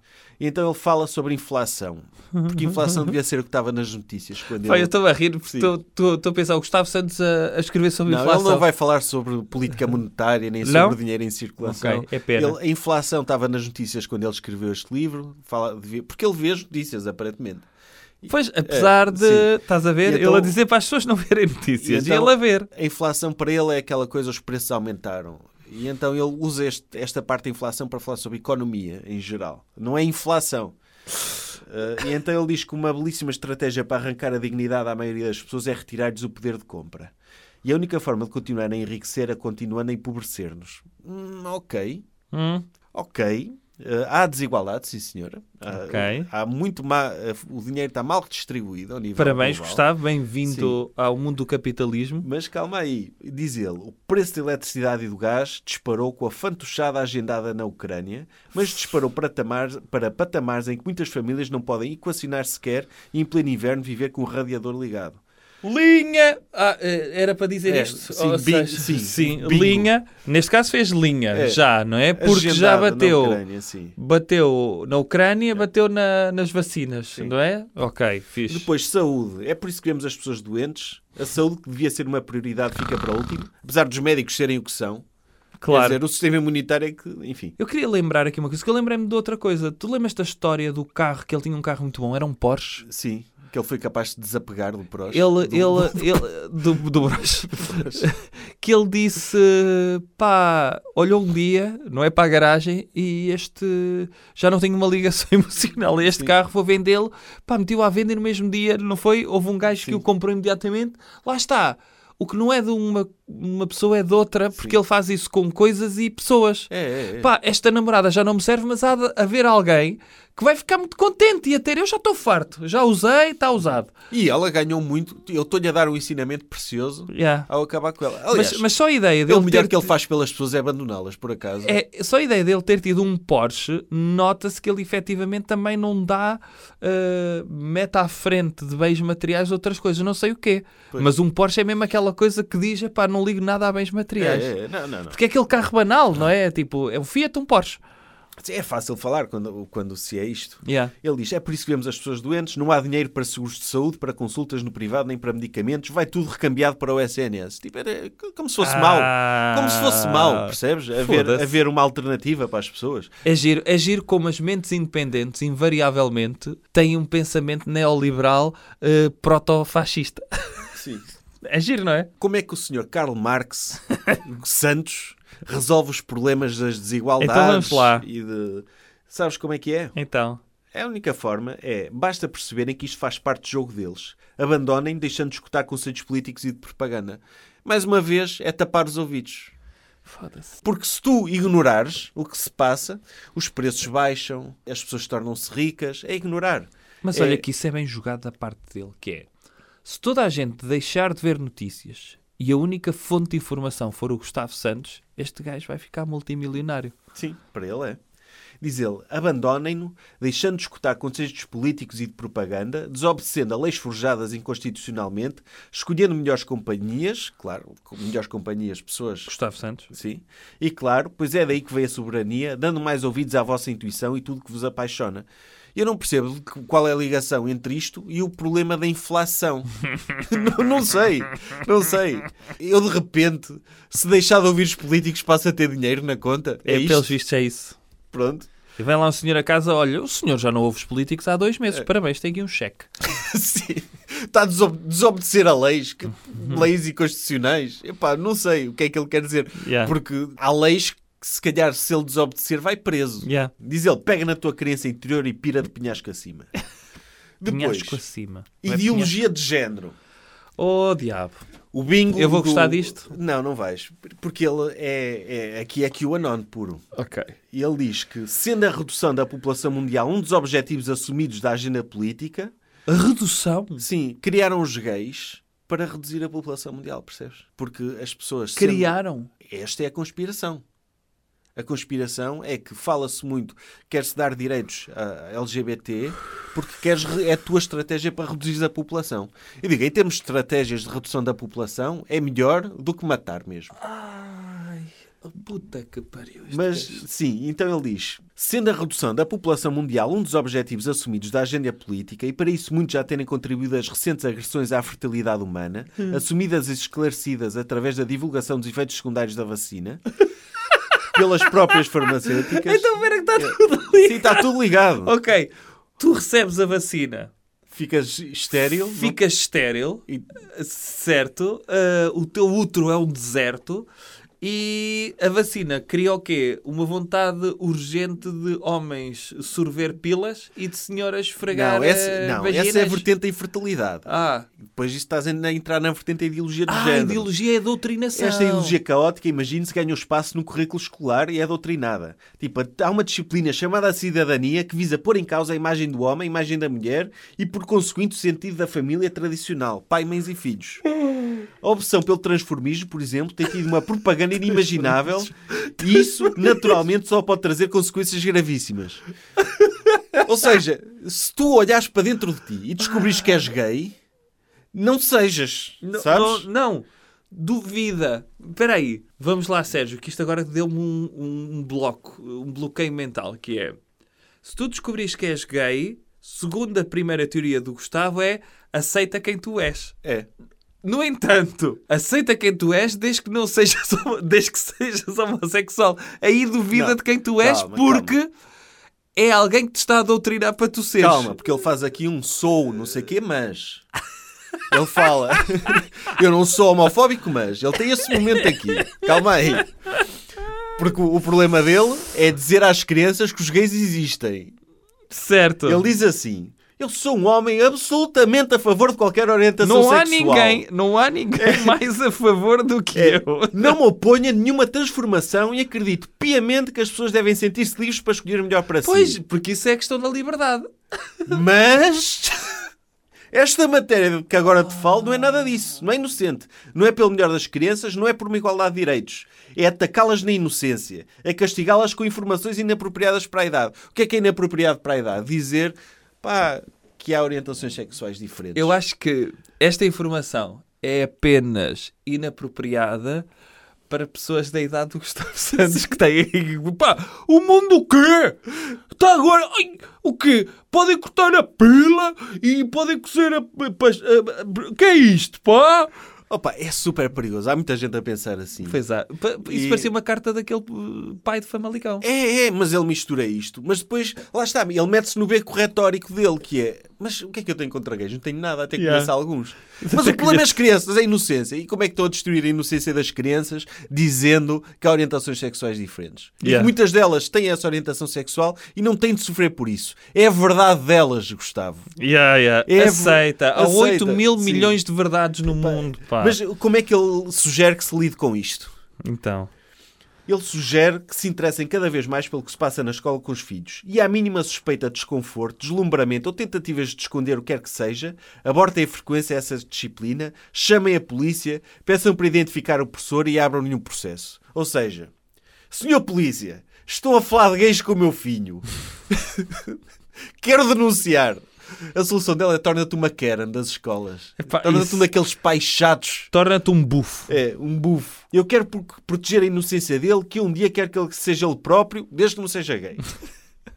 Então ele fala sobre inflação. Porque inflação devia ser o que estava nas notícias. Quando eu ele... estou a rir estou- a pensar o Gustavo Santos a, a escrever sobre Não, inflação. ele não vai falar sobre política monetária nem Não? sobre dinheiro em circulação. Ok, é pena. Ele- a inflação estava nas notícias quando ele escreveu este livro, fala, devia- porque ele vê as notícias, aparentemente. Pois, apesar É, de. sim. Estás a ver? E ele então- a dizer para as pessoas não verem notícias. Então- ele a ver. A inflação para ele é aquela coisa, os preços aumentaram. E então ele usa este- esta parte da inflação para falar sobre economia em geral. Não é inflação. Eh, e então ele diz que uma belíssima estratégia para arrancar a dignidade à maioria das pessoas é retirar-lhes o poder de compra. E a única forma de continuar a enriquecer é continuando a empobrecer-nos. Hum, ok. Hum, Ok. Eh, há desigualdade, sim senhora. Há-. Há muito má... eh, o dinheiro está mal distribuído ao nível Parabéns, global. Gustavo. Bem-vindo ao mundo do capitalismo. Mas calma aí, diz ele, o preço da eletricidade e do gás disparou com a fantochada agendada na Ucrânia, mas disparou para, tamar, para patamares em que muitas famílias não podem equacionar sequer e em pleno inverno viver com o radiador ligado. Linha! Ah, eh, era para dizer É, isto. sim, seja, sim, bingo. linha. Neste caso fez linha, É. já, não é? Porque já Agendada na bateu. Ucrânia, sim. Bateu na Ucrânia, bateu na- nas vacinas, Sim. não é? Ok, fixe. Depois, saúde. É por isso que vemos as pessoas doentes. A saúde, que devia ser uma prioridade, fica para último. Apesar dos médicos serem o que são. claro. Quer dizer, o sistema imunitário é que, enfim. Eu queria lembrar aqui uma coisa, que eu lembrei-me de outra coisa. Tu lembras da história do carro, que ele tinha um carro muito bom, era um Porsche? Sim, que ele foi capaz de desapegar do próximo. Ele, do- ele, ele, do, do Broche. que ele disse, pá, olhou um dia, não é para a garagem, e este já não tem uma ligação emocional. Este Sim. carro vou vendê-lo, pá, meteu à venda e no mesmo dia, não foi? Houve um gajo que Sim. o comprou imediatamente. Lá está. O que não é de uma, uma pessoa é de outra, porque Sim. ele faz isso com coisas e pessoas. É, é, é. Pá, esta namorada já não me serve, mas há de haver alguém que vai ficar muito contente e a ter. Eu já estou farto, já usei, está usado. E ela ganhou muito. Eu estou-lhe a dar um ensinamento precioso Yeah. ao acabar com ela. Aliás, Mas, mas só a ideia é dele o melhor ter que ele faz pelas pessoas é abandoná-las, por acaso. É, só a ideia dele ter tido um Porsche, nota-se que ele efetivamente também não dá, uh, mete à frente de bens materiais outras coisas, não sei o quê. Pois. Mas um Porsche é mesmo aquela coisa que diz, pá, não ligo nada a bens materiais. É, é, não, não, não. Porque é aquele carro banal, não é? Tipo, é um Fiat, um Porsche. É fácil falar quando, quando se é isto. Yeah. Ele diz: é por isso que vemos as pessoas doentes, não há dinheiro para seguros de saúde, para consultas no privado, nem para medicamentos, vai tudo recambiado para o SNS. Tipo, era como se fosse mau. Como se fosse mau, percebes? Haver, haver uma alternativa para as pessoas. É giro, é giro como as mentes independentes, invariavelmente, têm um pensamento neoliberal uh, proto-fascista. Sim. É giro, não é? Como é que o senhor Karl Marx Santos resolve os problemas das desigualdades? Então. E de... Sabes como é que é? Então. A única forma é, basta perceberem que isto faz parte do jogo deles. Abandonem, deixando de escutar conselhos políticos e de propaganda. Mais uma vez, é tapar os ouvidos. Foda-se. Porque se tu ignorares o que se passa, os preços baixam, as pessoas tornam-se ricas, é ignorar. Mas É- olha que isso é bem jogado da parte dele, que é se toda a gente deixar de ver notícias e a única fonte de informação for o Gustavo Santos, este gajo vai ficar multimilionário. Sim, para ele é. Diz ele, abandonem-no, deixando de escutar conselhos políticos e de propaganda, desobedecendo a leis forjadas inconstitucionalmente, escolhendo melhores companhias, claro, melhores companhias, pessoas Gustavo Santos? Sim. E claro, pois é daí que vem a soberania, dando mais ouvidos à vossa intuição e tudo que vos apaixona. Eu não percebo qual é a ligação entre isto e o problema da inflação. não, não sei, não sei. Eu de repente, se deixar de ouvir os políticos, passo a ter dinheiro na conta. É, É, isto? pelos vistos é isso. Pronto. E vem lá um senhor a casa, olha, o senhor já não ouve os políticos há dois meses, parabéns, tem aqui um cheque. Sim. Está a desobe- desobedecer a leis, que- leis inconstitucionais. Epá, não sei o que é que ele quer dizer. Yeah. Porque há leis que, se calhar, se ele desobedecer, vai preso. Yeah. Diz ele, pega na tua crença interior e pira de penhasco acima. Depois, Penhasco acima. Não é ideologia de género. Oh, diabo. O bingo. Eu vou do- gostar disto? Não, não vais. Porque ele é, é aqui é QAnon puro. Ok. E ele diz que, sendo a redução da população mundial um dos objetivos assumidos da agenda política, A redução? sim, criaram os gays para reduzir a população mundial, percebes? Porque as pessoas. sendo- Criaram. Esta é a conspiração. A conspiração é que fala-se muito, quer-se dar direitos a LGBT, porque queres, re- é a tua estratégia para reduzir a população. Eu digo, em termos de estratégias de redução da população, é melhor do que matar mesmo. Ai, puta que pariu. Mas, gajo. sim, então ele diz: sendo a redução da população mundial um dos objetivos assumidos da agenda política, e para isso muitos já terem contribuído as recentes agressões à fertilidade humana, assumidas e esclarecidas através da divulgação dos efeitos secundários da vacina, pelas próprias farmacêuticas. Então, pera que está tudo ali. Sim, está tudo ligado. Ok, tu recebes a vacina, Ficas estéril. não- ficas estéril, E- certo? Ah, o teu útero é um deserto e a vacina cria o quê? Uma vontade urgente de homens sorver pilas e de senhoras esfregar Não, essa, eh, não vaginas. essa é a vertente da infertilidade. Ah, Depois disso estás a entrar na vertente da ideologia de ah, a género. ideologia é a doutrinação. Esta ideologia caótica, imagine-se, ganha um espaço no currículo escolar e é doutrinada. Tipo, há uma disciplina chamada a cidadania que visa pôr em causa a imagem do homem, a imagem da mulher e, por conseguinte, o sentido da família tradicional, pai, mães e filhos. A opção pelo transformismo, por exemplo, tem tido uma propaganda inimaginável e isso, naturalmente, só pode trazer consequências gravíssimas. Ou seja, se tu olhares para dentro de ti e descobrires que és gay, não sejas, Não, sabes? não, não. duvida. Espera aí, vamos lá, Sérgio, que isto agora deu-me um, um, um bloco, um bloqueio mental, que é, se tu descobrires que és gay, segundo a primeira teoria do Gustavo, é aceita quem tu és. É. No entanto, aceita quem tu és desde que não sejas, desde que sejas homossexual. Aí duvida Não, de quem tu és calma, porque é alguém que te está a doutrinar para tu seres. Calma, porque ele faz aqui um sou, não sei o quê, mas. Ele fala. Eu não sou homofóbico, mas. Ele tem esse momento aqui. Calma aí. Porque o o problema dele é dizer às crianças que os gays existem. Certo. Ele diz assim: Eu sou um homem absolutamente a favor de qualquer orientação não há sexual. ninguém, não há ninguém mais a favor do que É, eu. não me oponho a nenhuma transformação e acredito piamente que as pessoas devem sentir-se livres para escolher o melhor para Pois, si. porque isso é questão da liberdade. Mas esta matéria que agora te falo não é nada disso. Não é inocente. Não é pelo melhor das crianças, não é por uma igualdade de direitos. É atacá-las na inocência. É castigá-las com informações inapropriadas para a idade. O que é que é inapropriado para a idade? Dizer, pá, que há orientações sexuais diferentes. Eu acho que esta informação é apenas inapropriada para pessoas da idade do Gustavo Santos que têm. Pá, o mundo o quê? Está agora. Ai, o quê? Podem cortar a pila e podem cozer a. a- que é isto, pá? Opa, é super perigoso. Há muita gente a pensar assim. Pois. Pa- Isso E- parecia uma carta daquele pai de Famalicão. É, é, mas ele mistura isto. Mas depois, lá está, ele mete-se no beco retórico dele, que é... Mas o que é que eu tenho contra gays? Não tenho nada, até que Yeah. conheço alguns. Mas o problema é as crianças, é a inocência. E como é que estão a destruir a inocência das crianças dizendo que há orientações sexuais diferentes? E Yeah. muitas delas têm essa orientação sexual e não têm de sofrer por isso. É a verdade delas, Gustavo. Yeah, yeah. É- aceita. Há aceita, 8 mil sim. milhões de verdades no mundo, pá. Mas como é que ele sugere que se lide com isto? Então. Ele sugere que se interessem cada vez mais pelo que se passa na escola com os filhos. E à mínima suspeita de desconforto, deslumbramento ou tentativas de esconder o que quer que seja, abortem a frequência essa disciplina, chamem a polícia, peçam para identificar o professor e abram-lhe um processo. Ou seja, Senhor Polícia, estou a falar de gays com o meu filho. Quero denunciar. A solução dela é torna-te uma Karen das escolas. Torna-te um daqueles pais chatos. Torna-te um bufo. É, um bufo. Eu quero pro- proteger a inocência dele, que um dia quero que ele seja ele próprio, desde que não seja gay.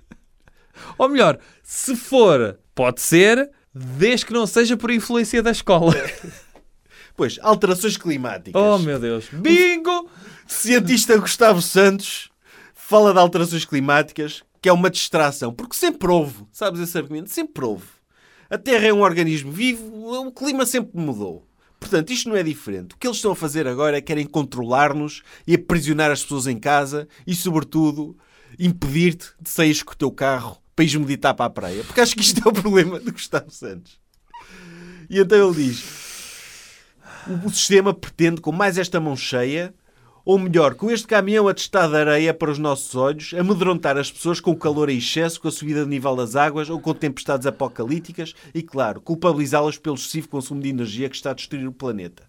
Ou melhor, se for, pode ser, desde que não seja por influência da escola. Pois, alterações climáticas. Oh meu Deus. Bingo! Cientista Gustavo Santos fala de alterações climáticas, que é uma distração, porque sempre houve, sabes esse argumento? Sempre houve. A Terra é um organismo vivo, o clima sempre mudou. Portanto, isto não é diferente. O que eles estão a fazer agora é querem controlar-nos e aprisionar as pessoas em casa e, sobretudo, impedir-te de sair com o teu carro para ires meditar para a praia. Porque acho que isto é o problema de Gustavo Santos. E então ele diz: o sistema pretende, com mais esta mão cheia, ou melhor, com este caminhão atestado de areia para os nossos olhos, amedrontar as pessoas com o calor em excesso, com a subida do nível das águas ou com tempestades apocalípticas e, claro, culpabilizá-las pelo excessivo consumo de energia que está a destruir o planeta.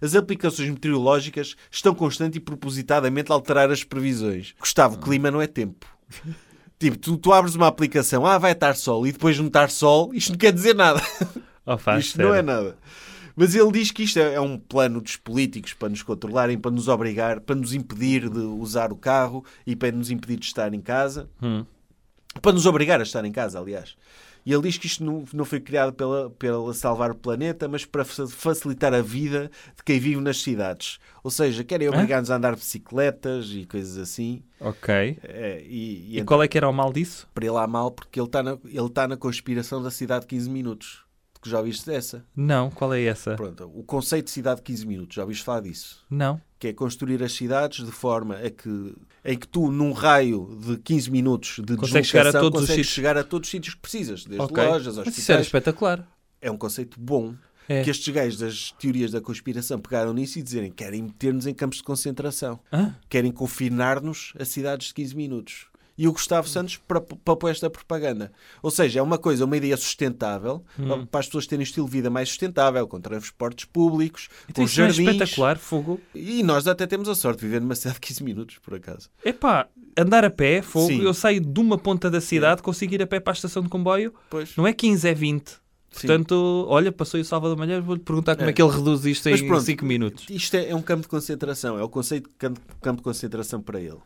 As aplicações meteorológicas estão constante e propositadamente a alterar as previsões. Gustavo, clima não é tempo. Tipo, tu, tu abres uma aplicação, ah, vai estar sol, e depois não estar sol, isto não quer dizer nada. Oh, faz, Isto não é nada. Mas ele diz que isto é é um plano dos políticos para nos controlarem, para nos obrigar, para nos impedir de usar o carro e para nos impedir de estar em casa. Hum. Para nos obrigar a estar em casa, aliás. E ele diz que isto não, não foi criado pela, pela salvar o planeta, mas para fa- facilitar a vida de quem vive nas cidades. Ou seja, querem obrigar-nos a andar de bicicletas e coisas assim. Ok. É, e, e E então, qual é que era o mal disso? para ele há mal, porque ele está na, ele está na conspiração da cidade de 15 minutos. Que já ouviste dessa? Não, qual é essa? Pronto, o conceito de cidade de 15 minutos, já ouviste falar disso? Não. Que é construir as cidades de forma a que, em que tu, num raio de 15 minutos de Consegues chegar a deslocação, todos os consegues sítios. chegar a todos os sítios que precisas, desde Ok. lojas, Mas isso era hospitais. espetacular. É um conceito bom. É. Que estes gajos das teorias da conspiração pegaram nisso e dizerem que querem meter-nos em campos de concentração. Hã? Querem confinar-nos a cidades de 15 minutos. E o Gustavo Santos para, para pôr esta propaganda. Ou seja, é uma coisa, uma ideia sustentável Hum. para as pessoas terem um estilo de vida mais sustentável, com transportes públicos, Então com não é jardins. espetacular, fogo. E nós até temos a sorte de viver numa cidade de 15 minutos, por acaso. Epá, andar a pé, fogo, Sim. eu saio de uma ponta da cidade, consigo ir a pé para a estação de comboio, Pois. não é 15, é 20. Sim. Portanto, olha, passou o Salvador Malheiro, vou-lhe perguntar como é. É. que ele reduz isto Mas em pronto, 5 minutos. Isto é, é um campo de concentração, é o conceito de campo de concentração para ele.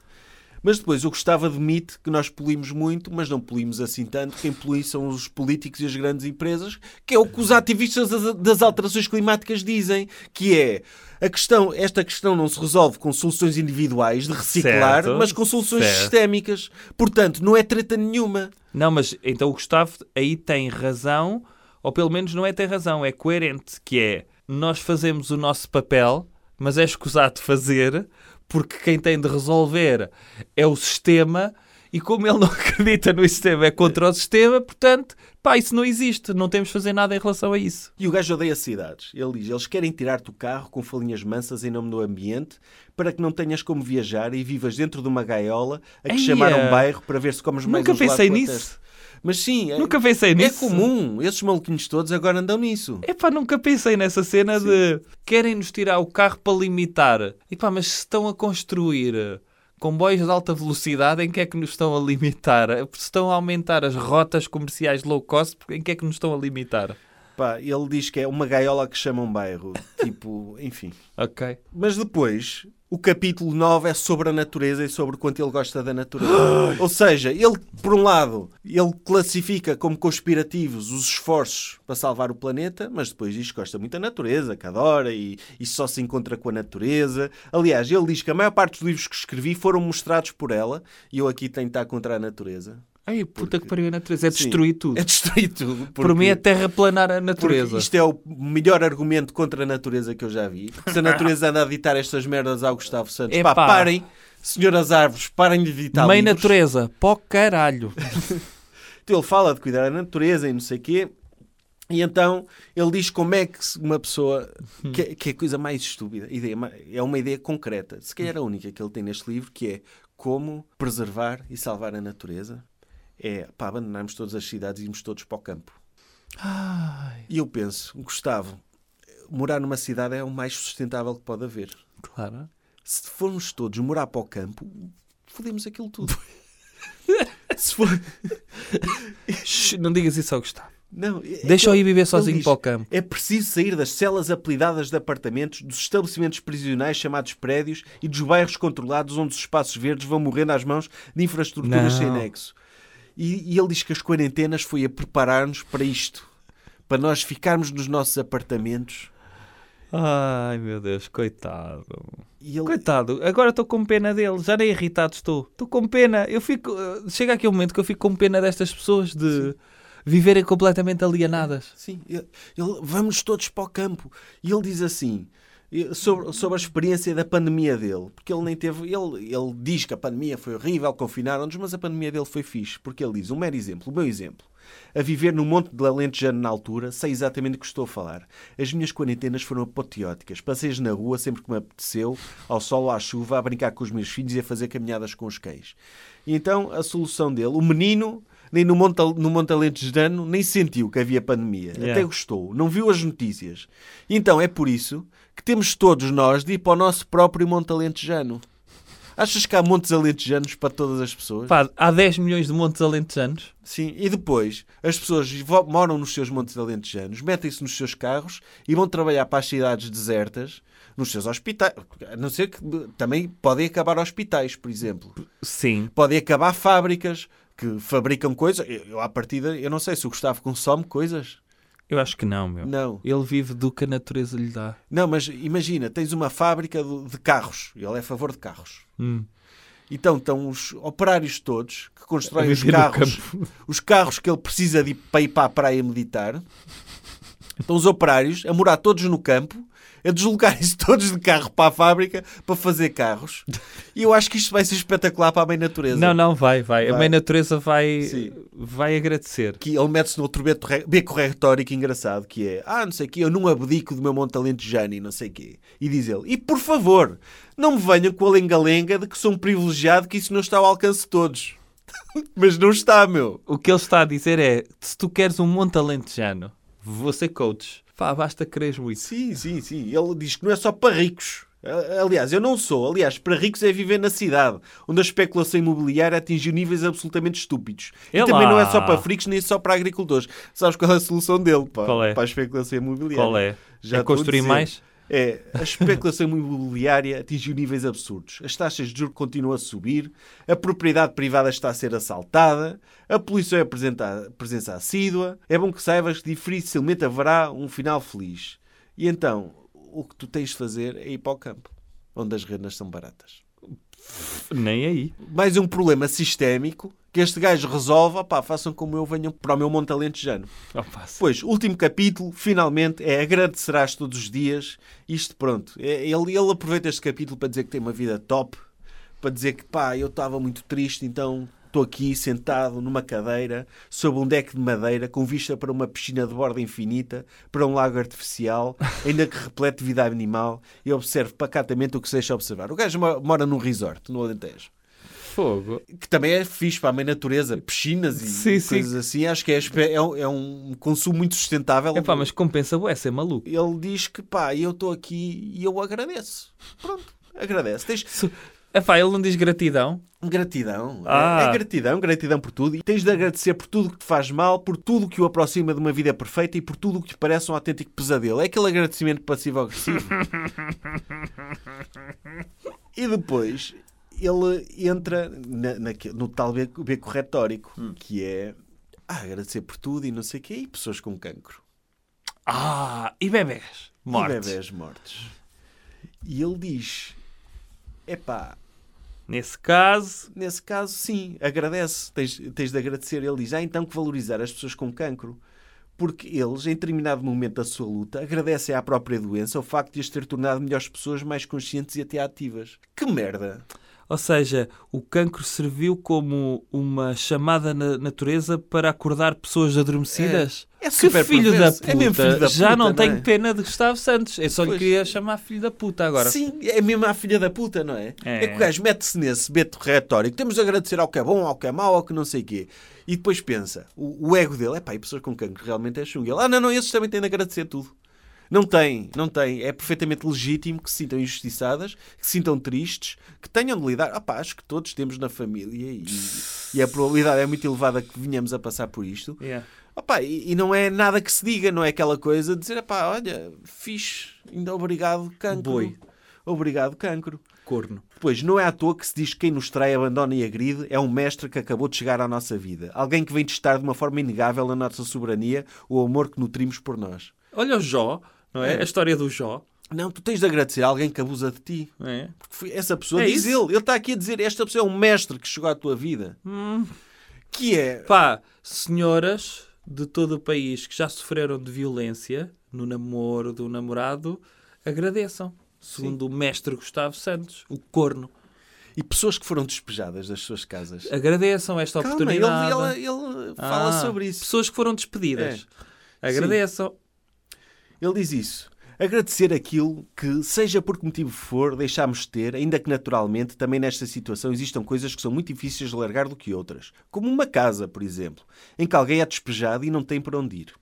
Mas depois o Gustavo admite que nós poluímos muito, mas não poluímos assim tanto. Quem polui são os políticos e as grandes empresas, que é o que os ativistas das, das alterações climáticas dizem, que é a questão, esta questão não se resolve com soluções individuais de reciclar, Certo, mas com soluções certo. sistémicas. Portanto, não é treta nenhuma. Não, mas então o Gustavo aí tem razão, ou pelo menos não é ter razão, é coerente, que é nós fazemos o nosso papel, mas é escusado fazer, porque quem tem de resolver é o sistema, e como ele não acredita no sistema, é contra o sistema, portanto, pá, isso não existe, não temos de fazer nada em relação a isso. E o gajo odeia cidades. Ele diz: eles querem tirar-te o carro com folhinhas mansas em nome do ambiente para que não tenhas como viajar e vivas dentro de uma gaiola a que Eia! chamaram um bairro para ver se comes mais Nunca pensei nisso. testa. Mas sim, é, Nunca pensei é nisso. comum. Esses maluquinhos todos agora andam nisso. Epá, nunca pensei nessa cena de querem-nos tirar o carro para limitar. Epá, mas se estão a construir comboios de alta velocidade, em que é que nos estão a limitar? Se estão a aumentar as rotas comerciais low cost, em que é que nos estão a limitar? Pá, ele diz que é uma gaiola que chama um bairro. tipo, enfim. Ok. Mas depois, o capítulo 9 é sobre a natureza e sobre o quanto ele gosta da natureza. Ou seja, ele, por um lado, ele classifica como conspirativos os esforços para salvar o planeta, mas depois diz que gosta muito da natureza, que adora e, e só se encontra com a natureza. Aliás, ele diz que a maior parte dos livros que escrevi foram mostrados por ela e eu aqui tenho de estar contra a natureza. Ai, puta que pariu a natureza. É Sim, destruir tudo. É destruir tudo. Por porque- mim é terraplanar a porque natureza. isto é o melhor argumento contra a natureza que eu já vi. Porque se a natureza anda a ditar estas merdas ao Gustavo Santos, pá, Epá. parem, senhoras árvores, parem de ditar Meio livros. natureza. Pó caralho. Então ele fala de cuidar da natureza e não sei o quê. E então ele diz como é que uma pessoa. Que, é- que é a coisa mais estúpida. Ideia, é uma ideia concreta. Se calhar a única que ele tem neste livro, que é como preservar e salvar a natureza. É para abandonarmos todas as cidades e irmos todos para o campo. Ai, E eu penso, Gustavo, morar numa cidade é o mais sustentável que pode haver. claro. Se formos todos morar para o campo, fodemos aquilo tudo. Se for... Não digas isso ao Gustavo. Não, é- Deixa-o ir viver sozinho diz, para o campo. É preciso sair das celas apelidadas de apartamentos, dos estabelecimentos prisionais chamados prédios e dos bairros controlados onde os espaços verdes vão morrendo às mãos de infraestruturas Não. sem nexo. E, e ele diz que as quarentenas foi a preparar-nos para isto. Para nós ficarmos nos nossos apartamentos. Ai, meu Deus, coitado. Ele, Coitado, agora estou com pena dele, já nem irritado estou. Estou com pena. Eu fico. Chega aqui um momento que eu fico com pena destas pessoas de viverem completamente alienadas. Sim, ele, ele- vamos todos para o campo. E ele diz assim, sobre, sobre a experiência da pandemia dele, porque ele nem teve. Ele, ele diz que a pandemia foi horrível, confinaram-nos, mas a pandemia dele foi fixe, porque ele diz: um mero exemplo, o meu exemplo. A viver no Monte de Alentejano na altura, sei exatamente do que estou a falar. As minhas quarentenas foram apoteóticas. Passeios na rua sempre que me apeteceu, ao sol ou à chuva, a brincar com os meus filhos e a fazer caminhadas com os cães. E então a solução dele, o menino, nem no Monte, no Monte Alentejano, nem sentiu que havia pandemia. Yeah. Até gostou, não viu as notícias. E então é por isso que temos todos nós de ir para o nosso próprio Monte Alentejano. Achas que há montes alentejanos para todas as pessoas? Pá, há 10 milhões de montes alentejanos. Sim, e depois as pessoas moram nos seus montes alentejanos, metem-se nos seus carros e vão trabalhar para as cidades desertas, nos seus hospitais. A não ser que também podem acabar hospitais, por exemplo. Sim. Podem acabar fábricas que fabricam coisas. Eu, à partida, eu não sei se o Gustavo consome coisas. Eu acho que não, meu. Não. Ele vive do que a natureza lhe dá. Não, mas imagina, tens uma fábrica de, carros. Ele é a favor de carros. Hum. Então estão os operários todos que constroem os carros, os carros que ele precisa de ir para ir para a praia meditar. Estão os operários a morar todos no campo, a deslocarem-se todos de carro para a fábrica para fazer carros. E eu acho que isto vai ser espetacular para a mãe natureza. Não, não, vai, vai. A Vai. mãe natureza vai, Sim. vai agradecer. Que ele mete-se no outro beco, re- beco retórico engraçado, que é, ah, não sei o quê, eu não abdico do meu monte alentejano e não sei o quê. E diz ele, e por favor, não me venham com a lenga-lenga de que sou um privilegiado, que isso não está ao alcance de todos. Mas não está, meu. O que ele está a dizer é: se tu queres um monte alentejano, vou ser coach. Pá, basta quereres muito. Sim, sim, sim. Ele diz que não é só para ricos. Aliás, eu não sou. Aliás, para ricos é viver na cidade, onde a especulação imobiliária atingiu níveis absolutamente estúpidos. É e também lá. não é só para ricos, nem só para agricultores. Sabes qual é a solução dele pá, Qual é? para a especulação imobiliária? Qual é? Já é construir mais? É, a especulação imobiliária atingiu níveis absurdos. As taxas de juros continuam a subir, a propriedade privada está a ser assaltada, a poluição é apresenta- presença assídua. É bom que saibas que dificilmente haverá um final feliz. E então, o que tu tens de fazer é ir para o campo, onde as rendas são baratas. Nem aí. Mais um problema sistémico que este gajo resolve. Opá, façam como eu, venham para o meu monte alentejano. Pois, último capítulo, finalmente, é agradecerás todos os dias. Isto, pronto. É- Ele, ele aproveita este capítulo para dizer que tem uma vida top, para dizer que, pá, eu estava muito triste, então estou aqui sentado numa cadeira, sob um deck de madeira, com vista para uma piscina de borda infinita, para um lago artificial, ainda que repleto de vida animal, e observo pacatamente o que se deixa observar. O gajo mo- mora num resort, no Alentejo Fogo. que também é fixe para a mãe natureza, piscinas e Sim, sim. coisas assim. Acho que é, é um, é um consumo muito sustentável. É pá, mas compensa bué ser maluco. Ele diz que pá, eu estou aqui e eu agradeço. Pronto, agradece. Tens É pá, ele não diz gratidão. gratidão. É- Ah. É, gratidão, gratidão por tudo. E tens de agradecer por tudo que te faz mal, por tudo que o aproxima de uma vida perfeita e por tudo o que te parece um autêntico pesadelo. É aquele agradecimento passivo-agressivo. e depois ele entra na- naque- no tal beco, beco retórico, que é ah, agradecer por tudo e não sei o quê, e pessoas com cancro. Ah, e bebés mortos. E bebés mortos. E ele diz: epá, Nesse caso, nesse caso, sim, agradece, tens, tens de agradecer. Ele diz: há então que valorizar as pessoas com cancro. Porque eles, em determinado momento da sua luta, agradecem à própria doença o facto de as ter tornado melhores pessoas, mais conscientes e até ativas. Que merda! Ou seja, o cancro serviu como uma chamada na natureza para acordar pessoas adormecidas. É Que super filho da perverso. puta. É mesmo filho da Já puta, não tenho é? pena de Gustavo Santos. Eu só lhe Pois. queria chamar filho da puta agora. Sim, é mesmo a filha da puta, não é? É. É, que o gajo mete-se nesse beto retórico. Temos de agradecer ao que é bom, ao que é mau, ao que não sei o quê. E depois pensa, o, o ego dele, é pá, e pessoas com cancro realmente é chunga. Ele, ah, não, não, esses também têm de agradecer tudo. Não tem, não tem. É perfeitamente legítimo que se sintam injustiçadas, que se sintam tristes, que tenham de lidar. Ah, pá, acho que todos temos na família e, e a probabilidade é muito elevada que venhamos a passar por isto. Yeah. Opa, e, e não é nada que se diga, não é aquela coisa de dizer, pá, olha, fixe, ainda obrigado, cancro. Boi. Obrigado, cancro. Corno. Pois, não é à toa que se diz que quem nos trai, abandona e agride é um mestre que acabou de chegar à nossa vida. Alguém que vem testar de uma forma inegável a nossa soberania, o amor que nutrimos por nós. Olha o Jó, não é? É. A história do Jó. Não, tu tens de agradecer a alguém que abusa de ti. é? Porque foi- essa pessoa É diz isso. ele. Ele está aqui a dizer, esta pessoa é um mestre que chegou à tua vida. Que é... Pá, senhoras de todo o país que já sofreram de violência no namoro do namorado, agradeçam. Segundo o mestre Gustavo Santos, o corno. E pessoas que foram despejadas das suas casas. Agradeçam esta Calma, ele, oportunidade. ele, ele fala Ah, sobre isso. Pessoas que foram despedidas. Agradeçam. Ele diz isso. Agradecer aquilo que, seja por que motivo for, deixámos de ter, ainda que naturalmente também nesta situação existam coisas que são muito difíceis de largar do que outras. Como uma casa, por exemplo, em que alguém é despejado e não tem para onde ir.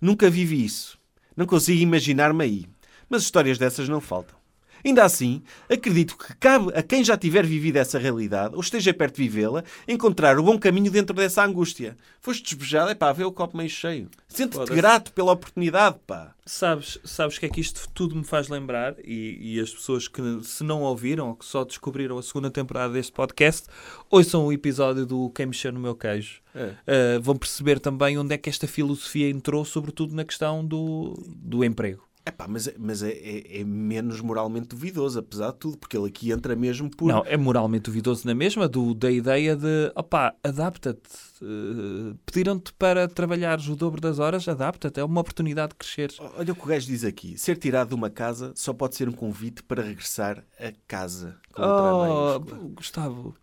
Nunca vivi isso. Não consigo imaginar-me aí. Mas histórias dessas não faltam. Ainda assim, acredito que cabe a quem já tiver vivido essa realidade, ou esteja perto de vivê-la, encontrar o bom caminho dentro dessa angústia. Foste despejado, é pá, vê o copo meio cheio. Sente-te grato pela oportunidade, pá. Sabes, sabes que é que isto tudo me faz lembrar? E, e as pessoas que se não ouviram ou que só descobriram a segunda temporada deste podcast, ouçam o episódio do Quem Mexeu no Meu Queijo. É. Uh, vão perceber também onde é que esta filosofia entrou, sobretudo na questão do, do emprego. Epá, mas é, mas é, é- é menos moralmente duvidoso, apesar de tudo, porque ele aqui entra mesmo por. Não, é moralmente duvidoso na mesma, do, da ideia de, opá, adapta-te. Uh, Pediram-te para trabalhares o dobro das horas, adapta-te. É uma oportunidade de crescer. Olha o que o gajo diz aqui: ser tirado de uma casa só pode ser um convite para regressar a casa. Oh. Gustavo,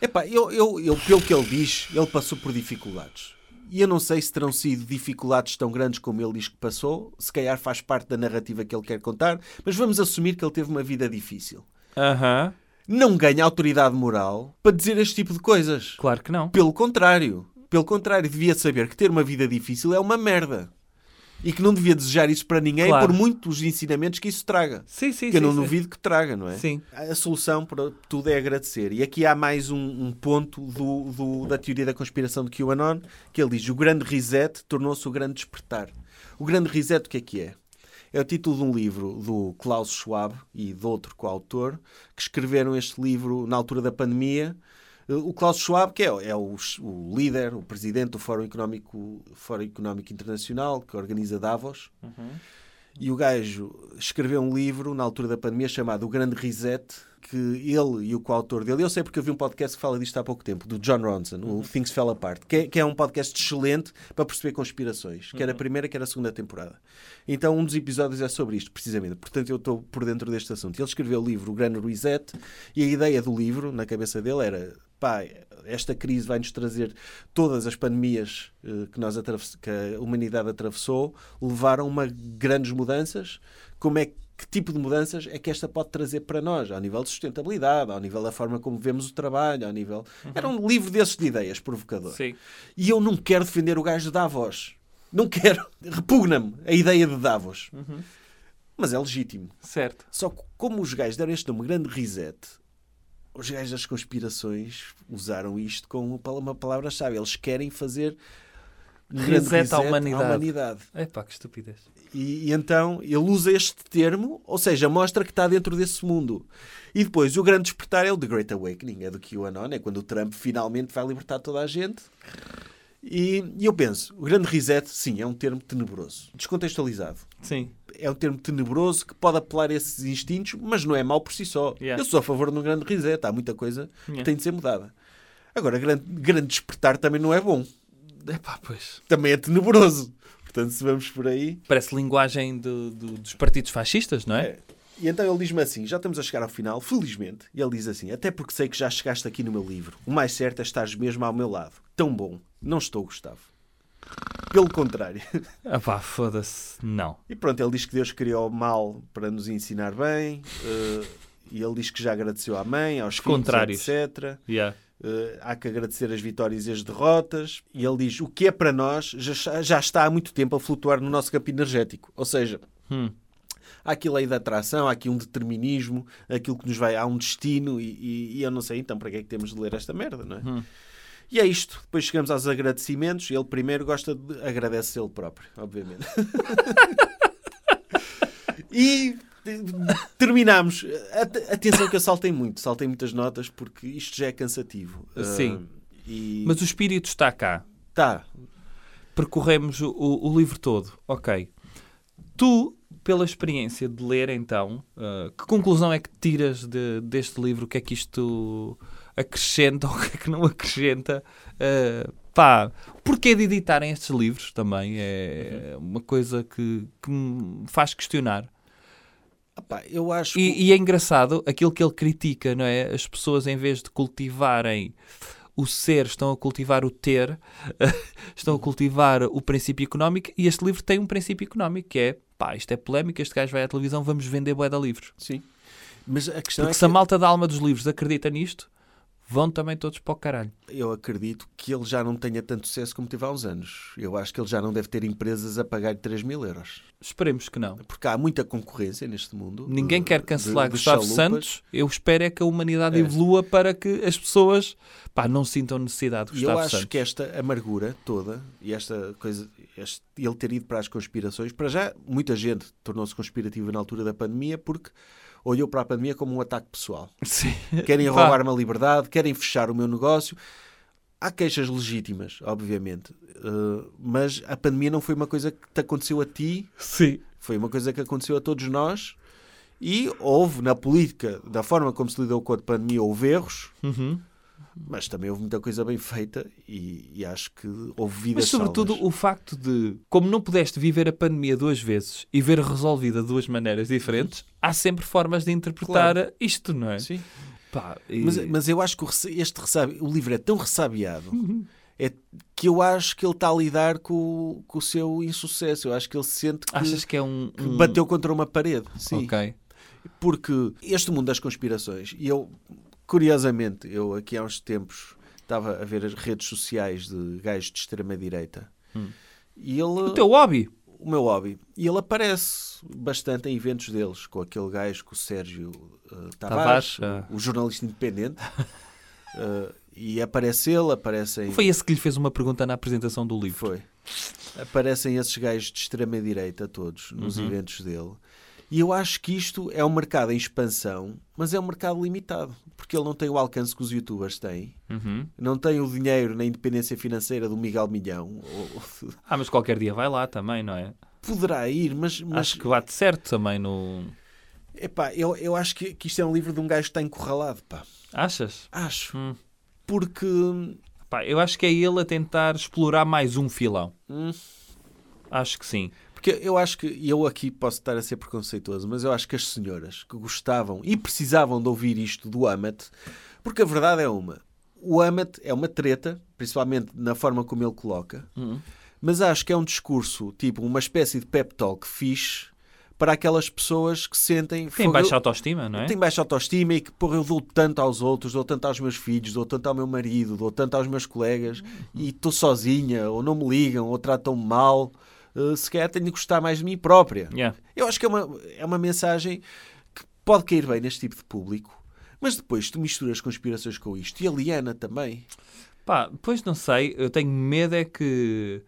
Epá, eu, eu, eu, pelo que ele diz, ele passou por dificuldades. E eu não sei se terão sido dificuldades tão grandes como ele diz que passou. Se calhar faz parte da narrativa que ele quer contar. Mas vamos assumir que ele teve uma vida difícil. Aham, Não ganha autoridade moral para dizer este tipo de coisas. claro que não. Pelo contrário. Pelo contrário, devia saber que ter uma vida difícil é uma merda. E que não devia desejar isso para ninguém Claro. por muitos ensinamentos que isso traga. Sim, sim, que eu sim, não duvido que traga, não é? Sim. A solução para tudo é agradecer. E aqui há mais um, um ponto do, do- da teoria da conspiração de QAnon, que ele diz o grande reset tornou-se o grande despertar. O grande reset o que é que é? É o título de um livro do Klaus Schwab e de outro coautor que escreveram este livro na altura da pandemia. O Klaus Schwab, que é, é o, o líder, o presidente do Fórum Económico, Fórum Económico Internacional, que organiza Davos, e o gajo escreveu um livro na altura da pandemia chamado O Grande Reset, que ele e o coautor dele, eu sei porque eu vi um podcast que fala disto há pouco tempo, do John Ronson, o Things Fell Apart, que é, que é um podcast excelente para perceber conspirações, quer a primeira, quer a segunda temporada. Então um dos episódios é sobre isto, precisamente. Portanto, eu estou por dentro deste assunto. Ele escreveu o livro O Grande Reset e a ideia do livro, na cabeça dele, era pá, esta crise vai-nos trazer todas as pandemias eh, que, nós que a humanidade atravessou, levaram uma grandes mudanças. Como é que tipo de mudanças é que esta pode trazer para nós, ao nível de sustentabilidade, ao nível da forma como vemos o trabalho, ao nível. Era um livro desses de ideias, provocador. Sim. E eu não quero defender o gajo de Davos. Não quero. Repugna-me a ideia de Davos. Mas é legítimo. Certo. Só que como os gajos deram este nome, grande reset, os gajos das conspirações usaram isto como uma palavra-chave. Eles querem fazer Reset à humanidade. humanidade. Epá, que estupidez. E, e então ele usa este termo, ou seja, mostra que está dentro desse mundo. E depois o grande despertar é o The Great Awakening, é do QAnon, é quando o Trump finalmente vai libertar toda a gente. E, e eu penso, o grande reset, sim, é um termo tenebroso, descontextualizado. Sim. É um termo tenebroso que pode apelar a esses instintos, mas não é mau por si só. Yeah. Eu sou a favor de um grande reset, há muita coisa que Yeah. tem de ser mudada. Agora, grande, grande despertar também não é bom, Epá, pois. também é tenebroso. Portanto, se vamos por aí. Parece linguagem do- do- dos partidos fascistas, não é? É. E então ele diz-me assim: já estamos a chegar ao final, felizmente. E ele diz assim: até porque sei que já chegaste aqui no meu livro. O mais certo é estares mesmo ao meu lado. Tão bom. Não estou, Gustavo. Pelo contrário. Ah pá, foda-se. Não. E pronto, ele diz que Deus criou o mal para nos ensinar bem. eh, e ele diz que já agradeceu à mãe, aos Os filhos, contrários. etc. Yeah. Eh, há que agradecer as vitórias e as derrotas. E ele diz: o que é para nós já, já está há muito tempo a flutuar no nosso campo energético. Ou seja, Hum. há aqui lei da atração, há aqui um determinismo, aquilo que nos vai, há um destino. E, e- e eu não sei então para que é que temos de ler esta merda, não é? Hum. E é isto. Depois chegamos aos agradecimentos. Ele primeiro gosta de agradece ele próprio, obviamente. e eh, terminamos. At- Atenção que eu saltei muito, saltei muitas notas porque isto já é cansativo. Sim. Ah, e Mas o espírito está cá. tá. Percorremos o, o- livro todo. Ok. Tu, pela experiência de ler, então, ah, que conclusão é que tiras de- deste livro? O que é que isto acrescenta ou o que é que não acrescenta? Ah, pá, porquê de editarem estes livros também? É uma coisa que, que me faz questionar. Epá, eu acho que E, e é engraçado aquilo que ele critica, não é? As pessoas, em vez de cultivarem o ser, estão a cultivar o ter, estão a cultivar o princípio económico. E este livro tem um princípio económico que é pá, isto é polémico. Este gajo vai à televisão, vamos vender de livros. sim. Mas a questão Porque é se a que malta da alma dos livros acredita nisto, vão também todos para o caralho. eu acredito que ele já não tenha tanto sucesso como teve há uns anos. Eu acho que ele já não deve ter empresas a pagar 3 mil euros. Esperemos que não. Porque há muita concorrência neste mundo. Ninguém de- quer cancelar de- de Gustavo chalupas. Santos. Eu espero é que a humanidade É. evolua para que as pessoas pá, não sintam necessidade de E eu Gustavo acho Santos. que esta amargura toda e esta coisa, este- ele ter ido para as conspirações, para já muita gente tornou-se conspirativa na altura da pandemia porque olhou para a pandemia como um ataque pessoal. Sim. Querem roubar-me a liberdade, querem fechar o meu negócio. Há queixas legítimas, obviamente, eh, mas a pandemia não foi uma coisa que te aconteceu a ti, Sim. foi uma coisa que aconteceu a todos nós. E houve na política, da forma como se lidou com a pandemia, houve erros, Uhum. Mas também houve muita coisa bem feita e, e acho que houve vidas Mas sobretudo salvas. o facto de, como não pudeste viver a pandemia duas vezes e ver resolvida de duas maneiras diferentes, há sempre formas de interpretar isto, não é? Sim. Pá, e- Mas, mas eu acho que este ressabi- o livro é tão ressabiado Uhum. é que eu acho que ele está a lidar com, o- com o seu insucesso. Eu acho que ele sente que, achas que é um... que um- bateu contra uma parede. Sim. Ok. Porque este mundo das conspirações, e eu, curiosamente, eu aqui há uns tempos estava a ver as redes sociais de gajos de extrema-direita. Hum. E ele, O teu hobby. o meu hobby, e ele aparece bastante em eventos deles, com aquele gajo, com o Sérgio uh, Tavares, Tavares, ah. o, o jornalista independente. Uh, e aparece ele, aparecem. Foi esse que lhe fez uma pergunta na apresentação do livro. Foi. Aparecem esses gajos de extrema-direita todos nos Uhum. eventos dele. E eu acho que isto é um mercado em expansão, mas é um mercado limitado. Porque ele não tem o alcance que os youtubers têm. Uhum. Não tem o dinheiro nem independência financeira do Miguel Milhão. Ou- Ah, mas qualquer dia vai lá também, não é? Poderá ir, mas, mas Acho que bate certo também no... epá, eu, eu acho que, que isto é um livro de um gajo que está encurralado. Pá. Achas? Acho. Hum. Porque. Pá, eu acho que é ele a tentar explorar mais um filão. hum, Acho que sim. Porque eu acho que, e eu aqui posso estar a ser preconceituoso, mas eu acho que as senhoras que gostavam e precisavam de ouvir isto do Amat, porque a verdade é uma: o Amat é uma treta, principalmente na forma como ele coloca, Uhum. mas acho que é um discurso, tipo, uma espécie de pep talk fixe para aquelas pessoas que sentem. Tem "Fogo, baixa autoestima, não é? Tenho baixa autoestima e que, porra, eu dou tanto aos outros, dou tanto aos meus filhos, dou tanto ao meu marido, dou tanto aos meus colegas e estou sozinha, ou não me ligam, ou tratam-me mal. Uh, se calhar tenho de gostar mais de mim própria. Yeah. Eu acho que é uma, é uma mensagem que pode cair bem neste tipo de público, mas depois tu misturas conspirações com isto e a Liana também. Pá, pois não sei, eu tenho medo é que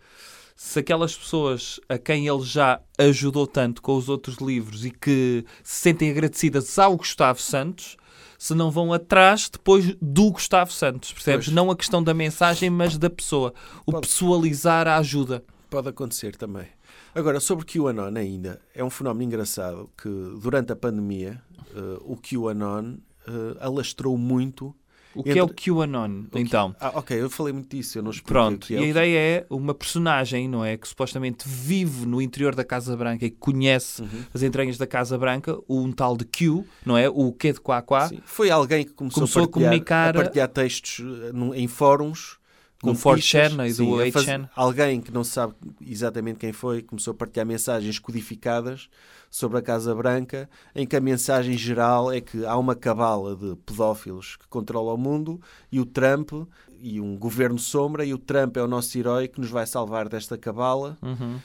se aquelas pessoas a quem ele já ajudou tanto com os outros livros e que se sentem agradecidas ao Gustavo Santos, se não vão atrás depois do Gustavo Santos, percebes? Pois. Não a questão da mensagem, mas da pessoa. O Pode. pessoalizar a ajuda. Pode acontecer também. Agora, sobre o QAnon ainda, é um fenómeno engraçado que durante a pandemia uh, o QAnon uh, alastrou muito. O que é o Entre- QAnon, então? Ah, ok, eu falei muito disso, eu não expliquei Pronto, o que e é. a o- ideia é uma personagem, não é? Que supostamente vive no interior da Casa Branca e conhece Uhum. as entranhas da Casa Branca, um tal de Q, não é? O Q de Quá Quá. Sim, Foi alguém que começou, Começou a a, partilhar, comunicar- a partilhar textos num- em fóruns Com no 4chan Pichas, e do sim, a faz- 8chan. Alguém que não se sabe exatamente quem foi começou a partilhar mensagens codificadas sobre a Casa Branca, em que a mensagem geral é que há uma cabala de pedófilos que controla o mundo e o Trump e um governo sombra e o Trump é o nosso herói que nos vai salvar desta cabala Uhum.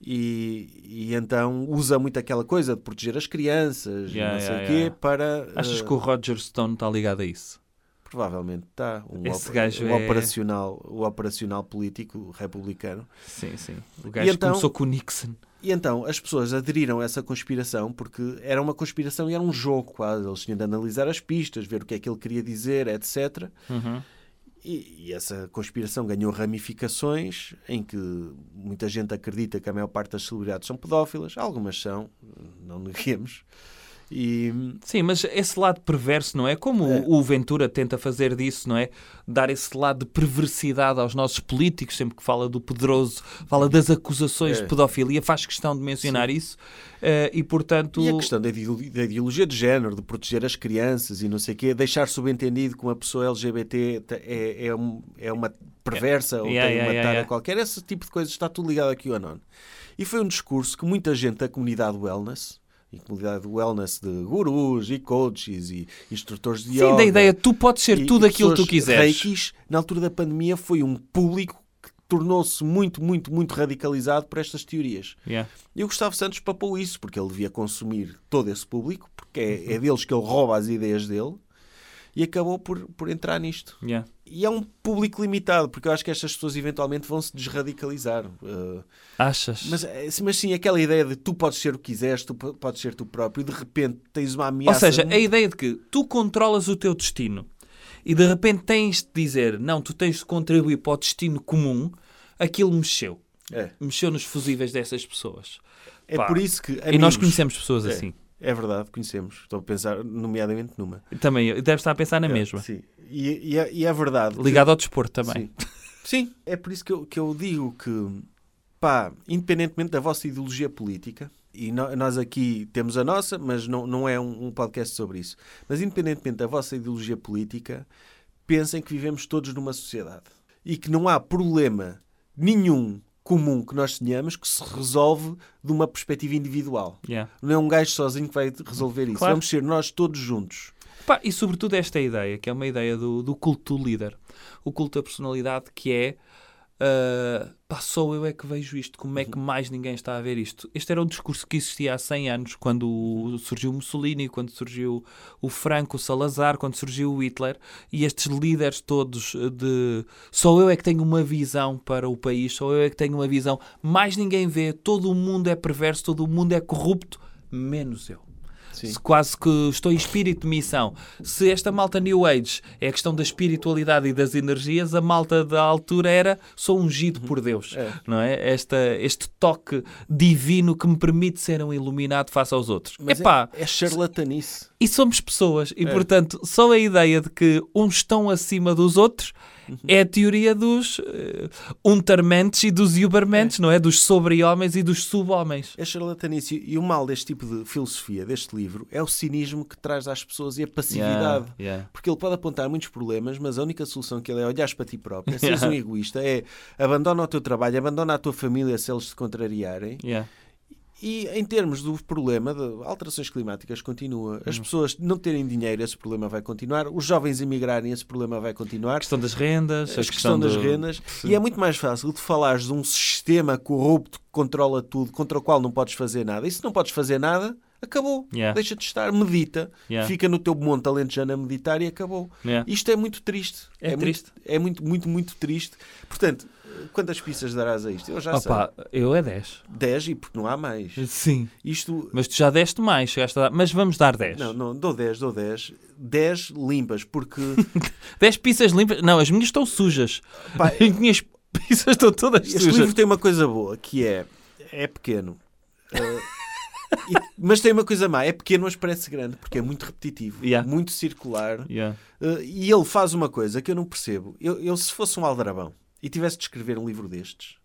e, e então usa muito aquela coisa de proteger as crianças Yeah, e não sei o yeah, quê yeah. para Achas eh, que o Roger Stone está ligado a isso? Provavelmente está um, Esse gajo um é- operacional o operacional político republicano Sim, sim. O gajo então- começou com o Nixon. E então as pessoas aderiram a essa conspiração porque era uma conspiração e era um jogo quase. Eles tinham de analisar as pistas, ver o que é que ele queria dizer, etc. Uhum. E, e essa conspiração ganhou ramificações em que muita gente acredita que a maior parte das celebridades são pedófilas. Algumas são, não neguemos. E Sim, mas esse lado perverso, não é? Como É. o Ventura tenta fazer disso, não é? Dar esse lado de perversidade aos nossos políticos, sempre que fala do poderoso, fala das acusações É. de pedofilia, faz questão de mencionar isso. Eh, e, portanto... E a questão da ideolo- da ideologia de género, de proteger as crianças e não sei o quê, deixar subentendido que uma pessoa LGBT é, é, um- é uma perversa ou Yeah, tem yeah, uma yeah, yeah. qualquer, esse tipo de coisas está tudo ligado aqui ao QAnon. E foi um discurso que muita gente da comunidade wellness, e comunidade wellness de gurus e coaches e instrutores de Sim, yoga, da ideia, tu podes ser e- tudo e aquilo que tu quiseres. reikis, na altura da pandemia foi um público que tornou-se muito, muito, muito radicalizado por estas teorias. Yeah. E o Gustavo Santos papou isso, porque ele devia consumir todo esse público, porque é, Uhum. é deles que ele rouba as ideias dele, e acabou por, por entrar nisto. Yeah. E é um público limitado, porque eu acho que estas pessoas eventualmente vão se desradicalizar. Uh, Achas? mas, eh, mas sim, aquela ideia de tu podes ser o que quiseres, tu po- podes ser tu próprio, e de repente tens uma Ou ameaça. seja, muito- a ideia de que tu controlas o teu destino e de repente tens de dizer não, tu tens de contribuir para o destino comum, aquilo mexeu. é, Mexeu nos fusíveis dessas pessoas. é Pá. por isso que. e nós amigos, conhecemos pessoas É. assim. É verdade, conhecemos. Estou a pensar, nomeadamente numa. Também, deve estar a pensar na É, mesma. Sim. E, e é, e é verdade. que- Ligado ao desporto também. Sim. Sim, é por isso que eu, que eu digo que, pá, independentemente da vossa ideologia política, e no- nós aqui temos a nossa, mas não, não é um, um podcast sobre isso, mas independentemente da vossa ideologia política, pensem que vivemos todos numa sociedade e que não há problema nenhum comum que nós tenhamos que se resolve de uma perspectiva individual. Yeah. Não é um gajo sozinho que vai resolver isso. Claro. Vamos ser nós todos juntos. Pá, e sobretudo esta ideia, que é uma ideia do, do culto do líder. O culto da personalidade que é ah, pá, só eu é que vejo isto. Como é que mais ninguém está a ver isto? Este era um discurso que existia há 100 anos, quando surgiu Mussolini, quando surgiu o Franco, o Salazar, quando surgiu o Hitler. E estes líderes todos de só eu é que tenho uma visão para o país, só eu é que tenho uma visão. Mais ninguém vê, todo o mundo é perverso, todo o mundo é corrupto, menos eu. Sim. Se quase que estou em espírito de missão. Se esta malta New Age é a questão da espiritualidade e das energias, a malta da altura era sou ungido por Deus. É. Não é? Esta, este toque divino que me permite ser um iluminado face aos outros. Mas Epá, é, é charlatanice. e somos pessoas. E, É. portanto, só a ideia de que uns estão acima dos outros. É a teoria dos uh, untermentes e dos ubermentes, não é? Dos sobre-homens e dos sub-homens. É charlatanice. E o mal deste tipo de filosofia, deste livro, é o cinismo que traz às pessoas e a passividade. Yeah, yeah. Porque ele pode apontar muitos problemas, mas a única solução que ele é olhar para ti próprio, é seres Yeah. um egoísta, é abandona o teu trabalho, abandona a tua família se eles te contrariarem. Yeah. E em termos do problema de alterações climáticas, continua. As pessoas não terem dinheiro, esse problema vai continuar. Os jovens emigrarem, esse problema vai continuar. A questão das rendas, A a questão das do- rendas. Sim. E é muito mais fácil de falares de um sistema corrupto que controla tudo, contra o qual não podes fazer nada. E se não podes fazer nada, acabou. Yeah. Deixa de estar, medita. Yeah. Fica no teu monte alentejano a meditar e acabou. Yeah. Isto é muito triste. É muito- triste. é muito, muito, muito triste. Portanto, quantas pistas darás a isto? Eu já Opa, eu é 10. sei. 10 e porque não há mais. Sim. Isto. Mas tu já deste mais, chegaste a dar... mas vamos dar 10. Não, não, dou 10, dou 10. 10 limpas, porque 10 pizzas limpas. Não, as minhas estão sujas. Pá, As minhas pizzas estão todas este sujas. livro tem uma coisa boa, que é, é pequeno. Eh, e- mas tem uma coisa má, é pequeno, mas parece grande, porque é muito repetitivo, Yeah. muito circular. Yeah. Eh, e ele faz uma coisa que eu não percebo. Eu, eu, se fosse um aldrabão e tivesse de escrever um livro destes,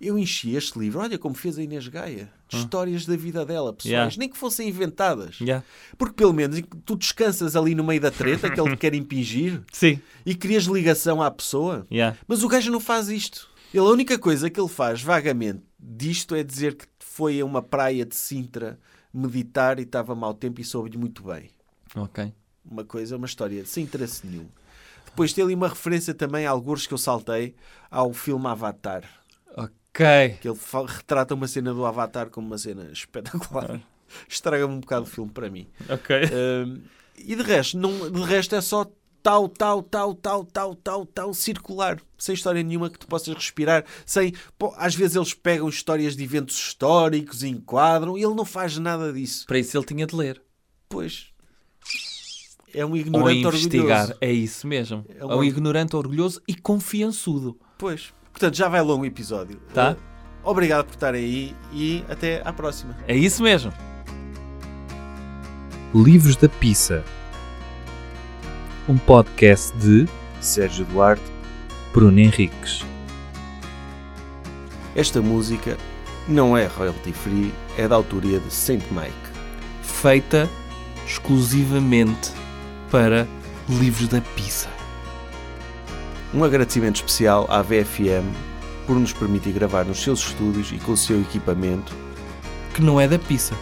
Eu enchi este livro, olha como fez a Inês Gaia, de histórias da vida dela, pessoais, Yeah. nem que fossem inventadas. Yeah. Porque pelo menos tu descansas ali no meio da treta que ele quer impingir Sim. e crias ligação à pessoa. Yeah. Mas o gajo não faz isto. Ele, a única coisa que ele faz vagamente disto é dizer que foi a uma praia de Sintra meditar e estava mau tempo e soube-lhe muito bem. Ok. Uma coisa, uma história sem interesse nenhum. Depois tem ali uma referência também a alguns que eu saltei ao filme Avatar. Ok. Que ele retrata uma cena do Avatar como uma cena espetacular. Estraga-me um bocado o filme para mim. Ok. E de resto, não, de resto é só tal, tal, tal, tal, tal, tal, tal, circular. Sem história nenhuma que tu possas respirar. Sem, pô, às vezes eles pegam histórias de eventos históricos e enquadram e ele não faz nada disso. Para isso ele tinha de ler. Pois. É um Ou ignorante investigar. orgulhoso. É isso mesmo. É É um um ignorante orgulhoso e confiançudo. Pois. Portanto, já vai longo o episódio. Tá. Eh, Obrigado por estarem aí e até à próxima. É isso mesmo. Livros da Pizza. Um podcast de Sérgio Duarte, Bruno Henriques. Esta música não é royalty free, é da autoria de Saint Mike. Feita exclusivamente para livros da pizza. Um agradecimento especial à VFM por nos permitir gravar nos seus estúdios e com o seu equipamento Que não é da pizza.